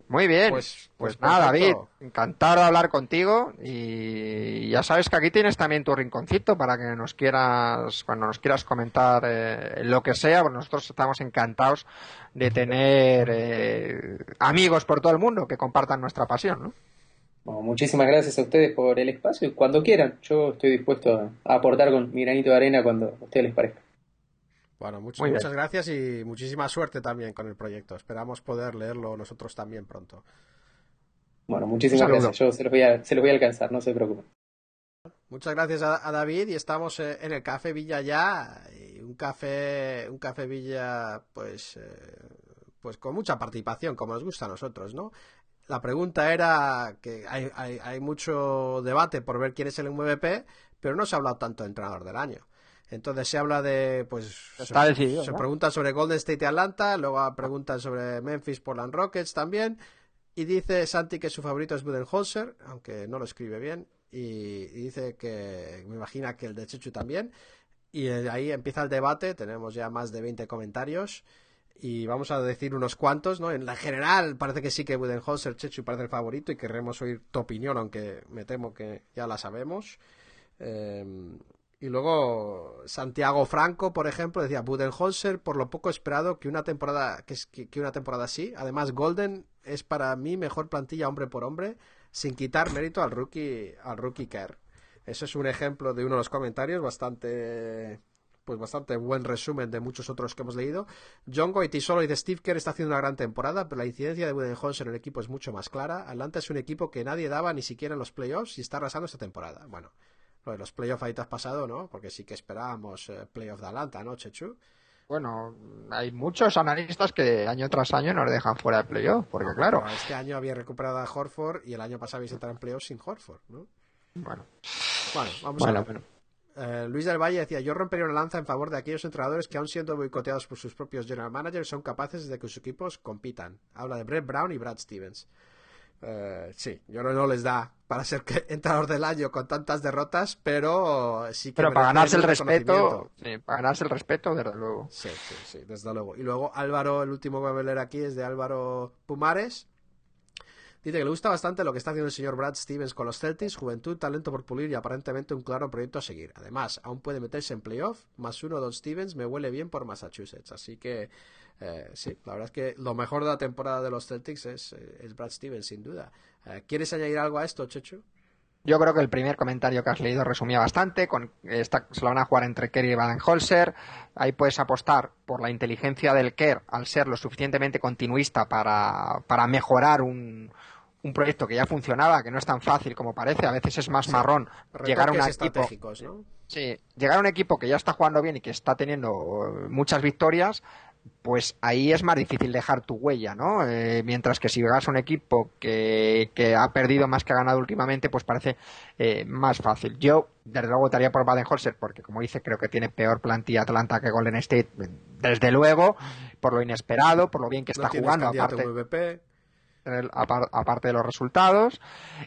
Muy bien. Pues- Pues, pues nada, David, encantado de hablar contigo y ya sabes que aquí tienes también tu rinconcito para que nos quieras, cuando nos quieras comentar eh, lo que sea, pues nosotros estamos encantados de tener eh, amigos por todo el mundo que compartan nuestra pasión, ¿no? Bueno, muchísimas gracias a ustedes por el espacio y cuando quieran, yo estoy dispuesto a aportar con mi granito de arena cuando a ustedes les parezca. Bueno, muchas gracias y muchísima suerte también con el proyecto. Esperamos poder leerlo nosotros también pronto. Bueno, muchísimas gracias, yo se los, voy a, se los voy a alcanzar, no se preocupen. Muchas gracias a, a David y estamos eh, en el Café Villa ya. y un café, un café Villa, pues, eh, pues con mucha participación, como nos gusta a nosotros, ¿no? La pregunta era que hay, hay, hay mucho debate por ver quién es el MVP, pero no se ha hablado tanto de entrenador del año. Entonces se habla de, pues, Está se, decidido, se ¿no? pregunta sobre Golden State y Atlanta, luego preguntan sobre Memphis, Portland Rockets también, y dice Santi que su favorito es Budenholzer, aunque no lo escribe bien, y, y dice que me imagina que el de Chechu también, y ahí empieza el debate, tenemos ya más de 20 comentarios, y vamos a decir unos cuantos, ¿no? En la general parece que sí que Budenholzer, Chechu parece el favorito y querremos oír tu opinión, aunque me temo que ya la sabemos. Eh, y luego Santiago Franco, por ejemplo, decía Budenholzer por lo poco esperado que una temporada que, que una temporada así. Además Golden es para mí mejor plantilla hombre por hombre, sin quitar mérito al rookie al rookie Kerr. Eso es un ejemplo de uno de los comentarios bastante pues bastante buen resumen de muchos otros que hemos leído. John Goitisolo y de Steve Kerr está haciendo una gran temporada, pero la incidencia de Budenholzer en el equipo es mucho más clara. Atlanta es un equipo que nadie daba ni siquiera en los playoffs y está arrasando esta temporada. Bueno, lo de los playoffs ahí te has pasado, ¿no? Porque sí que esperábamos eh, playoff de Atlanta, ¿no, Chechu? Bueno, hay muchos analistas que año tras año nos dejan fuera de playoff, porque claro, Pero este año había recuperado a Horford y el año pasado habéis entrado en playoffs sin Horford, ¿no? bueno, Bueno, vamos a ver. bueno. Eh, Luis del Valle decía, yo rompería una lanza en favor de aquellos entrenadores que aun siendo boicoteados por sus propios general managers son capaces de que sus equipos compitan. Habla de Brett Brown y Brad Stevens. Eh, sí, yo no, no les da para ser entrenador del año con tantas derrotas, pero sí que Pero para ganarse el respeto, sí, para ganarse el respeto, desde luego. Sí, sí, sí, desde luego. Y luego Álvaro, el último que voy a leer aquí es de Álvaro Pumares. Dice que le gusta bastante lo que está haciendo el señor Brad Stevens con los Celtics, juventud, talento por pulir y aparentemente un claro proyecto a seguir. Además, aún puede meterse en playoff, más uno Don Stevens me huele bien por Massachusetts. Así que, eh, sí, la verdad es que lo mejor de la temporada de los Celtics es, eh, es Brad Stevens, sin duda. Eh, ¿Quieres añadir algo a esto, Chechu? Yo creo que el primer comentario que has leído resumía bastante. Con, esta, se lo van a jugar entre Kerr y Baden-Holzer. Ahí puedes apostar por la inteligencia del Kerr al ser lo suficientemente continuista para, para mejorar un, un proyecto que ya funcionaba, que no es tan fácil como parece. A veces es más marrón llegar a un equipo. Sí, llegar a un equipo que ya está jugando bien y que está teniendo eh, muchas victorias, pues ahí es más difícil dejar tu huella, ¿no? Eh, mientras que si llegas a un equipo que, que ha perdido más que ha ganado últimamente, pues parece eh, más fácil. Yo, desde luego, votaría por Baden-Holzer, porque como dice, creo que tiene peor plantilla Atlanta que Golden State, desde luego, por lo inesperado, por lo bien que está no jugando, aparte MVP. Aparte de los resultados.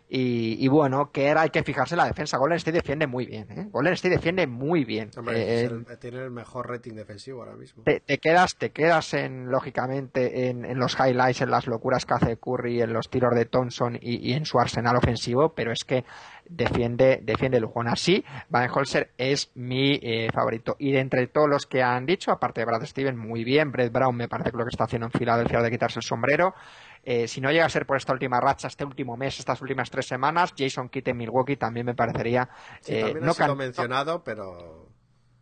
Y, y bueno, que era, hay que fijarse en la defensa. Golden State defiende muy bien, ¿eh? Golden State defiende muy bien. Hombre, Eh, el- tiene el mejor rating defensivo ahora mismo. te, te quedas, te quedas en, lógicamente, en, en los highlights, en las locuras que hace Curry, en los tiros de Thompson y, y en su arsenal ofensivo, pero es que defiende, defiende lujo. Aún así, Holzer es mi eh, favorito. Y de entre todos los que han dicho, aparte de Brad Steven, muy bien, Brett Brown me parece que lo que está haciendo en Filadelfia de quitarse el sombrero. Eh, si no llega a ser por esta última racha, este último mes, estas últimas tres semanas, Jason Kidd en Milwaukee también me parecería Sí, eh, también no ha sido mencionado, pero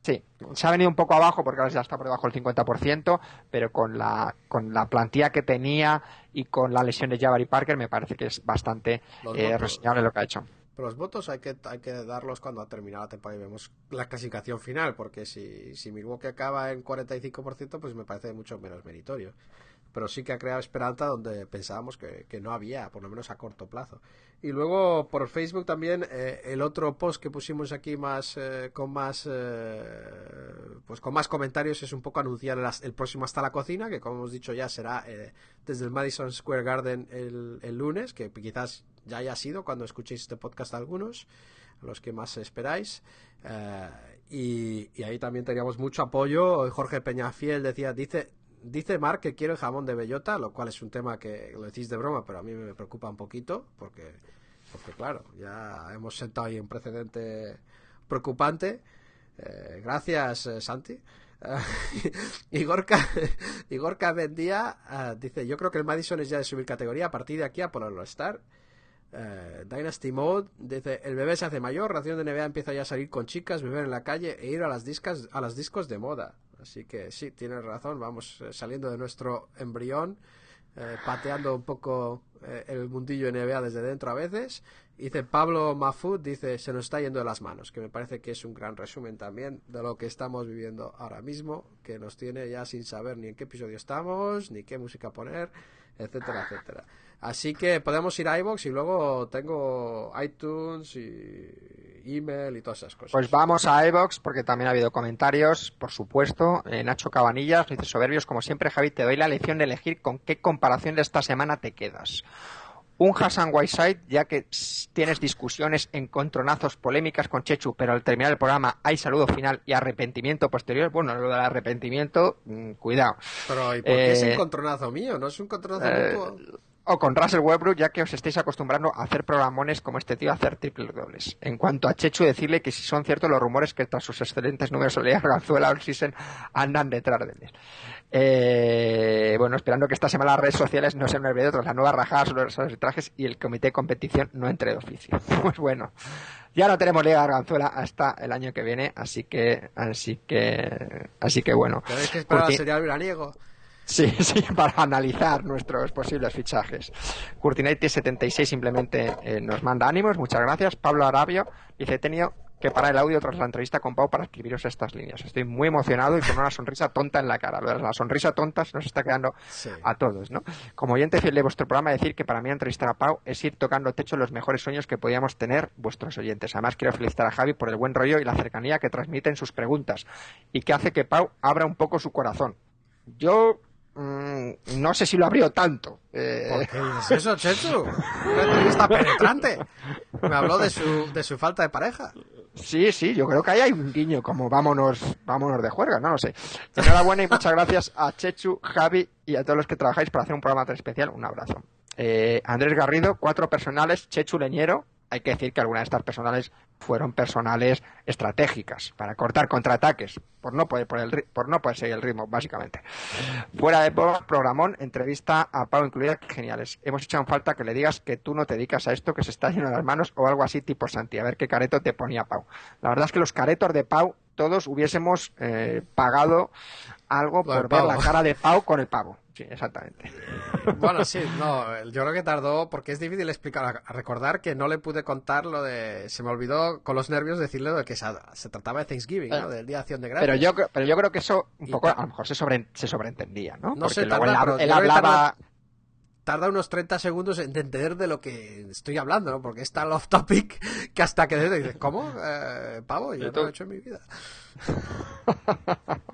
Sí, se ha venido un poco abajo porque ahora ya está por debajo del 50%, pero con la, con la plantilla que tenía y con la lesión de Jabari Parker me parece que es bastante eh, reseñable lo que ha hecho. Pero los votos hay que, hay que darlos cuando ha terminado la temporada y vemos la clasificación final, porque si, si Milwaukee acaba en 45%, pues me parece mucho menos meritorio. Pero sí que ha creado esperanza donde pensábamos que, que no había, por lo menos a corto plazo. Y luego por Facebook también eh, el otro post que pusimos aquí más eh, con más eh, pues con más comentarios es un poco anunciar el, el próximo hasta la cocina que como hemos dicho ya será desde el Madison Square Garden el, el lunes que quizás ya haya sido cuando escuchéis este podcast algunos a los que más esperáis y, y ahí también teníamos mucho apoyo Jorge Peñafiel decía dice Dice Mark que quiere el jamón de bellota, lo cual es un tema que lo decís de broma, pero a mí me preocupa un poquito, porque, porque claro, ya hemos sentado ahí un precedente preocupante. Eh, gracias, eh, Santi. Eh, Igorca, Igorca Bendía eh, dice, yo creo que el Madison es ya de subir categoría a partir de aquí a ponerlo Star. Eh, Dynasty Mode dice el bebé se hace mayor, ración de NBA empieza ya a salir con chicas, beber en la calle e ir a las discas, a las discos de moda. Así que sí, tienes razón, vamos eh, saliendo de nuestro embrión, eh, pateando un poco eh, el mundillo NBA desde dentro a veces. Dice Pablo Mafud, dice se nos está yendo de las manos, que me parece que es un gran resumen también de lo que estamos viviendo ahora mismo, que nos tiene ya sin saber ni en qué episodio estamos, ni qué música poner, etcétera, etcétera. Así que podemos ir a iBox y luego tengo iTunes y email y todas esas cosas. Pues vamos a iVox porque también ha habido comentarios, por supuesto. Eh, Nacho Cabanillas dice soberbios, como siempre, Javi, te doy la lección de elegir con qué comparación de esta semana te quedas. Un Hassan Whiteside, ya que tienes discusiones, encontronazos, polémicas con Chechu, pero al terminar el programa hay saludo final y arrepentimiento posterior. Bueno, lo del arrepentimiento, mm, cuidado. Pero ¿y por qué es Eh, encontronazo mío? ¿No es un encontronazo eh, mutuo? O con Russell Westbrook, ya que os estáis acostumbrando a hacer programones como este tío a hacer triple dobles. En cuanto a Chechu, decirle que si son ciertos los rumores que tras sus excelentes números de Liga Ganzuela all season andan detrás de él. Eh, bueno, esperando que esta semana las redes sociales no sean de otros, la nueva rajada sobre los arbitrajes y el comité de competición no entre de oficio. Pues bueno, ya no tenemos Liga Ganzuela hasta el año que viene, así que, así que, así que bueno. Tenéis que esperar al Curti-. Sí, sí, para analizar nuestros posibles fichajes. Curtinati76 simplemente eh, nos manda ánimos, muchas gracias. Pablo Arabio dice, he tenido que parar el audio tras la entrevista con Pau para escribiros estas líneas. Estoy muy emocionado y con una sonrisa tonta en la cara. La sonrisa tonta se nos está quedando Sí. a todos, ¿no? Como oyente fiel de vuestro programa, decir que para mí entrevistar a Pau es ir tocando techo los mejores sueños que podíamos tener vuestros oyentes. Además, quiero felicitar a Javi por el buen rollo y la cercanía que transmiten sus preguntas y que hace que Pau abra un poco su corazón. Yo mm, no sé si lo abrió tanto. Eh, ¿Por qué dices eso, Chechu? Una entrevista penetrante. Me habló de su, de su falta de pareja. Sí, sí, yo creo que ahí hay un guiño, como vámonos, vámonos de juerga, no lo sé. Enhorabuena y muchas gracias a Chechu, Javi y a todos los que trabajáis para hacer un programa tan especial. Un abrazo. Eh, Andrés Garrido, cuatro personales, Chechu Leñero. Hay que decir que algunas de estas personales fueron personales estratégicas para cortar contraataques, por no poder, por por no poder seguir el ritmo, básicamente. Fuera de programón, entrevista a Pau incluida, geniales. Hemos echado en falta que le digas que tú no te dedicas a esto, que se está yendo de las manos o algo así tipo Santi, a ver qué careto te ponía Pau. La verdad es que los caretos de Pau, todos hubiésemos eh, pagado algo Por por ver pavo. la cara de Pau con el pavo. Sí, exactamente. Bueno, sí, no, yo creo que tardó porque es difícil explicar, recordar que no le pude contar lo de, se me olvidó con los nervios decirle lo de que se, se trataba de Thanksgiving, ¿no? Del Día de Acción de Gracias. Pero yo, creo- pero yo creo que eso un poco a lo mejor se, sobre, se sobreentendía, ¿no? No Porque sé, luego tarda, él, hablaba... tarda- tarda unos 30 segundos en entender de lo que estoy hablando, ¿no? Porque es tan off topic que hasta que dices, ¿cómo? Eh, pavo, yo no lo he hecho en mi vida.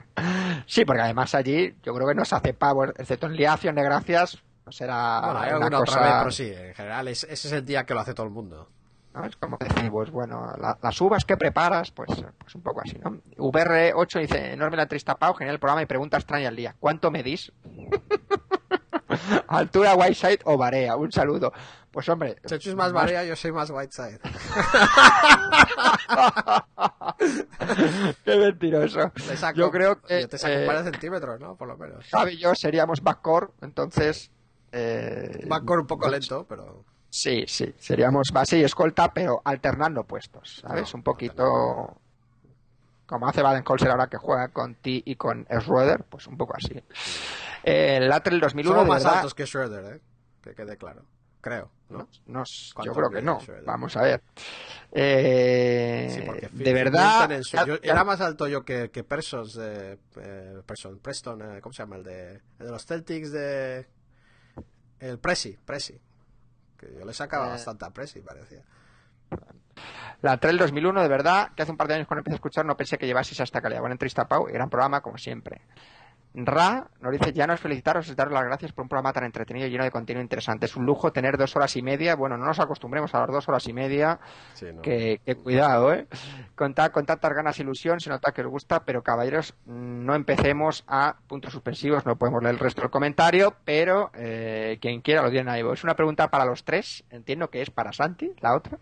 Sí, porque además allí yo creo que no se hace pavo, excepto en Día de Gracias, no será Bueno, hay una cosa... otra vez, pero sí, en general, es- ese es el día que lo hace todo el mundo. ¿no? Es como decir, pues bueno, la- las uvas que preparas, pues, pues un poco así, ¿no? VR8 dice, enorme la trista Pau, genial el programa y pregunta extraña al día. ¿Cuánto medís? Altura, Whiteside o Barea. Un saludo. Pues hombre. Chechu es más Barea, yo soy más Whiteside. Qué mentiroso. Saco- Yo creo que Yo te saco un eh, par de centímetros, ¿no? Por lo menos. Javi y yo seríamos backcore, entonces... Eh, Backcore un poco lento, pero... Sí, sí, seríamos base y escolta, pero alternando puestos, ¿sabes? No, un poquito como hace Baden-Holzer ahora que juega con T y con Schroeder, pues un poco así. Eh, el Latrell 2001, Somos de más verdad, altos que Schroeder, ¿eh? Que quede claro. creo, ¿no? No, yo ¿Cuántos creo que no. Vamos a ver. Eh, Sí, porque de verdad. Milton en su- yo- era más alto yo que, que Persons, eh, eh, Person, Preston, eh, ¿cómo se llama? El de, el de los Celtics de... El Presi, Presi. Que yo le sacaba Eh. bastante a Presi, parecía. La Trail 2001, de verdad, que hace un par de años cuando empecé a escuchar no pensé que llevaseis hasta calidad. Buena entrevista, Pau, gran programa, como siempre. Ra nos dice, ya nos felicitaros y daros las gracias por un programa tan entretenido y lleno de contenido interesante. Es un lujo tener dos horas y media. Bueno, no nos acostumbremos a las dos horas y media. Sí, ¿no? Que, que cuidado, ¿eh? Contad con tantas ganas e ilusión, se nota que os gusta, pero caballeros, no empecemos a puntos suspensivos, no podemos leer el resto del comentario, pero eh, quien quiera lo tiene ahí. Es una pregunta para los tres, entiendo que es para Santi, la otra.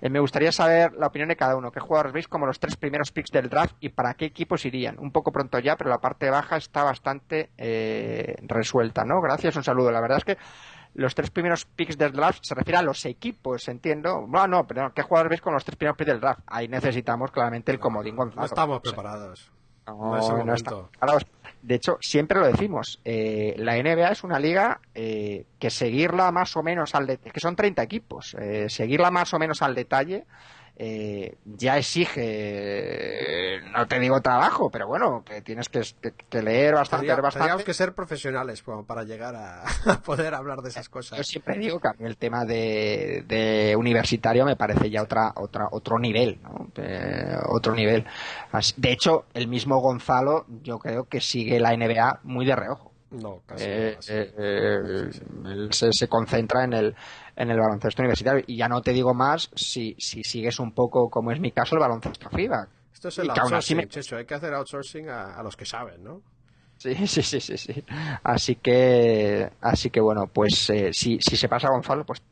Eh, me gustaría saber la opinión de cada uno. ¿Qué jugadores veis como los tres primeros picks del draft y para qué equipos irían? Un poco pronto ya, pero la parte baja está bastante eh, resuelta, ¿no? Gracias, un saludo. La verdad es que los tres primeros picks del draft se refiere a los equipos, entiendo. Bueno, no, pero ¿qué jugadores veis con los tres primeros picks del draft? Ahí necesitamos claramente el comodín Gonzalo. No preparados. estamos preparados. De hecho, siempre lo decimos. eh, la NBA es una liga eh, que seguirla más o menos al detalle, que son 30 equipos, eh, seguirla más o menos al detalle eh, ya exige, eh, no te digo trabajo, pero bueno, que tienes que, que- que leer bastante, Tendría- bastante. tendríamos que ser profesionales como para llegar a, a poder hablar de esas Yo cosas. siempre digo que a mí el tema de, de universitario me parece ya otra, otra, otro nivel, ¿no? Eh, otro nivel. De hecho, el mismo Gonzalo, yo creo que sigue la NBA muy de reojo. No, casi. Eh, no, casi. eh, él se, se concentra en el, en el baloncesto universitario. Y ya no te digo más si, si sigues un poco, como es mi caso, el baloncesto FIBA. Esto es el y outsourcing, me- Checho. Hay que hacer outsourcing a, a los que saben, ¿no? Sí, sí, sí, sí, sí. Así que, así que bueno, pues eh, si, si se pasa a Gonzalo, pues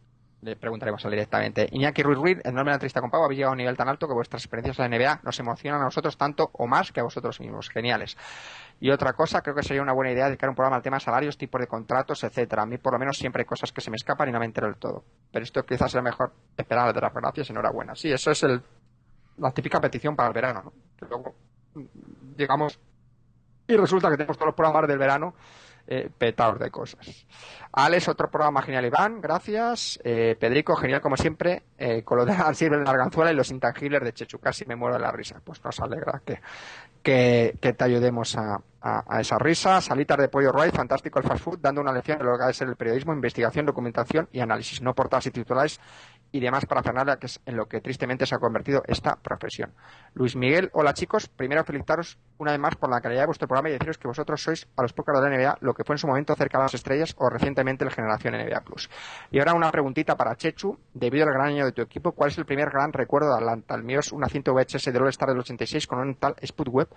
le preguntaremos a él directamente. Iñaki Ruiz Ruiz, enorme entrevista con Pau, habéis llegado a un nivel tan alto que vuestras experiencias en la NBA nos emocionan a nosotros tanto o más que a vosotros mismos. Geniales. Y otra cosa, creo que sería una buena idea dedicar un programa al tema salarios, tipos de contratos, etcétera. A mí por lo menos siempre hay cosas que se me escapan y no me entero del todo. Pero esto quizás será mejor esperar de las gracias, enhorabuena. Sí, eso es el, la típica petición para el verano, ¿no? Luego mm, llegamos y resulta que tenemos todos los programas del verano eh, petados de cosas. Alex, otro programa genial, Iván, gracias. Eh, Pedrico, genial como siempre, eh, con lo de Sirve la Arganzuela y los intangibles de Chechu, casi me muero de la risa. Pues nos alegra que, que, te ayudemos a esa risa. Salitas de pollo Roy, fantástico el fast food, dando una lección de lo que ha de ser el periodismo, investigación, documentación y análisis, no portadas y titulares y demás para Fernanda, que es en lo que tristemente se ha convertido esta profesión. Luis Miguel, hola chicos, primero felicitaros una vez más por la calidad de vuestro programa y deciros que vosotros sois a los pocos de la NBA lo que fue en su momento cerca de las estrellas o recientemente el Generación NBA Plus. Y ahora una preguntita para Chechu, debido al gran año de tu equipo, ¿cuál es el primer gran recuerdo de Atlanta? El mío es una cinta VHS del All-Star del 86 con un tal Spud Web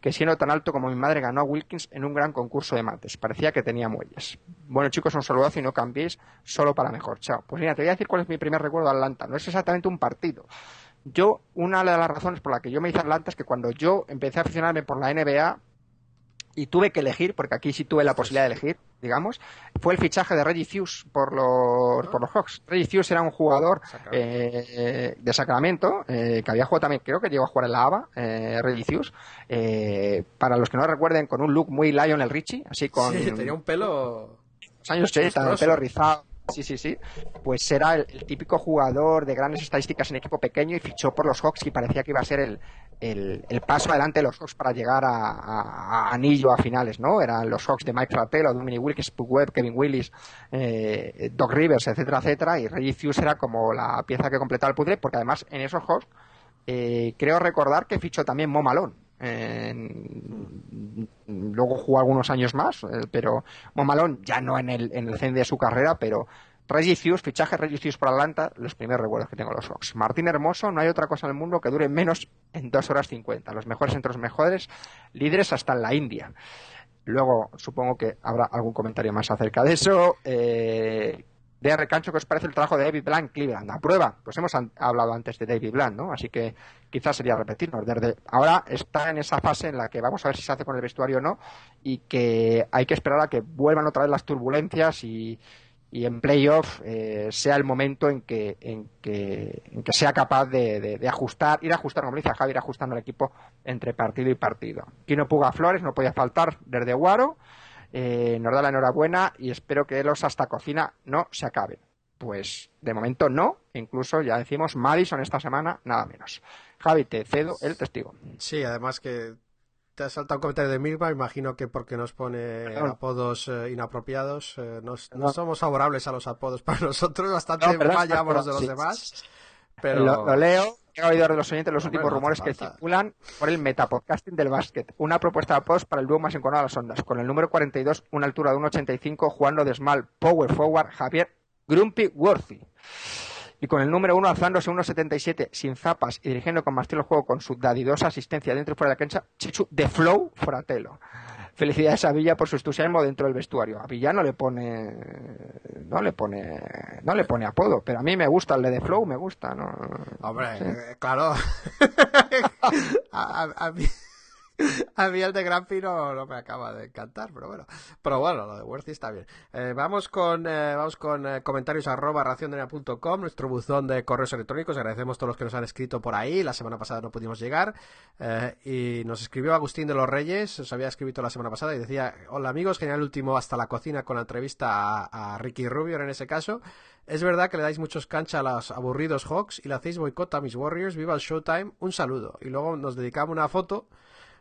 que siendo tan alto como mi madre ganó a Wilkins en un gran concurso de mates. Parecía que tenía muelles. Bueno chicos, un saludazo y no cambiéis solo para mejor. Chao. Pues mira, te voy a decir cuál es mi primer recuerdo de Atlanta. No es exactamente un partido. Yo, una de las razones por la que yo me hice Atlanta es que cuando yo empecé a aficionarme por la NBA y tuve que elegir, porque aquí sí tuve la posibilidad de elegir, digamos, fue el fichaje de Reggie Hughes por los, por los Hawks. Reggie Hughes era un jugador eh, de Sacramento, eh, que había jugado también, creo que llegó a jugar en la ABA, eh, Reggie Hughes, eh, para los que no recuerden, con un look muy Lionel Richie, así con Sí, tenía un pelo... los años 80, el pelo rizado. Sí, sí, sí. Pues era el, típico jugador de grandes estadísticas en equipo pequeño y fichó por los Hawks y parecía que iba a ser el, el, paso adelante de los Hawks para llegar a, anillo a finales, ¿no? Eran los Hawks de Mike Fratello, Dominic Wilkes, Puck Webb, Kevin Willis, eh, Doc Rivers, etcétera, etcétera. Y Reggie Hughes era como la pieza que completaba el puzzle porque además en esos Hawks eh, creo recordar que fichó también Mo Malone. Luego jugó algunos años más, eh, pero Mo Malone ya no en el, en el cenit de su carrera, pero Reggie Hughes, fichaje Reggie Hughes por Atlanta, los primeros recuerdos que tengo los Hawks. Martín Hermoso, no hay otra cosa en el mundo que dure menos en 2 horas 50. Los mejores entre los mejores, líderes hasta en la India. Luego supongo que habrá algún comentario más acerca de eso. Eh, DR Cancho, ¿qué os parece el trabajo de David Blanc Cleveland? A prueba, pues hemos hablado antes de David Blanc, ¿no? Así que quizás sería repetirnos. Desde ahora está en esa fase en la que vamos a ver si se hace con el vestuario o no y que hay que esperar a que vuelvan otra vez las turbulencias y, y en playoff eh, sea el momento en que, en que, en que sea capaz de, de- de ajustar, ir ajustando, como dice Javi, ir ajustando el equipo entre partido y partido. Kino Puga Flores no podía faltar desde Guaro. Eh, nos da la enhorabuena y espero que los hasta cocina no se acaben. Pues de momento no, incluso ya decimos Madison esta semana, nada menos. Javi, te cedo el testigo. Sí, además que te ha saltado un comentario de Mirva, imagino que porque nos pone Perdón. apodos eh, inapropiados, eh, nos- no somos favorables a los apodos para nosotros, bastante No, perdón, mal llevamos los de los sí. demás. Pero Lo, lo leo. He oído de los oyentes los Hombre, últimos no rumores que circulan por el metapodcasting del básquet. Una propuesta de apodos para el dúo más enconado a las ondas. Con el número 42, una altura de 1,85, Juan Lodesmal, Power Forward, Javier Grumpy Worthy. Y con el número 1 alzándose 1,77 sin zapas y dirigiendo con más estilo el juego con su dadidosa asistencia dentro y fuera de la cancha, Chichu de Flow Fratello. Felicidades a Villa por su entusiasmo dentro del vestuario. A Villa no le pone no le pone no le pone apodo, pero a mí me gusta el de Flow, me gusta, ¿no? Hombre, Sí. eh, claro. a, a- a mí, a mí el de Grampi no, no me acaba de encantar, pero bueno. Pero bueno, lo de Worthy está bien. Eh, vamos con, eh, vamos con eh, comentarios arroba raciondena.com, nuestro buzón de correos electrónicos. Agradecemos a todos los que nos han escrito por ahí. La semana pasada no pudimos llegar. Eh, y nos escribió Agustín de los Reyes, os había escrito la semana pasada y decía, hola amigos, genial último hasta la cocina con la entrevista a, Ricky Rubio en ese caso. Es verdad que le dais muchos cancha a los aburridos Hawks y le hacéis boicot a mis Warriors. Viva el Showtime. Un saludo. Y luego nos dedicamos una foto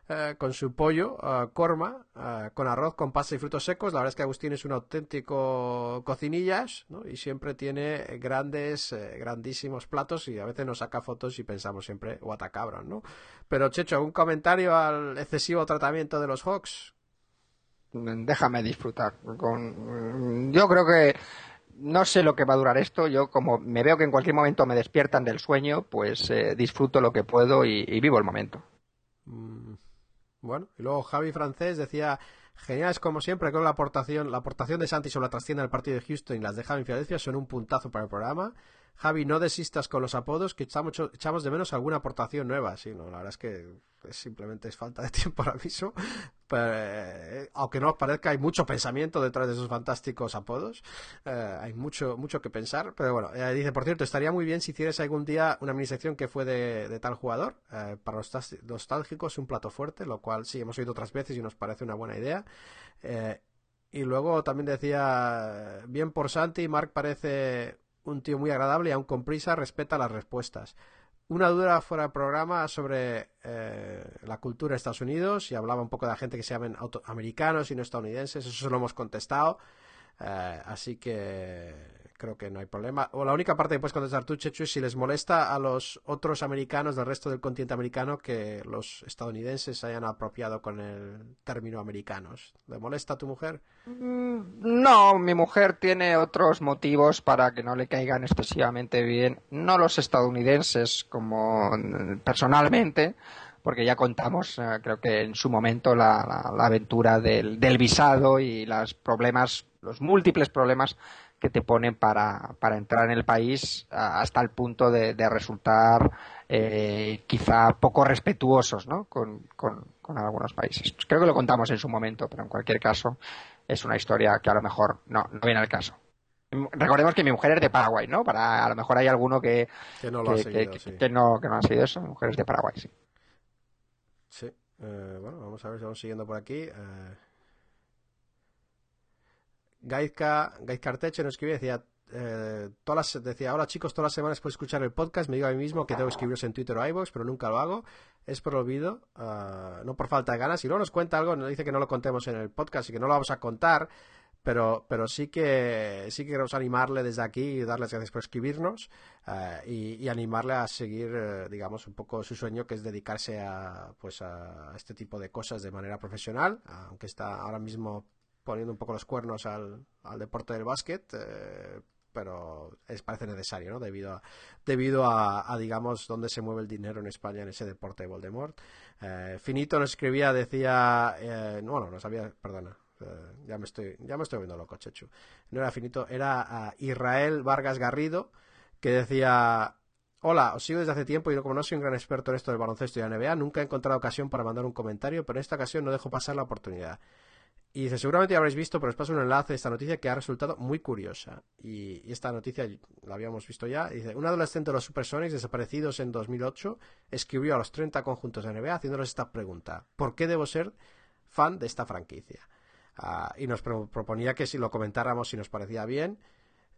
eh, con su pollo, eh, corma, eh, con arroz, con pasta y frutos secos. La verdad es que Agustín es un auténtico cocinillas y siempre tiene grandes, grandísimos platos y a veces nos saca fotos y pensamos siempre, cabrón, ¿no? Pero Checho, ¿algún comentario al excesivo tratamiento de los Hawks? déjame disfrutar. Con... Yo creo que no sé lo que va a durar esto. Yo, como me veo que en cualquier momento me despiertan del sueño, pues disfruto lo que puedo y vivo el momento. Bueno, y luego Javi Francés decía, genial es como siempre, que la aportación, la aportación de Santi sobre la trascienda del partido de Houston y las de Javi en Filadelfia son un puntazo para el programa. Javi, no desistas con los apodos, que echamos, echamos de menos alguna aportación nueva. Sí, no, la verdad es que es- simplemente es falta de tiempo ahora mismo. Pero, eh, aunque no os parezca, hay mucho pensamiento detrás de esos fantásticos apodos. Eh, hay mucho, mucho que pensar. Pero bueno, eh, dice, por cierto, estaría muy bien si hicieras algún día una minisección que fue de, de tal jugador. Para los nostálgicos, un plato fuerte, lo cual sí hemos oído otras veces y nos parece una buena idea. Y luego también decía, bien por Santi, Mark parece un tío muy agradable y aún con prisa respeta las respuestas. Una duda fuera del programa sobre eh, la cultura de Estados Unidos y hablaba un poco de la gente que se llaman americanos y no estadounidenses, eso lo hemos contestado. Eh, así que creo que no hay problema. O la única parte que puedes contestar tú, Chechu, es si les molesta a los otros americanos del resto del continente americano que los estadounidenses se hayan apropiado con el término americanos. ¿Le molesta a tu mujer? Mm, No, mi mujer tiene otros motivos para que no le caigan excesivamente bien, no los estadounidenses como mm, personalmente, porque ya contamos, eh, creo que en su momento, la, la- la aventura del, del visado y los problemas, los múltiples problemas que te ponen para, para entrar en el país hasta el punto de, de resultar eh, quizá poco respetuosos ¿no? con, con- con algunos países. Pues creo que lo contamos en su momento, pero en cualquier caso es una historia que a lo mejor no, no viene al caso. Recordemos que mi mujer es de Paraguay, ¿no? Para, a lo mejor hay alguno que, Que no lo ha que, seguido, que- sí. que no, no ha sido eso. Mi mujer es de Paraguay, sí. Sí. Eh, bueno, vamos a ver si vamos siguiendo por aquí. Eh... Gaizka, Gaizka Arteche nos escribía decía, eh, todas decía, hola chicos, todas las semanas puedo escuchar el podcast, me digo a mí mismo que tengo que escribiros en Twitter o iVoox, pero nunca lo hago. Es por olvido, ah, no por falta de ganas. Y luego nos cuenta algo, nos dice que no lo contemos en el podcast y que no lo vamos a contar, pero, pero sí que sí que queremos animarle desde aquí y darle las gracias por escribirnos y, y animarle a seguir, eh, digamos, un poco su sueño, que es dedicarse a, pues a este tipo de cosas de manera profesional, aunque está ahora mismo poniendo un poco los cuernos al, al deporte del básquet, eh, pero es parece necesario, ¿no? Debido a, debido a, digamos, dónde se mueve el dinero en España en ese deporte de Voldemort. Eh, Finito nos escribía, decía, eh, no, no, no sabía, perdona, eh, ya me estoy, ya me estoy viendo loco, Chechu. No era Finito, era ah, Israel Vargas Garrido, que decía, Hola, os sigo desde hace tiempo y como no soy un gran experto en esto del baloncesto y la NBA, nunca he encontrado ocasión para mandar un comentario, pero en esta ocasión no dejo pasar la oportunidad. Y dice, seguramente ya habréis visto, pero os paso un enlace de esta noticia que ha resultado muy curiosa. Y, y esta noticia la habíamos visto ya. Dice, un adolescente de los Supersonics desaparecidos en 2008 escribió a los 30 conjuntos de NBA haciéndoles esta pregunta. ¿Por qué debo ser fan de esta franquicia? Ah, y nos pro- proponía que si lo comentáramos si nos parecía bien.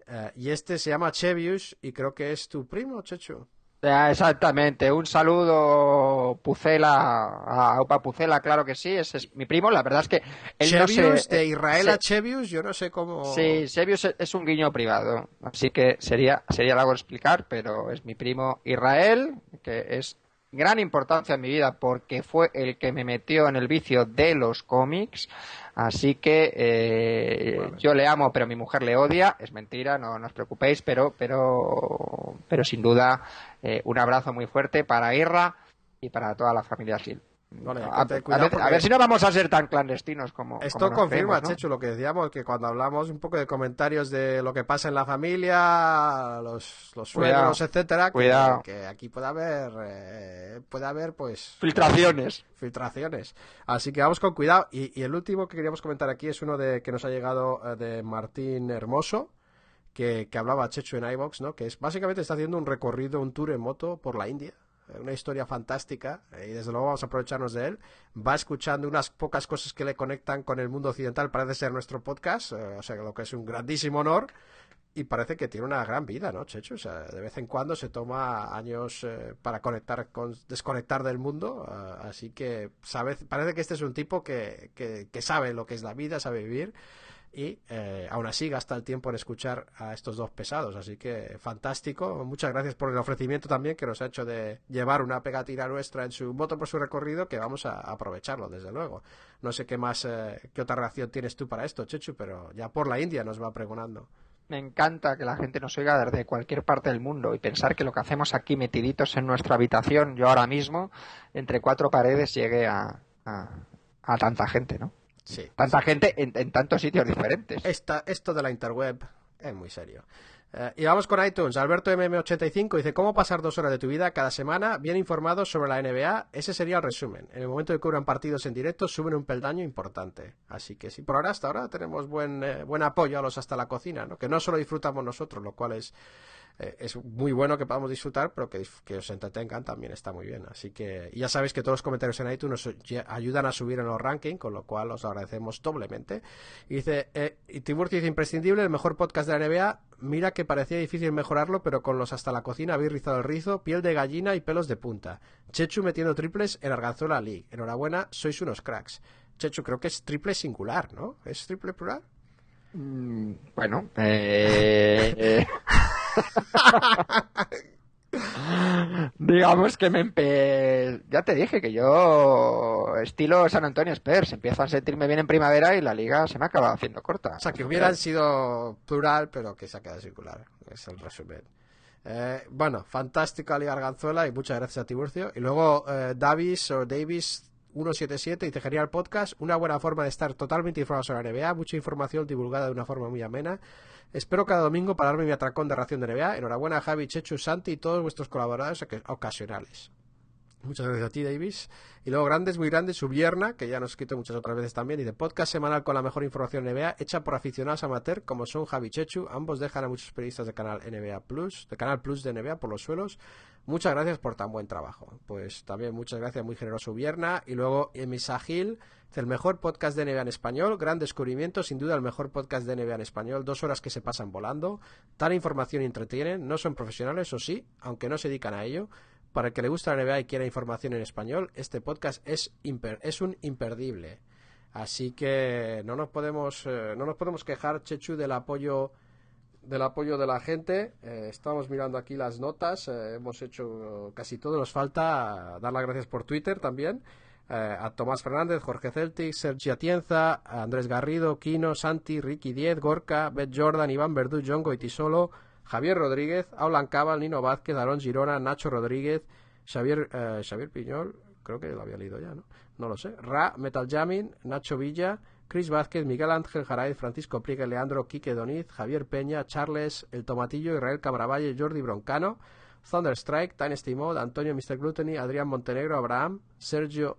Eh, y este se llama Chevius y creo que es tu primo, Chechu. Ya, exactamente, un saludo Pucela, a Upa Pucela, claro que sí, ese es mi primo, la verdad es que él no Chevius, de Israel a se- Chevius, yo no sé cómo... Sí, es- es un guiño privado, así que sería, sería largo explicar, pero es mi primo Israel, que es gran importancia en mi vida porque fue el que me metió en el vicio de los cómics, así que eh, yo le amo, pero mi mujer le odia, es mentira, no, no os preocupéis, pero, pero, pero sin duda eh, un abrazo muy fuerte para Irra y para toda la familia Sil. Vale, a, ver, a porque- ver si no vamos a ser tan clandestinos como. Esto como confirma, ¿no? Chechu, lo que decíamos, que cuando hablamos un poco de comentarios de lo que pasa en la familia, los, los suegros, etcétera, que, cuidado. que aquí puede haber, eh, puede haber, pues... Filtraciones. Filtraciones. Así que vamos con cuidado. Y, y el último que queríamos comentar aquí es uno de que nos ha llegado eh, de Martín Hermoso, que, que hablaba Chechu en iVox, ¿no? Que es básicamente está haciendo un recorrido, un tour en moto por la India. Una historia fantástica eh, y desde luego vamos a aprovecharnos de él. Va escuchando unas pocas cosas que le conectan con el mundo occidental, parece ser nuestro podcast, eh, o sea, lo que es un grandísimo honor. Y parece que tiene una gran vida, ¿no, Chechu? O sea, de vez en cuando se toma años eh, para conectar con, desconectar del mundo. así que sabe, parece que este es un tipo que, que sabe lo que es la vida, sabe vivir. Y eh, aún así gasta el tiempo en escuchar a estos dos pesados. Así que fantástico. Muchas gracias por el ofrecimiento también que nos ha hecho de llevar una pegatina nuestra en su moto por su recorrido, que vamos a aprovecharlo, desde luego. No sé qué más, eh, qué otra reacción tienes tú para esto, Chechu, pero ya por la India nos va pregonando. Me encanta que la gente nos oiga desde cualquier parte del mundo y pensar que lo que hacemos aquí metiditos en nuestra habitación, yo ahora mismo, entre cuatro paredes, llegue a, a tanta gente, ¿no? Sí. Tanta gente en, en tantos sitios diferentes. Esta, esto de la interweb es muy serio. Eh, y vamos con iTunes. Alberto MM85 dice: ¿Cómo pasar dos horas de tu vida cada semana bien informados sobre la NBA? Ese sería el resumen. En el momento de que cubran partidos en directo, suben un peldaño importante. Así que sí, por ahora, hasta ahora tenemos buen, eh, buen apoyo a los hasta la cocina, ¿no? Que no solo disfrutamos nosotros, lo cual es. Eh, es muy bueno que podamos disfrutar, pero que, que os entretengan también está muy bien. Así que y ya sabéis que todos los comentarios en iTunes nos ayudan a subir en los rankings, con lo cual os agradecemos doblemente. Y dice, eh, y Tiburcio dice, imprescindible, el mejor podcast de la NBA. Mira que parecía difícil mejorarlo, pero con los hasta la cocina habéis rizado el rizo, piel de gallina y pelos de punta. Chechu metiendo triples en Arganzuela League. Enhorabuena, sois unos cracks. Chechu, creo que es triple singular, ¿no? ¿Es triple plural? Mm, bueno, eh, eh. digamos que me empe... ya te dije que yo estilo San Antonio Spurs empiezo a sentirme bien en primavera y la liga se me acaba haciendo corta O sea, que hubieran sido plural, pero que se ha quedado circular. Es el resumen. Eh, bueno, fantástica Liga Arganzuela y muchas gracias a Tiburcio. Y luego eh, Davis o Davis 177 dice genial podcast, una buena forma de estar totalmente informado sobre la NBA, mucha información divulgada de una forma muy amena. Espero cada domingo para darme mi atracón de ración de NBA. Enhorabuena a Javi, Chechu, Santi y todos vuestros colaboradores oca- ocasionales. Muchas gracias a ti, Davis. Y luego Grandes, muy grandes, Subierna, que ya nos ha escrito muchas otras veces también, y de podcast semanal con la mejor información NBA, hecha por aficionados amateur como son Javi Chechu. Ambos dejan a muchos periodistas de canal NBA Plus, de canal Plus de NBA por los suelos. Muchas gracias por tan buen trabajo. Pues también muchas gracias, muy generoso Vierna. Y luego Emisa Gil, el mejor podcast de NBA en español, gran descubrimiento, sin duda el mejor podcast de NBA en español, dos horas que se pasan volando, tal información y entretienen, no son profesionales, o sí, aunque no se dedican a ello. Para el que le gusta la NBA y quiera información en español, este podcast es, imper- es un imperdible. Así que no nos podemos, eh, no nos podemos quejar, Chechu, del apoyo del apoyo de la gente. Eh, estamos mirando aquí las notas. eh, hemos hecho casi todo. Nos falta dar las gracias por Twitter también. a Tomás Fernández, Jorge Celtic, Sergi Atienza, Andrés Garrido, Kino, Santi, Ricky Diez, Gorka, Bet Jordan, Iván Verdú, John Goitisolo, Javier Rodríguez, Aulan Cabal, Nino Vázquez, Aarón Girona, Nacho Rodríguez, Xavier, eh, Xavier Piñol, creo que lo había leído ya, ¿no? No lo sé. Ra, Metal Jamming, Nacho Villa, Chris Vázquez, Miguel Ángel Jaraiz, Francisco Priega, Leandro Quique Doniz, Javier Peña, Charles El Tomatillo, Israel Cabravalle, Jordi Broncano, Thunderstrike, Dynasty Mode, Antonio Mr. Gluttony, Adrián Montenegro, Abraham, Sergio,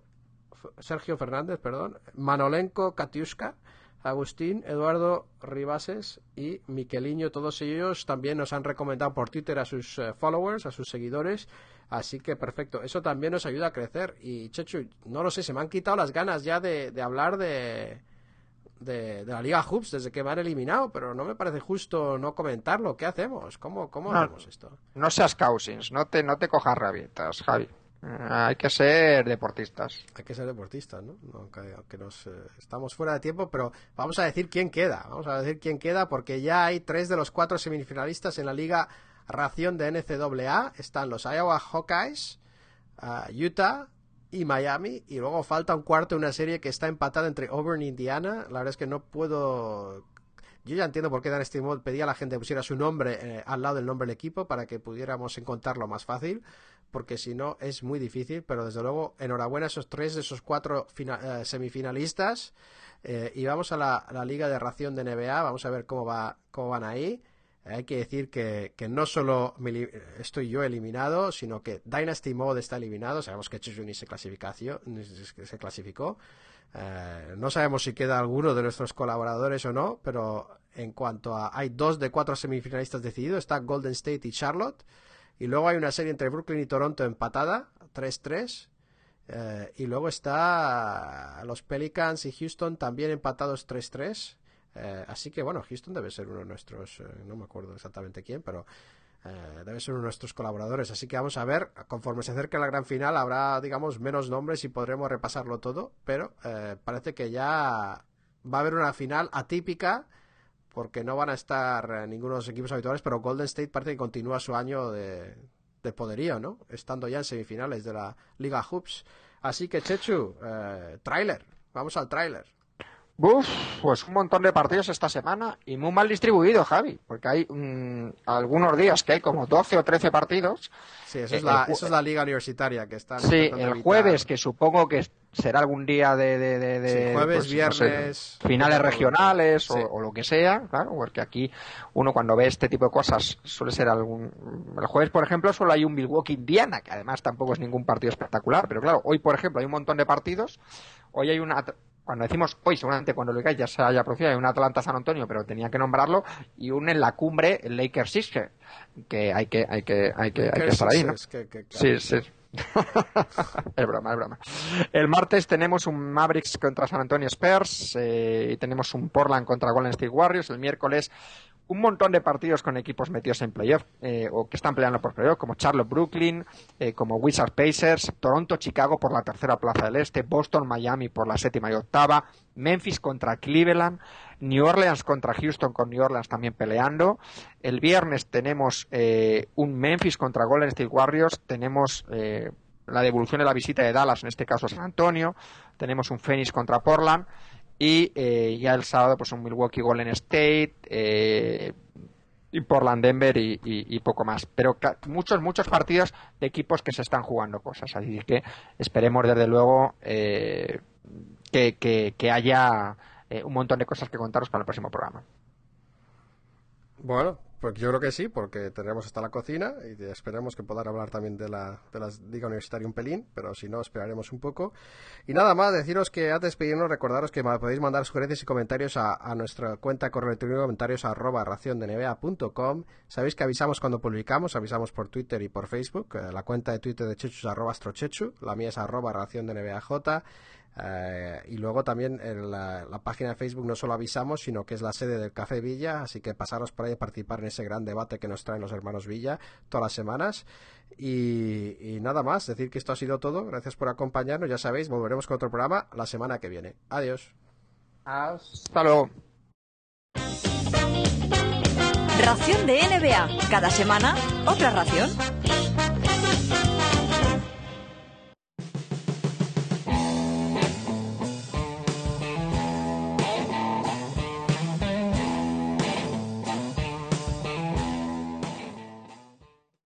Sergio Fernández, perdón, Manolenko Katiuska, Agustín, Eduardo Ribases y Miqueliño, todos ellos también nos han recomendado por Twitter a sus eh, followers, a sus seguidores, así que perfecto, eso también nos ayuda a crecer y Chechu, no lo sé, se me han quitado las ganas ya de, de hablar de de, de la Liga Hoops desde que me han eliminado, pero no me parece justo no comentarlo. ¿Qué hacemos? ¿Cómo, cómo No. hacemos esto? No seas causins, no te, no te cojas rabietas, Javi. Eh, hay que ser deportistas. Hay que ser deportistas, ¿no? Aunque nos eh, estamos fuera de tiempo, pero vamos a decir quién queda. Vamos a decir quién queda porque ya hay tres de los cuatro semifinalistas en la Liga Ración de NCAA. Están los Iowa Hawkeyes, ah, Utah y Miami. Y luego falta un cuarto de una serie que está empatada entre Auburn e Indiana. La verdad es que no puedo yo ya entiendo por qué Dan Steve pedía a la gente que pusiera su nombre eh, al lado del nombre del equipo para que pudiéramos encontrarlo más fácil, porque si no es muy difícil, pero desde luego enhorabuena a esos tres de esos cuatro eh, semifinalistas eh, y vamos a la, liga de ración de NBA, vamos a ver cómo va cómo van ahí. Hay que decir que, que no solo me li- estoy yo eliminado, sino que Dynasty Mode está eliminado. Sabemos que Chujuni se, se clasificó. Eh, no sabemos si queda alguno de nuestros colaboradores o no, pero en cuanto a... Hay dos de cuatro semifinalistas decididos, está Golden State y Charlotte. Y luego hay una serie entre Brooklyn y Toronto empatada, 3-3. Eh, y luego está los Pelicans y Houston también empatados 3-3. Eh, así que bueno, Houston debe ser uno de nuestros, eh, no me acuerdo exactamente quién, pero eh, debe ser uno de nuestros colaboradores. Así que vamos a ver, conforme se acerque la gran final, habrá, digamos, menos nombres y podremos repasarlo todo. Pero eh, parece que ya va a haber una final atípica porque no van a estar eh, ninguno de los equipos habituales, pero Golden State parece que continúa su año de, de poderío, ¿no? Estando ya en semifinales de la Liga Hoops. Así que, Chechu, eh, tráiler. Vamos al tráiler. Uf, pues un montón de partidos esta semana y muy mal distribuido, Javi, porque hay mm, algunos días que hay como 12 o 13 partidos. Sí, eso es, Eh, la, eso es la liga universitaria que está Sí, el jueves, que supongo que será algún día de... de, de- de, Sí, jueves, pues, no sé, viernes, finales regionales Sí. o, o lo que sea, claro, porque aquí uno cuando ve este tipo de cosas suele ser algún... El jueves, por ejemplo, solo hay un Milwaukee-Indiana, que además tampoco es ningún partido espectacular, pero claro, hoy, por ejemplo, hay un montón de partidos. Hoy hay una... Cuando decimos hoy, seguramente cuando lo digáis ya se haya producido, hay un Atlanta-San Antonio, pero tenía que nombrarlo, y un en la cumbre, el Lakers-Sixers, que hay que, hay que, hay que, hay que estar ahí, ¿no? Que- Sí, sí. es broma, es broma. El martes tenemos un Mavericks contra San Antonio Spurs eh, y tenemos un Portland contra Golden State Warriors. El miércoles un montón de partidos con equipos metidos en playoff eh, o que están peleando por playoff, como Charlotte Brooklyn, eh, como Wizards Pacers, Toronto Chicago por la tercera plaza del este, Boston Miami por la séptima y octava, Memphis contra Cleveland, New Orleans contra Houston con New Orleans también peleando. El viernes tenemos eh, un Memphis contra Golden State Warriors, tenemos eh, la devolución de la visita de Dallas, en este caso San Antonio, tenemos un Phoenix contra Portland y eh, ya el sábado pues un Milwaukee Golden State eh, y Portland Denver y, y- poco más. Pero muchos muchos partidos de equipos que se están jugando cosas. Así que esperemos desde luego eh, que, que- que haya eh, un montón de cosas que contaros para el próximo programa Bueno, pues yo creo que sí, porque tendremos hasta la cocina y esperemos que poder hablar también de la, de la Liga Universitaria un pelín, pero si no, esperaremos un poco. Y nada más, deciros que antes de despedirnos, recordaros que podéis mandar sugerencias y comentarios a, nuestra cuenta correo electrónico comentarios arroba raciondenevea.com. Sabéis que avisamos cuando publicamos, avisamos por Twitter y por Facebook. Eh, la cuenta de Twitter de Chechu es arroba astrochechu, la mía es arroba NVAJ. Eh, y luego también en la, la página de Facebook no solo avisamos, sino que es la sede del Café Villa, así que pasaros por ahí a participar en ese gran debate que nos traen los hermanos Villa todas las semanas. Y, y nada más, decir que esto ha sido todo. Gracias por acompañarnos. Ya sabéis, volveremos con otro programa la semana que viene. Adiós. hasta luego Ración de NBA. Cada semana, otra ración.